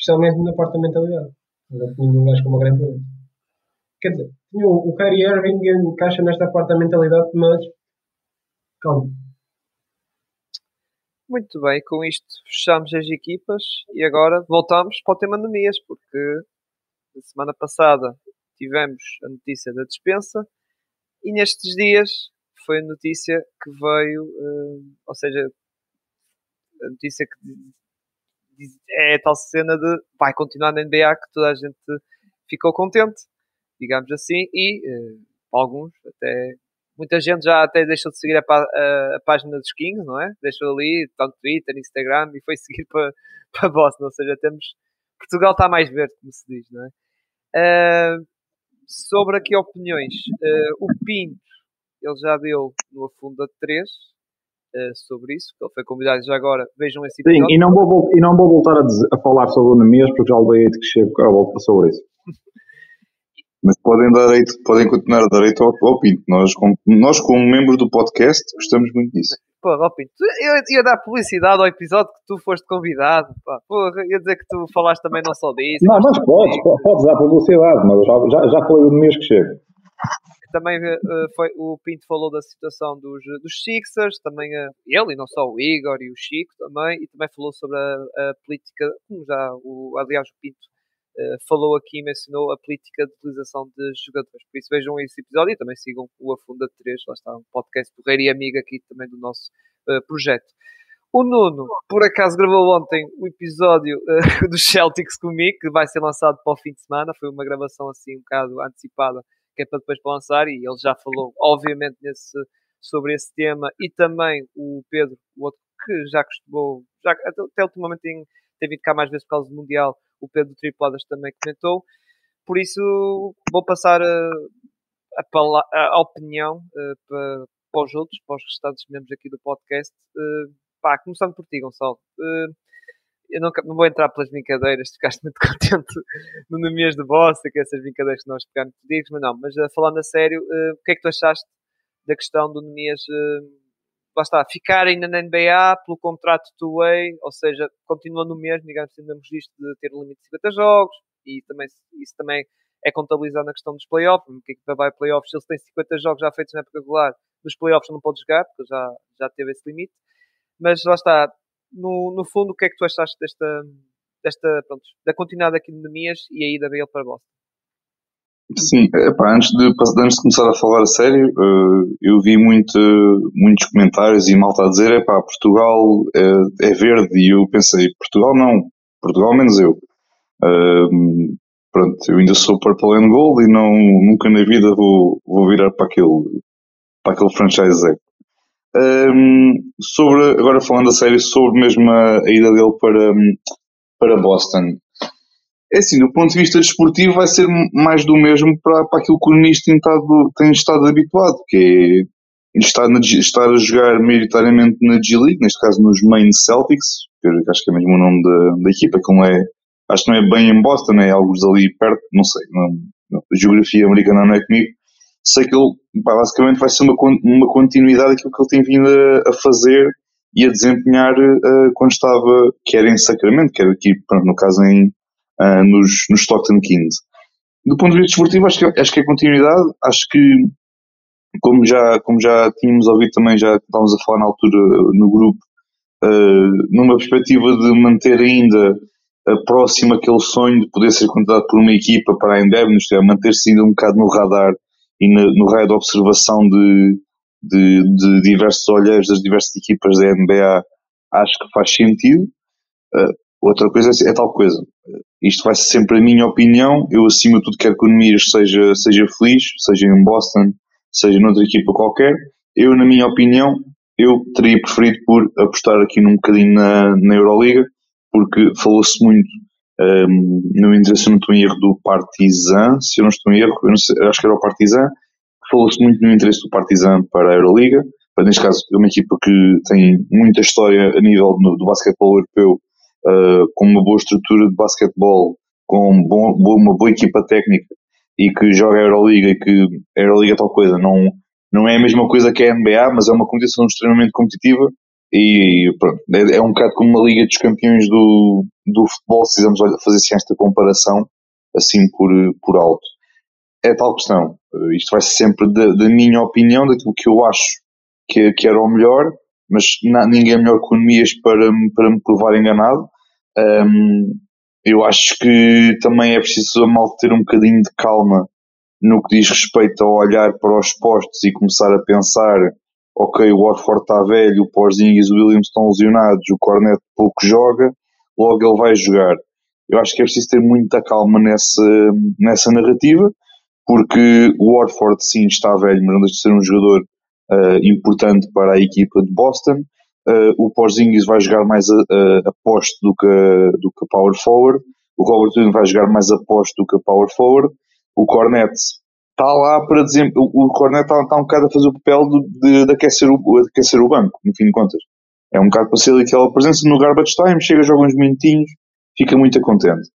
Especialmente na parte da mentalidade. Não tinha um gajo como o grande Williams. Quer dizer, tinha o, o Kyrie Irving encaixa nesta parte da mentalidade, mas calma. muito bem, com isto fechamos as equipas e agora voltamos para o tema anemias, porque na semana passada tivemos a notícia da dispensa e nestes dias foi a notícia que veio, eh, ou seja, a notícia que é a tal cena de vai continuar na NBA que toda a gente ficou contente, digamos assim, e para alguns até muita gente já até deixou de seguir a, pá- a- a página dos Kings, não é? Deixou ali, tanto Twitter, Instagram e foi seguir para, para Boston, ou seja, temos Portugal está mais verde, como se diz, não é? Ah, sobre aqui opiniões, ah, o Pinto, ele já deu no Afunda 3 ah, sobre isso, que ele foi convidado já agora, vejam esse Sim, episódio. e não vou, e não vou voltar a, dizer- a falar sobre o Nemias porque já levei hate que chego a volta sobre isso. Mas podem, dar hate, podem continuar a dar hate ao, ao Pinto. Nós, como, nós, como membros do podcast, gostamos muito disso. Porra, ó Pinto, tu- eu ia dar publicidade ao episódio que tu foste convidado. Pá. Porra, ia dizer que tu falaste também não só disso. Não, mas mas podes, po- podes dar publicidade, mas já, já, já falei do Nemias que chega. Também eh, foi, o Pinto falou da situação dos, dos Sixers, também eh, ele e não só o Igor e o Chico também, e também falou sobre a, a política, como já o, aliás o Pinto eh, falou aqui e mencionou a política de utilização de jogadores. Por isso vejam esse episódio e também sigam o Afunda 3, lá está um podcast porreiro e amigo aqui também do nosso eh, projeto. O Nuno, por acaso, gravou ontem o episódio eh, dos Celtics comigo, que vai ser lançado para o fim de semana. Foi uma gravação assim um bocado antecipada que é para depois para lançar, e ele já falou, obviamente, nesse, sobre esse tema, e também o Pedro, o outro que já costumou, já, até, até ultimamente tem, tem vindo cá mais vezes por causa do Mundial, o Pedro do Tripladas também comentou, por isso vou passar a, a, a opinião eh, para, para os outros, para os restantes membros aqui do podcast. Eh, pá, começando por ti, Gonçalo. Eh, eu não, não vou entrar pelas brincadeiras, ficaste muito contente no Nemias de Bossa, que essas brincadeiras que nós pegámos digo, mas não, mas eh, falando a sério, eh, o que é que tu achaste da questão do Nemias, eh, lá está, ficar ainda na NBA pelo contrato two-way, ou seja, continua no mesmo, digamos assim, no mesmo de ter limite de 50 jogos, e também, isso também é contabilizado na questão dos playoffs, porque equipa vai playoffs, se eles têm 50 jogos já feitos na época regular, nos playoffs não pode jogar, porque já, já teve esse limite. Mas lá está, no, no fundo, o que é que tu achaste desta, desta pronto, da continuidade aqui de Nemias e a ida dele para Boston? Sim, epá, antes, de, antes de começar a falar a sério, uh, eu vi muito, muitos comentários e malta a dizer: epá, Portugal é, é verde. E eu pensei: Portugal não, Portugal menos eu. Uh, pronto, eu ainda sou Purple and Gold e não, nunca na vida vou, vou virar para aquele, para aquele franchise. Um, sobre, agora falando a sério, sobre mesmo a, a ida dele para, para Boston. É assim, do ponto de vista desportivo, vai ser mais do mesmo para, para aquilo que o Nunes tem estado, tem estado habituado, que é estar, na, estar a jogar maioritariamente na G League, neste caso nos Main Celtics, que acho que é mesmo o nome da, da equipa, que não é, acho que não é bem em Boston, é alguns ali perto, não sei, não, não, a geografia americana não é comigo. Sei que ele basicamente vai ser uma, uma continuidade daquilo que ele tem vindo a, a fazer e a desempenhar uh, quando estava, quer em Sacramento, quer aqui, no caso, em, uh, nos, nos Stockton Kings. Do ponto de vista desportivo, acho que, acho que é continuidade. Acho que, como já, como já tínhamos ouvido também, já estávamos a falar na altura no grupo, uh, numa perspectiva de manter ainda próximo aquele sonho de poder ser contratado por uma equipa para a Endeavor, é, manter-se ainda um bocado no radar e no, no raio de observação de, de, de, diversos olhares das diversas equipas da NBA, acho que faz sentido. Uh, outra coisa é, é, tal coisa. Isto vai ser sempre a minha opinião. Eu, acima de tudo, quero que o Nemias seja, seja feliz, seja em Boston, seja noutra equipa qualquer. Eu, na minha opinião, eu teria preferido por apostar aqui num bocadinho na, na Euroliga, porque falou-se muito um, no interesse, não estou em erro, do Partizan, se eu não estou em erro, sei, acho que era o Partizan, falou-se muito no interesse do Partizan para a Euroliga, neste caso é uma equipa que tem muita história a nível do, do basquetebol europeu, uh, com uma boa estrutura de basquetebol, com bom, uma boa equipa técnica e que joga a Euroliga e que a Euroliga é tal coisa, não, não é a mesma coisa que a NBA, mas é uma competição extremamente competitiva e pronto, é, é um bocado como uma Liga dos Campeões do, do futebol, se quisermos fazer assim esta comparação, assim por, por alto. É tal questão. Isto vai ser sempre da, minha opinião, daquilo que eu acho que, que era o melhor, mas na, ninguém é melhor que o para, para me provar enganado. Um, eu acho que também é preciso a ter um bocadinho de calma no que diz respeito a olhar para os postos e começar a pensar ok, o Warford está velho, o Porzingis e o Williams estão lesionados, o Cornet pouco joga, logo ele vai jogar. Eu acho que é preciso ter muita calma nessa, nessa narrativa, porque o Warford sim está velho, mas não deixa de ser um jogador uh, importante para a equipa de Boston. Uh, o Porzingis vai jogar mais a, a, a do que, do que a power forward. O Robert Williams vai jogar mais a do que a power forward. O Cornet está lá para dizer. O, o Cornet está, está um bocado a fazer o papel de, de, aquecer o, de aquecer o banco, no fim de contas. É um bocado para ser aquela presença no garbage time, chega, joga uns minutinhos, fica muito contente.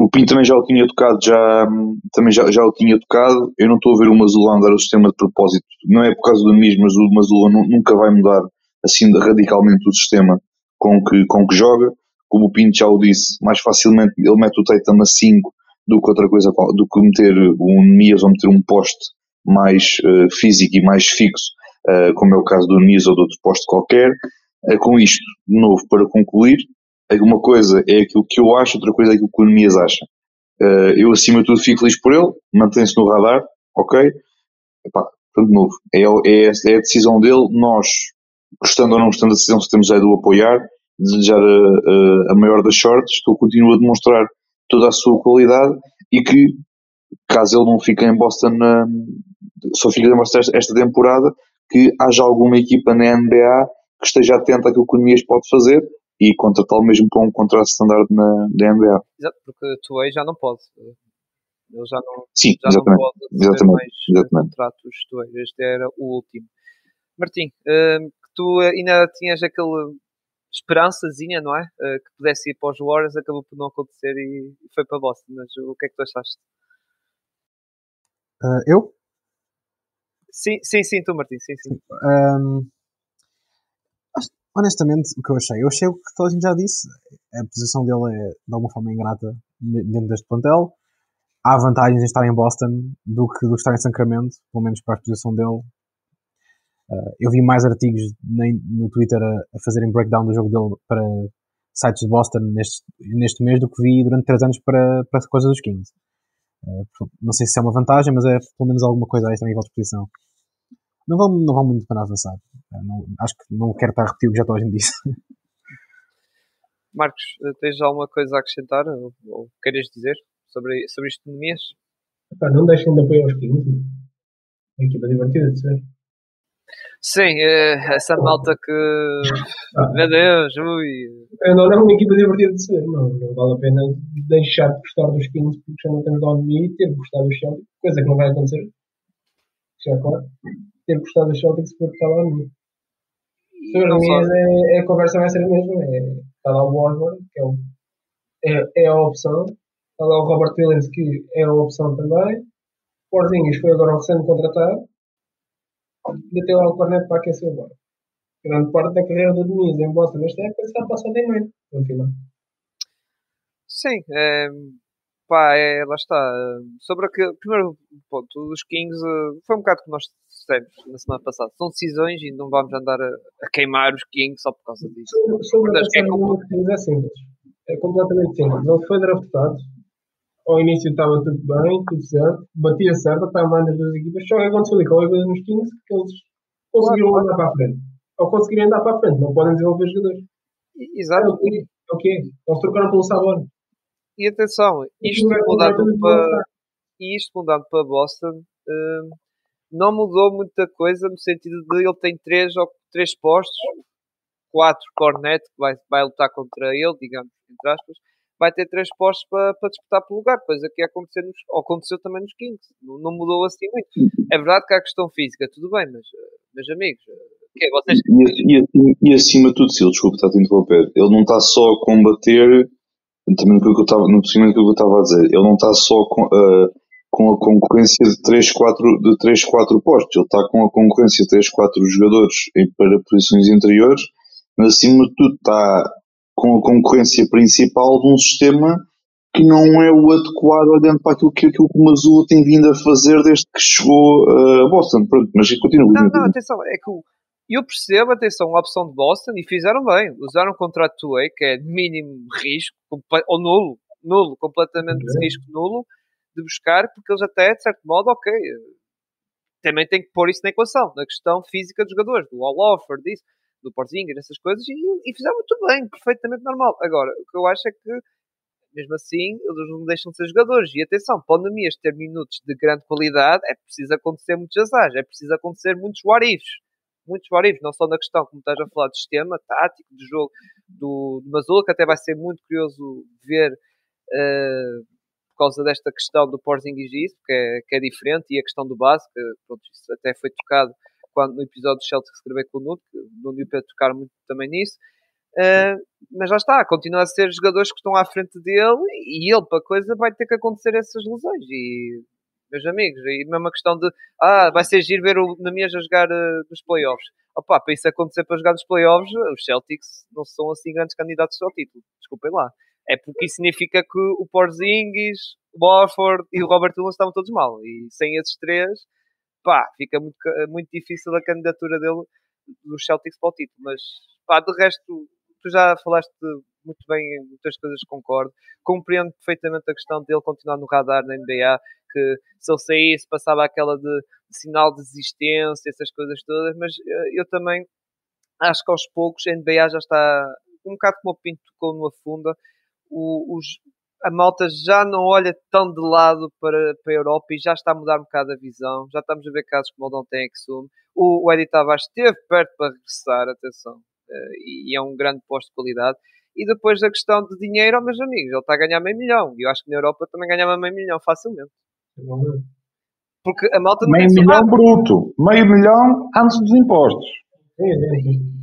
O Pinto também já o tinha tocado, já, também já, já o tinha tocado. Eu não estou a ver o Mazula andar o sistema de propósito. Não é por causa do mesmo, mas o Mazula nunca vai mudar assim radicalmente o sistema com que, com que joga. Como o Pinto já o disse, mais facilmente ele mete o Tatum a 5 do que outra coisa, do que meter um Nias ou meter um poste mais uh, físico e mais fixo, uh, como é o caso do Nias ou de outro poste qualquer. Uh, com isto, de novo, para concluir, uma coisa é aquilo que eu acho, outra coisa é aquilo que o Nias acha. eu, acima de tudo, fico feliz por ele, mantém-se no radar, ok? Epá, de novo, é, é, é, a decisão dele, nós, gostando ou não gostando da decisão, se temos é de o apoiar, desejar a, a, a maior das sortes, que ele continua a demonstrar toda a sua qualidade e que, caso ele não fique em Boston, só fique em Boston esta temporada, que haja alguma equipa na NBA que esteja atenta àquilo que o Nemias pode fazer e contratá-lo mesmo para um contrato standard na, na NBA. Exato, porque tu aí já não pode. Ele já não, Sim, já exatamente, não pode exatamente, mais exatamente. contratos tu Este era o último. Martim, uh, tu ainda tinhas aquele esperançazinha, não é? Uh, que pudesse ir para os Warriors, acabou por não acontecer e foi para Boston. Mas o que é que tu achaste? Uh, eu? Sim, sim, sim, tu, Martim, sim, sim. Um, honestamente, o que eu achei? Eu achei o que toda a gente já disse. A posição dele é de alguma forma ingrata dentro deste plantel. Há vantagens em estar em Boston do que, do que estar em Sacramento, pelo menos para a posição dele. Uh, eu vi mais artigos no Twitter a, a, fazerem breakdown do jogo dele para sites de Boston neste, neste mês do que vi durante 3 anos para, para coisas dos Kings. Uh, não sei se é uma vantagem, mas é pelo menos alguma coisa a esta nível de posição. Não vão, não vão muito para avançar. Uh, não, acho que não quero estar a repetir o que já toda a gente disse. Marcos, tens alguma coisa a acrescentar ou, ou queres dizer sobre, sobre isto de Nemias? não deixem de apoiar os Kings. Uma equipa divertida de ser. Sim, eh, essa malta que. Meu Deus, ui. Não é uma equipa divertida de ser, não, não vale a pena deixar de gostar dos Kings porque já não temos Don e ter gostado dos Celtics, coisa que não vai acontecer. Já é claro. Ter gostado dos Celtics porque está lá no. Sobre mim, é, é, a conversa vai ser a mesma. É, está lá o Warford, que é, o, é, é a opção. Está lá o Robert Williams, que é a opção também. O Porzingis foi agora recente contratado ainda tem lá o corneto para aquecer o barco. Grande parte da carreira do Diniz em Boston nesta época está passada em meio, no final. Sim, é, pá, é, lá está. Sobre o primeiro ponto dos Kings, eh, foi um bocado que nós dissemos na semana passada. São decisões e não vamos andar a, a queimar os Kings só por causa disso. Sobre, sobre a é, como... é simples. É completamente simples. Ele foi draftado ao início estava tudo bem, tudo certo, batia certo, estava das duas equipas, só que aconteceu ali qualquer coisa nos Kings que eles conseguiram claro, andar para a frente. Ou conseguiram andar para a frente, não podem desenvolver jogadores. Exato. É o quê? É o? Eles trocaram pelo Sabor. E atenção, isto mudando para, isto mudando para Boston, hum, não mudou muita coisa no sentido de ele tem três, três postos, quatro cornet que vai, vai lutar contra ele, digamos, entre aspas, vai ter três postos para, para disputar pelo lugar, coisa que aconteceu, nos, aconteceu também nos Kings, não, não, mudou assim muito. É verdade que há a questão física, tudo bem, mas, eh, meus amigos, eh, é, vocês... E, e, e, acima de tudo, Sil, desculpa estar a interromper, ele não está só a combater, também no que eu estava, no que eu estava a dizer, ele não está só com, uh, com a concorrência de 3, 4, de 3, 4 postos, ele está com a concorrência de 3, 4 jogadores para posições interiores, mas acima de tudo está com a concorrência principal de um sistema que não é o adequado olhando para aquilo que, aquilo que o Mazula tem vindo a fazer desde que chegou uh, a Boston. Pronto, mas continua. Não, não, atenção, é que eu percebo, atenção, a opção de Boston e fizeram bem. Usaram um contrato to way, que é de mínimo risco, ou nulo, nulo, completamente de risco nulo, de buscar, porque eles até, de certo modo, ok, também têm que pôr isso na equação, na questão física dos jogadores, do all-offer, disso do Porzingis, essas coisas, e, e fizeram muito bem, perfeitamente normal. Agora, o que eu acho é que, mesmo assim, eles não deixam de ser jogadores. E atenção, pandemias ter minutos de grande qualidade, é preciso acontecer muitos azares, é preciso acontecer muitos what Muitos what não só na questão, como estás a falar, do sistema tático, do jogo do, do Mazula, que até vai ser muito curioso ver. Uh, por causa desta questão do Porzingis que é, que é diferente, e a questão do base, que pronto, isso até foi tocado quando, no episódio do Celtic escrever com o Nuno, que não deu para tocar muito também nisso. Uh, mas já está, continua a ser jogadores que estão à frente dele e ele, para coisa, vai ter que acontecer essas lesões. E, meus amigos, e mesmo a questão de ah, vai ser giro ver o Namias a jogar uh, nos playoffs. Opa, para isso acontecer para jogar nos playoffs, os Celtics não são assim grandes candidatos ao título. Desculpem lá. É porque isso significa que o Porzingis, o Borford e o Robert Williams estavam todos mal. E sem esses três, pá, fica muito, muito difícil a candidatura dele dos Celtics para o título. Mas, pá, de resto, tu já falaste muito bem em muitas coisas, concordo. Compreendo perfeitamente a questão dele continuar no radar na NBA, que se ele saísse passava aquela de, de sinal de desistência, essas coisas todas, mas eh, eu também acho que aos poucos a NBA já está um bocado como o Pinto tocou numa funda, o, os, a malta já não olha tão de lado para, para a Europa e já está a mudar um bocado a visão. Já estamos a ver casos como o Dante Exum. O, o Eddie Tavares esteve perto para regressar, atenção, uh, e, e, é um grande posto de qualidade. E depois a questão de dinheiro, oh, meus amigos, ele está a ganhar meio milhão. E eu acho que na Europa também ganhava meio milhão facilmente. Porque a malta não Meio milhão bruto, meio milhão antes dos impostos.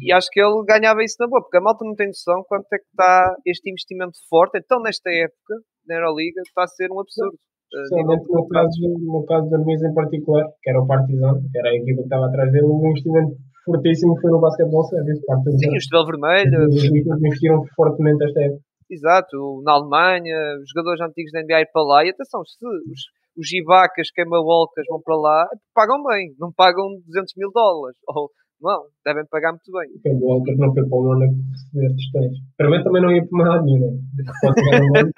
E acho que ele ganhava isso na boa, porque a malta não tem noção quanto é que está este investimento forte. Então, nesta época, na Euroliga, está a ser um absurdo. Especialmente no caso, no caso da mesa em particular, que era o Partizan, que era a equipa que estava atrás dele, um investimento fortíssimo foi no basquetebol serviço. Sim, o Estrela Vermelha. Os investiram fortemente esta época. Exato, na Alemanha, os jogadores antigos da NBA ir para lá. E atenção, se os, os Ibacas, queima-volcas vão para lá, pagam bem, não pagam 200 mil dólares. Ou, não, devem pagar muito bem. O Walker não foi para o Mónaco receber tostões. Para mim também não ia para mais nenhum, né?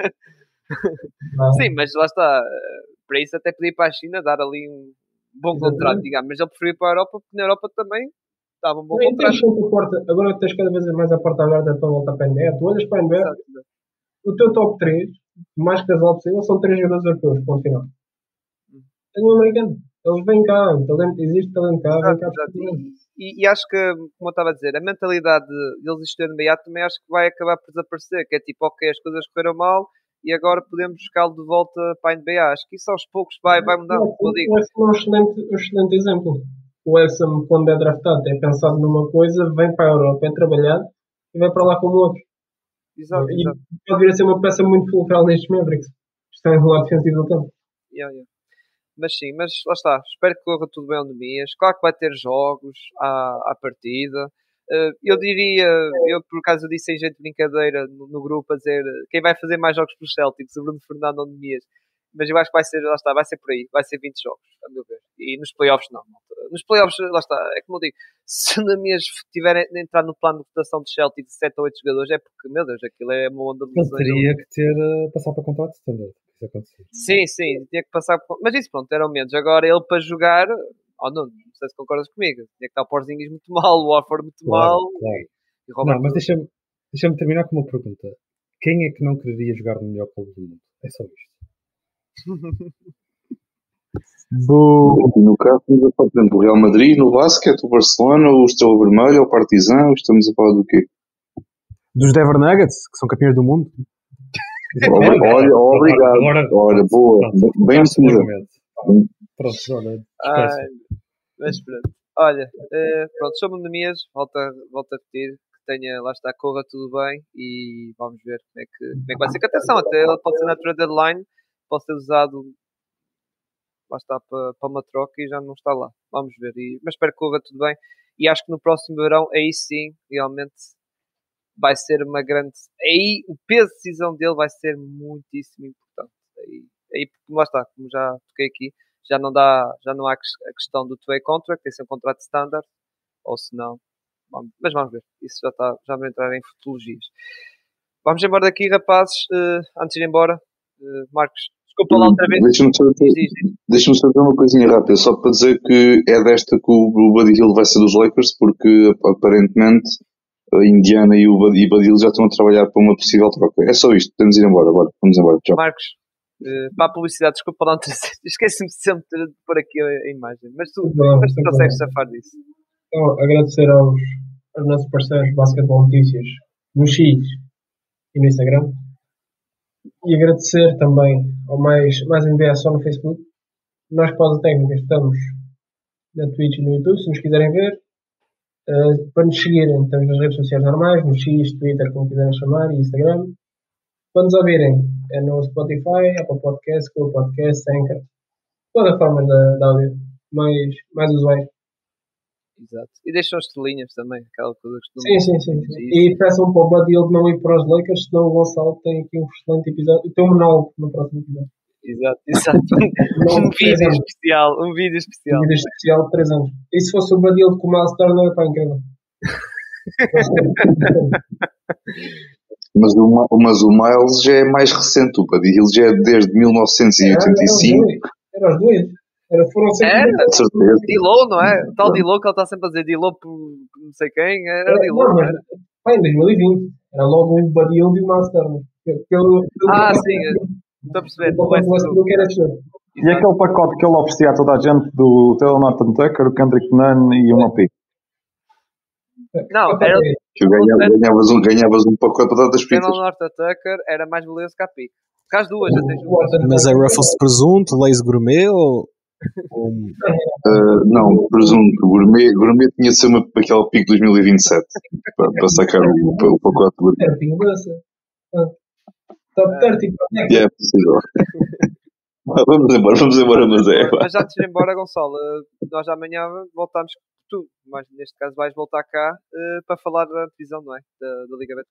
Sim, mas lá está. eh, Para isso até podia ir para a China dar ali um bom contrato, digamos. Mas ele preferiu ir para a Europa porque na Europa também estava um bom contrato. tens porta, agora tens cada vez mais a porta aberta para voltar para a NBA. Tu olhas para a NBA, o teu top 3, o mais casual possível, são três jogadores europeus, ponto final. Hum. Tem um americano. Eles vêm cá, o talento, existe talento cá, vem cá. exato. E, e acho que, como eu estava a dizer, a mentalidade de- deles existir no NBA também acho que vai acabar por desaparecer. Que é tipo, ok, as coisas correram mal e agora podemos buscá-lo de volta para a NBA. Acho que isso aos poucos vai, vai digo. O Exum é um excelente, um excelente exemplo. O Exum, quando é draftado, é pensado numa coisa, vem para a Europa, é trabalhado e vai para lá como outro. Exato, e exato. pode vir a ser uma peça muito fulcral nestes Mavericks. Estão em lado defensivo do campo. Yeah, yeah. Mas sim, mas lá está. Espero que corra tudo bem ao Nemias. Claro que vai ter jogos à, à partida. Eh, eu diria, eu por acaso disse em jeito de brincadeira no, no grupo a dizer quem vai fazer mais jogos para os Celtics, o Bruno Fernando ou Nemias. Mas eu acho que vai ser, lá está, vai ser por aí, vai ser 20 jogos, a meu ver. E nos playoffs não. Nos playoffs, lá está, é como eu digo, se o Nemias tiver a entrar no plano de votação dos Celtics de 7 ou 8 jogadores, é porque, meu Deus, aquilo é uma onda de Ele teria que ter eh, passar para contrato standard. Isso acontecer. Sim, sim, tinha que passar por... Mas isso, pronto, eram menos. Agora ele para jogar, oh não, não sei se concordas comigo, tinha que estar o Porzingis muito mal, o Warford muito Claro, mal claro. e, Não, mas deixa-me deixa terminar com uma pergunta. Quem é que não quereria jogar no melhor clube do mundo? É só isto. No caso, estamos a falar, por exemplo, o Real Madrid, no basquete, o Barcelona, o Estrela Vermelha, o Partizan, estamos a falar do quê? Dos Denver Nuggets, que são campeões do mundo. Olha, obrigado. Agora- Olha, boa, Pronto, bem argumento. Pronto, olha, Ai, mas pronto. Olha, eh, pronto, sou Mendes, volta, volta a repetir que tenha, lá está, corra tudo bem e vamos ver como é que, como é que vai ser. Que atenção, até ele pode ser na trade deadline, pode ser usado lá está para, para uma troca e já não está lá. Vamos ver. E, mas espero que corra tudo bem. E acho que no próximo verão, aí sim, realmente vai ser uma grande. Aí o peso de decisão dele vai ser muitíssimo importante. Aí, aí porque lá está, como já toquei aqui, já não dá, já não há a questão do two-way contract, tem que ser um contrato standard, ou se não, vamos- mas vamos ver, isso já está, já vamos entrar em futologias. Vamos embora daqui, rapazes, eh, antes de ir embora, eh, Marcos, desculpa lá outra vez, Deixa-me só, deixa-me só dizer uma coisinha rápida, só para dizer que é desta que o, Buddy Hill vai ser dos Lakers, porque ap- aparentemente Indiana e o e Hill já estão a trabalhar para uma possível troca. É só isto, podemos ir embora, bora, vamos embora, tchau. Marcos, eh, para a publicidade, desculpa lá, não ter- esqueci-me sempre de pôr aqui a, a imagem, mas tu, Não, mas tu consegues safar disso. Então, agradecer aos, aos nossos parceiros Basketball Notícias no X e no Instagram. E agradecer também ao mais, mais NBA só no Facebook. Nós, Pausa Técnica, estamos na Twitch e no YouTube, se nos quiserem ver. Uh, para nos seguirem, estamos nas redes sociais normais, no X, Twitter, como quiserem chamar, e Instagram. Para nos ouvirem, é no Spotify, Apple Podcast, Google Podcast, Anchor, plataformas da, da áudio mais, mais usuais. Exato. E deixam as estrelinhas também, aquela coisa que Sim, sim, sim. sim. E peçam para o Buddy ele não ir para os Lakers, senão o Gonçalo tem aqui um excelente episódio. Tem um monólogo no próximo episódio. Exato, exato. um vídeo especial, um vídeo especial. Um vídeo especial de 3 anos. E se fosse o Buddy ele com o Miles Turner, pá, incrível. Mas o, Ma- mas o Miles já é mais recente, o Buddy Hill já é desde 1985, Era os dois. Era, foram sempre. Era? de. D-Low, não é? O tal D-Low que ele está sempre a dizer D-Low por por não sei quem, era mas, pá, em 2020. Era logo o Buddy Hill e o Miles Turner. Pelo, pelo, Ah, sim, estou a perceber. O excelente. E Exato. aquele pacote que ele oferecia a toda a gente do Taylor Norton Tucker, o Kendrick Nunn e uma pick. Não, era ganhava- ganhavas, um, ganhavas um pacote de batatas Taylor fritas. Norton Tucker era mais valioso que a. Porque as duas, já tens O duas. Mas é Ruffles de presunto, Lays gourmet ou. ou- Uh, não, presunto. Gourmet, gourmet tinha de ser uma, aquela pico 2027 para, para sacar o, o pacote de gourmet. 30 mudança. Top 30 Connect. E é possível. vamos embora, vamos embora, mas é. Mas antes de ir embora, Gonçalo, eh, nós amanhã voltamos, tu, mas neste caso vais voltar cá eh, para falar da divisão, não é? Da, da Liga Bet.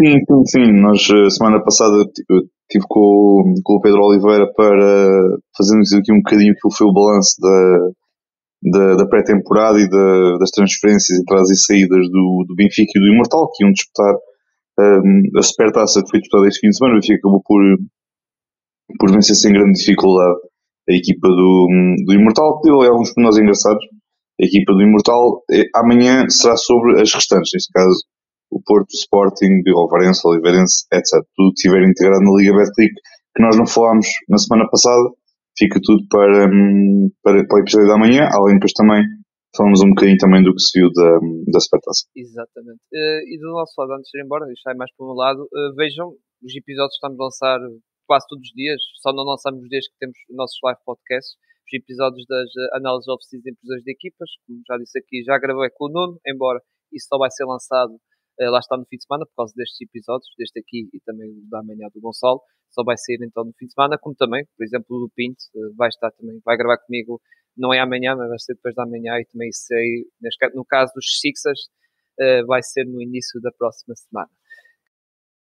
Sim, sim, sim. Nós, eh, semana passada, estive com, com o Pedro Oliveira para fazermos aqui um bocadinho que foi o balanço da, da, da pré-temporada e da, das transferências, entradas e saídas do, do Benfica e do Imortal, que iam disputar a supertaça que foi disputada este fim de semana. O Benfica acabou por, por vencer sem grande dificuldade a equipa do, do Imortal. Deu alguns pormenores engraçados. A equipa do Imortal eh, amanhã será sobre as restantes, neste caso o Porto, Sporting, o Alvarense, o Oliveirense, etc. Tudo que estiver integrado na Liga Betclic, que nós não falámos na semana passada, fica tudo para, hum, para, para o episódio da manhã, além depois também falamos um bocadinho também do que se viu da, da Supertaça. Exatamente. Uh, e do nosso lado, antes de ir embora, sai mais para o meu lado, uh, vejam, os episódios estamos a lançar quase todos os dias, só não lançamos os dias que temos os nossos live podcasts, os episódios das uh, análises oficiais de empresas de equipas, como já disse aqui, já gravei com o Nuno, embora isso só vai ser lançado lá está no fim de semana, por causa destes episódios, deste aqui e também da manhã do Gonçalo, só vai sair então no fim de semana, como também, por exemplo, o Pinto vai estar também, vai gravar comigo não é amanhã, mas vai ser depois da manhã e também sei, no caso dos Sixers, uh, vai ser no início da próxima semana.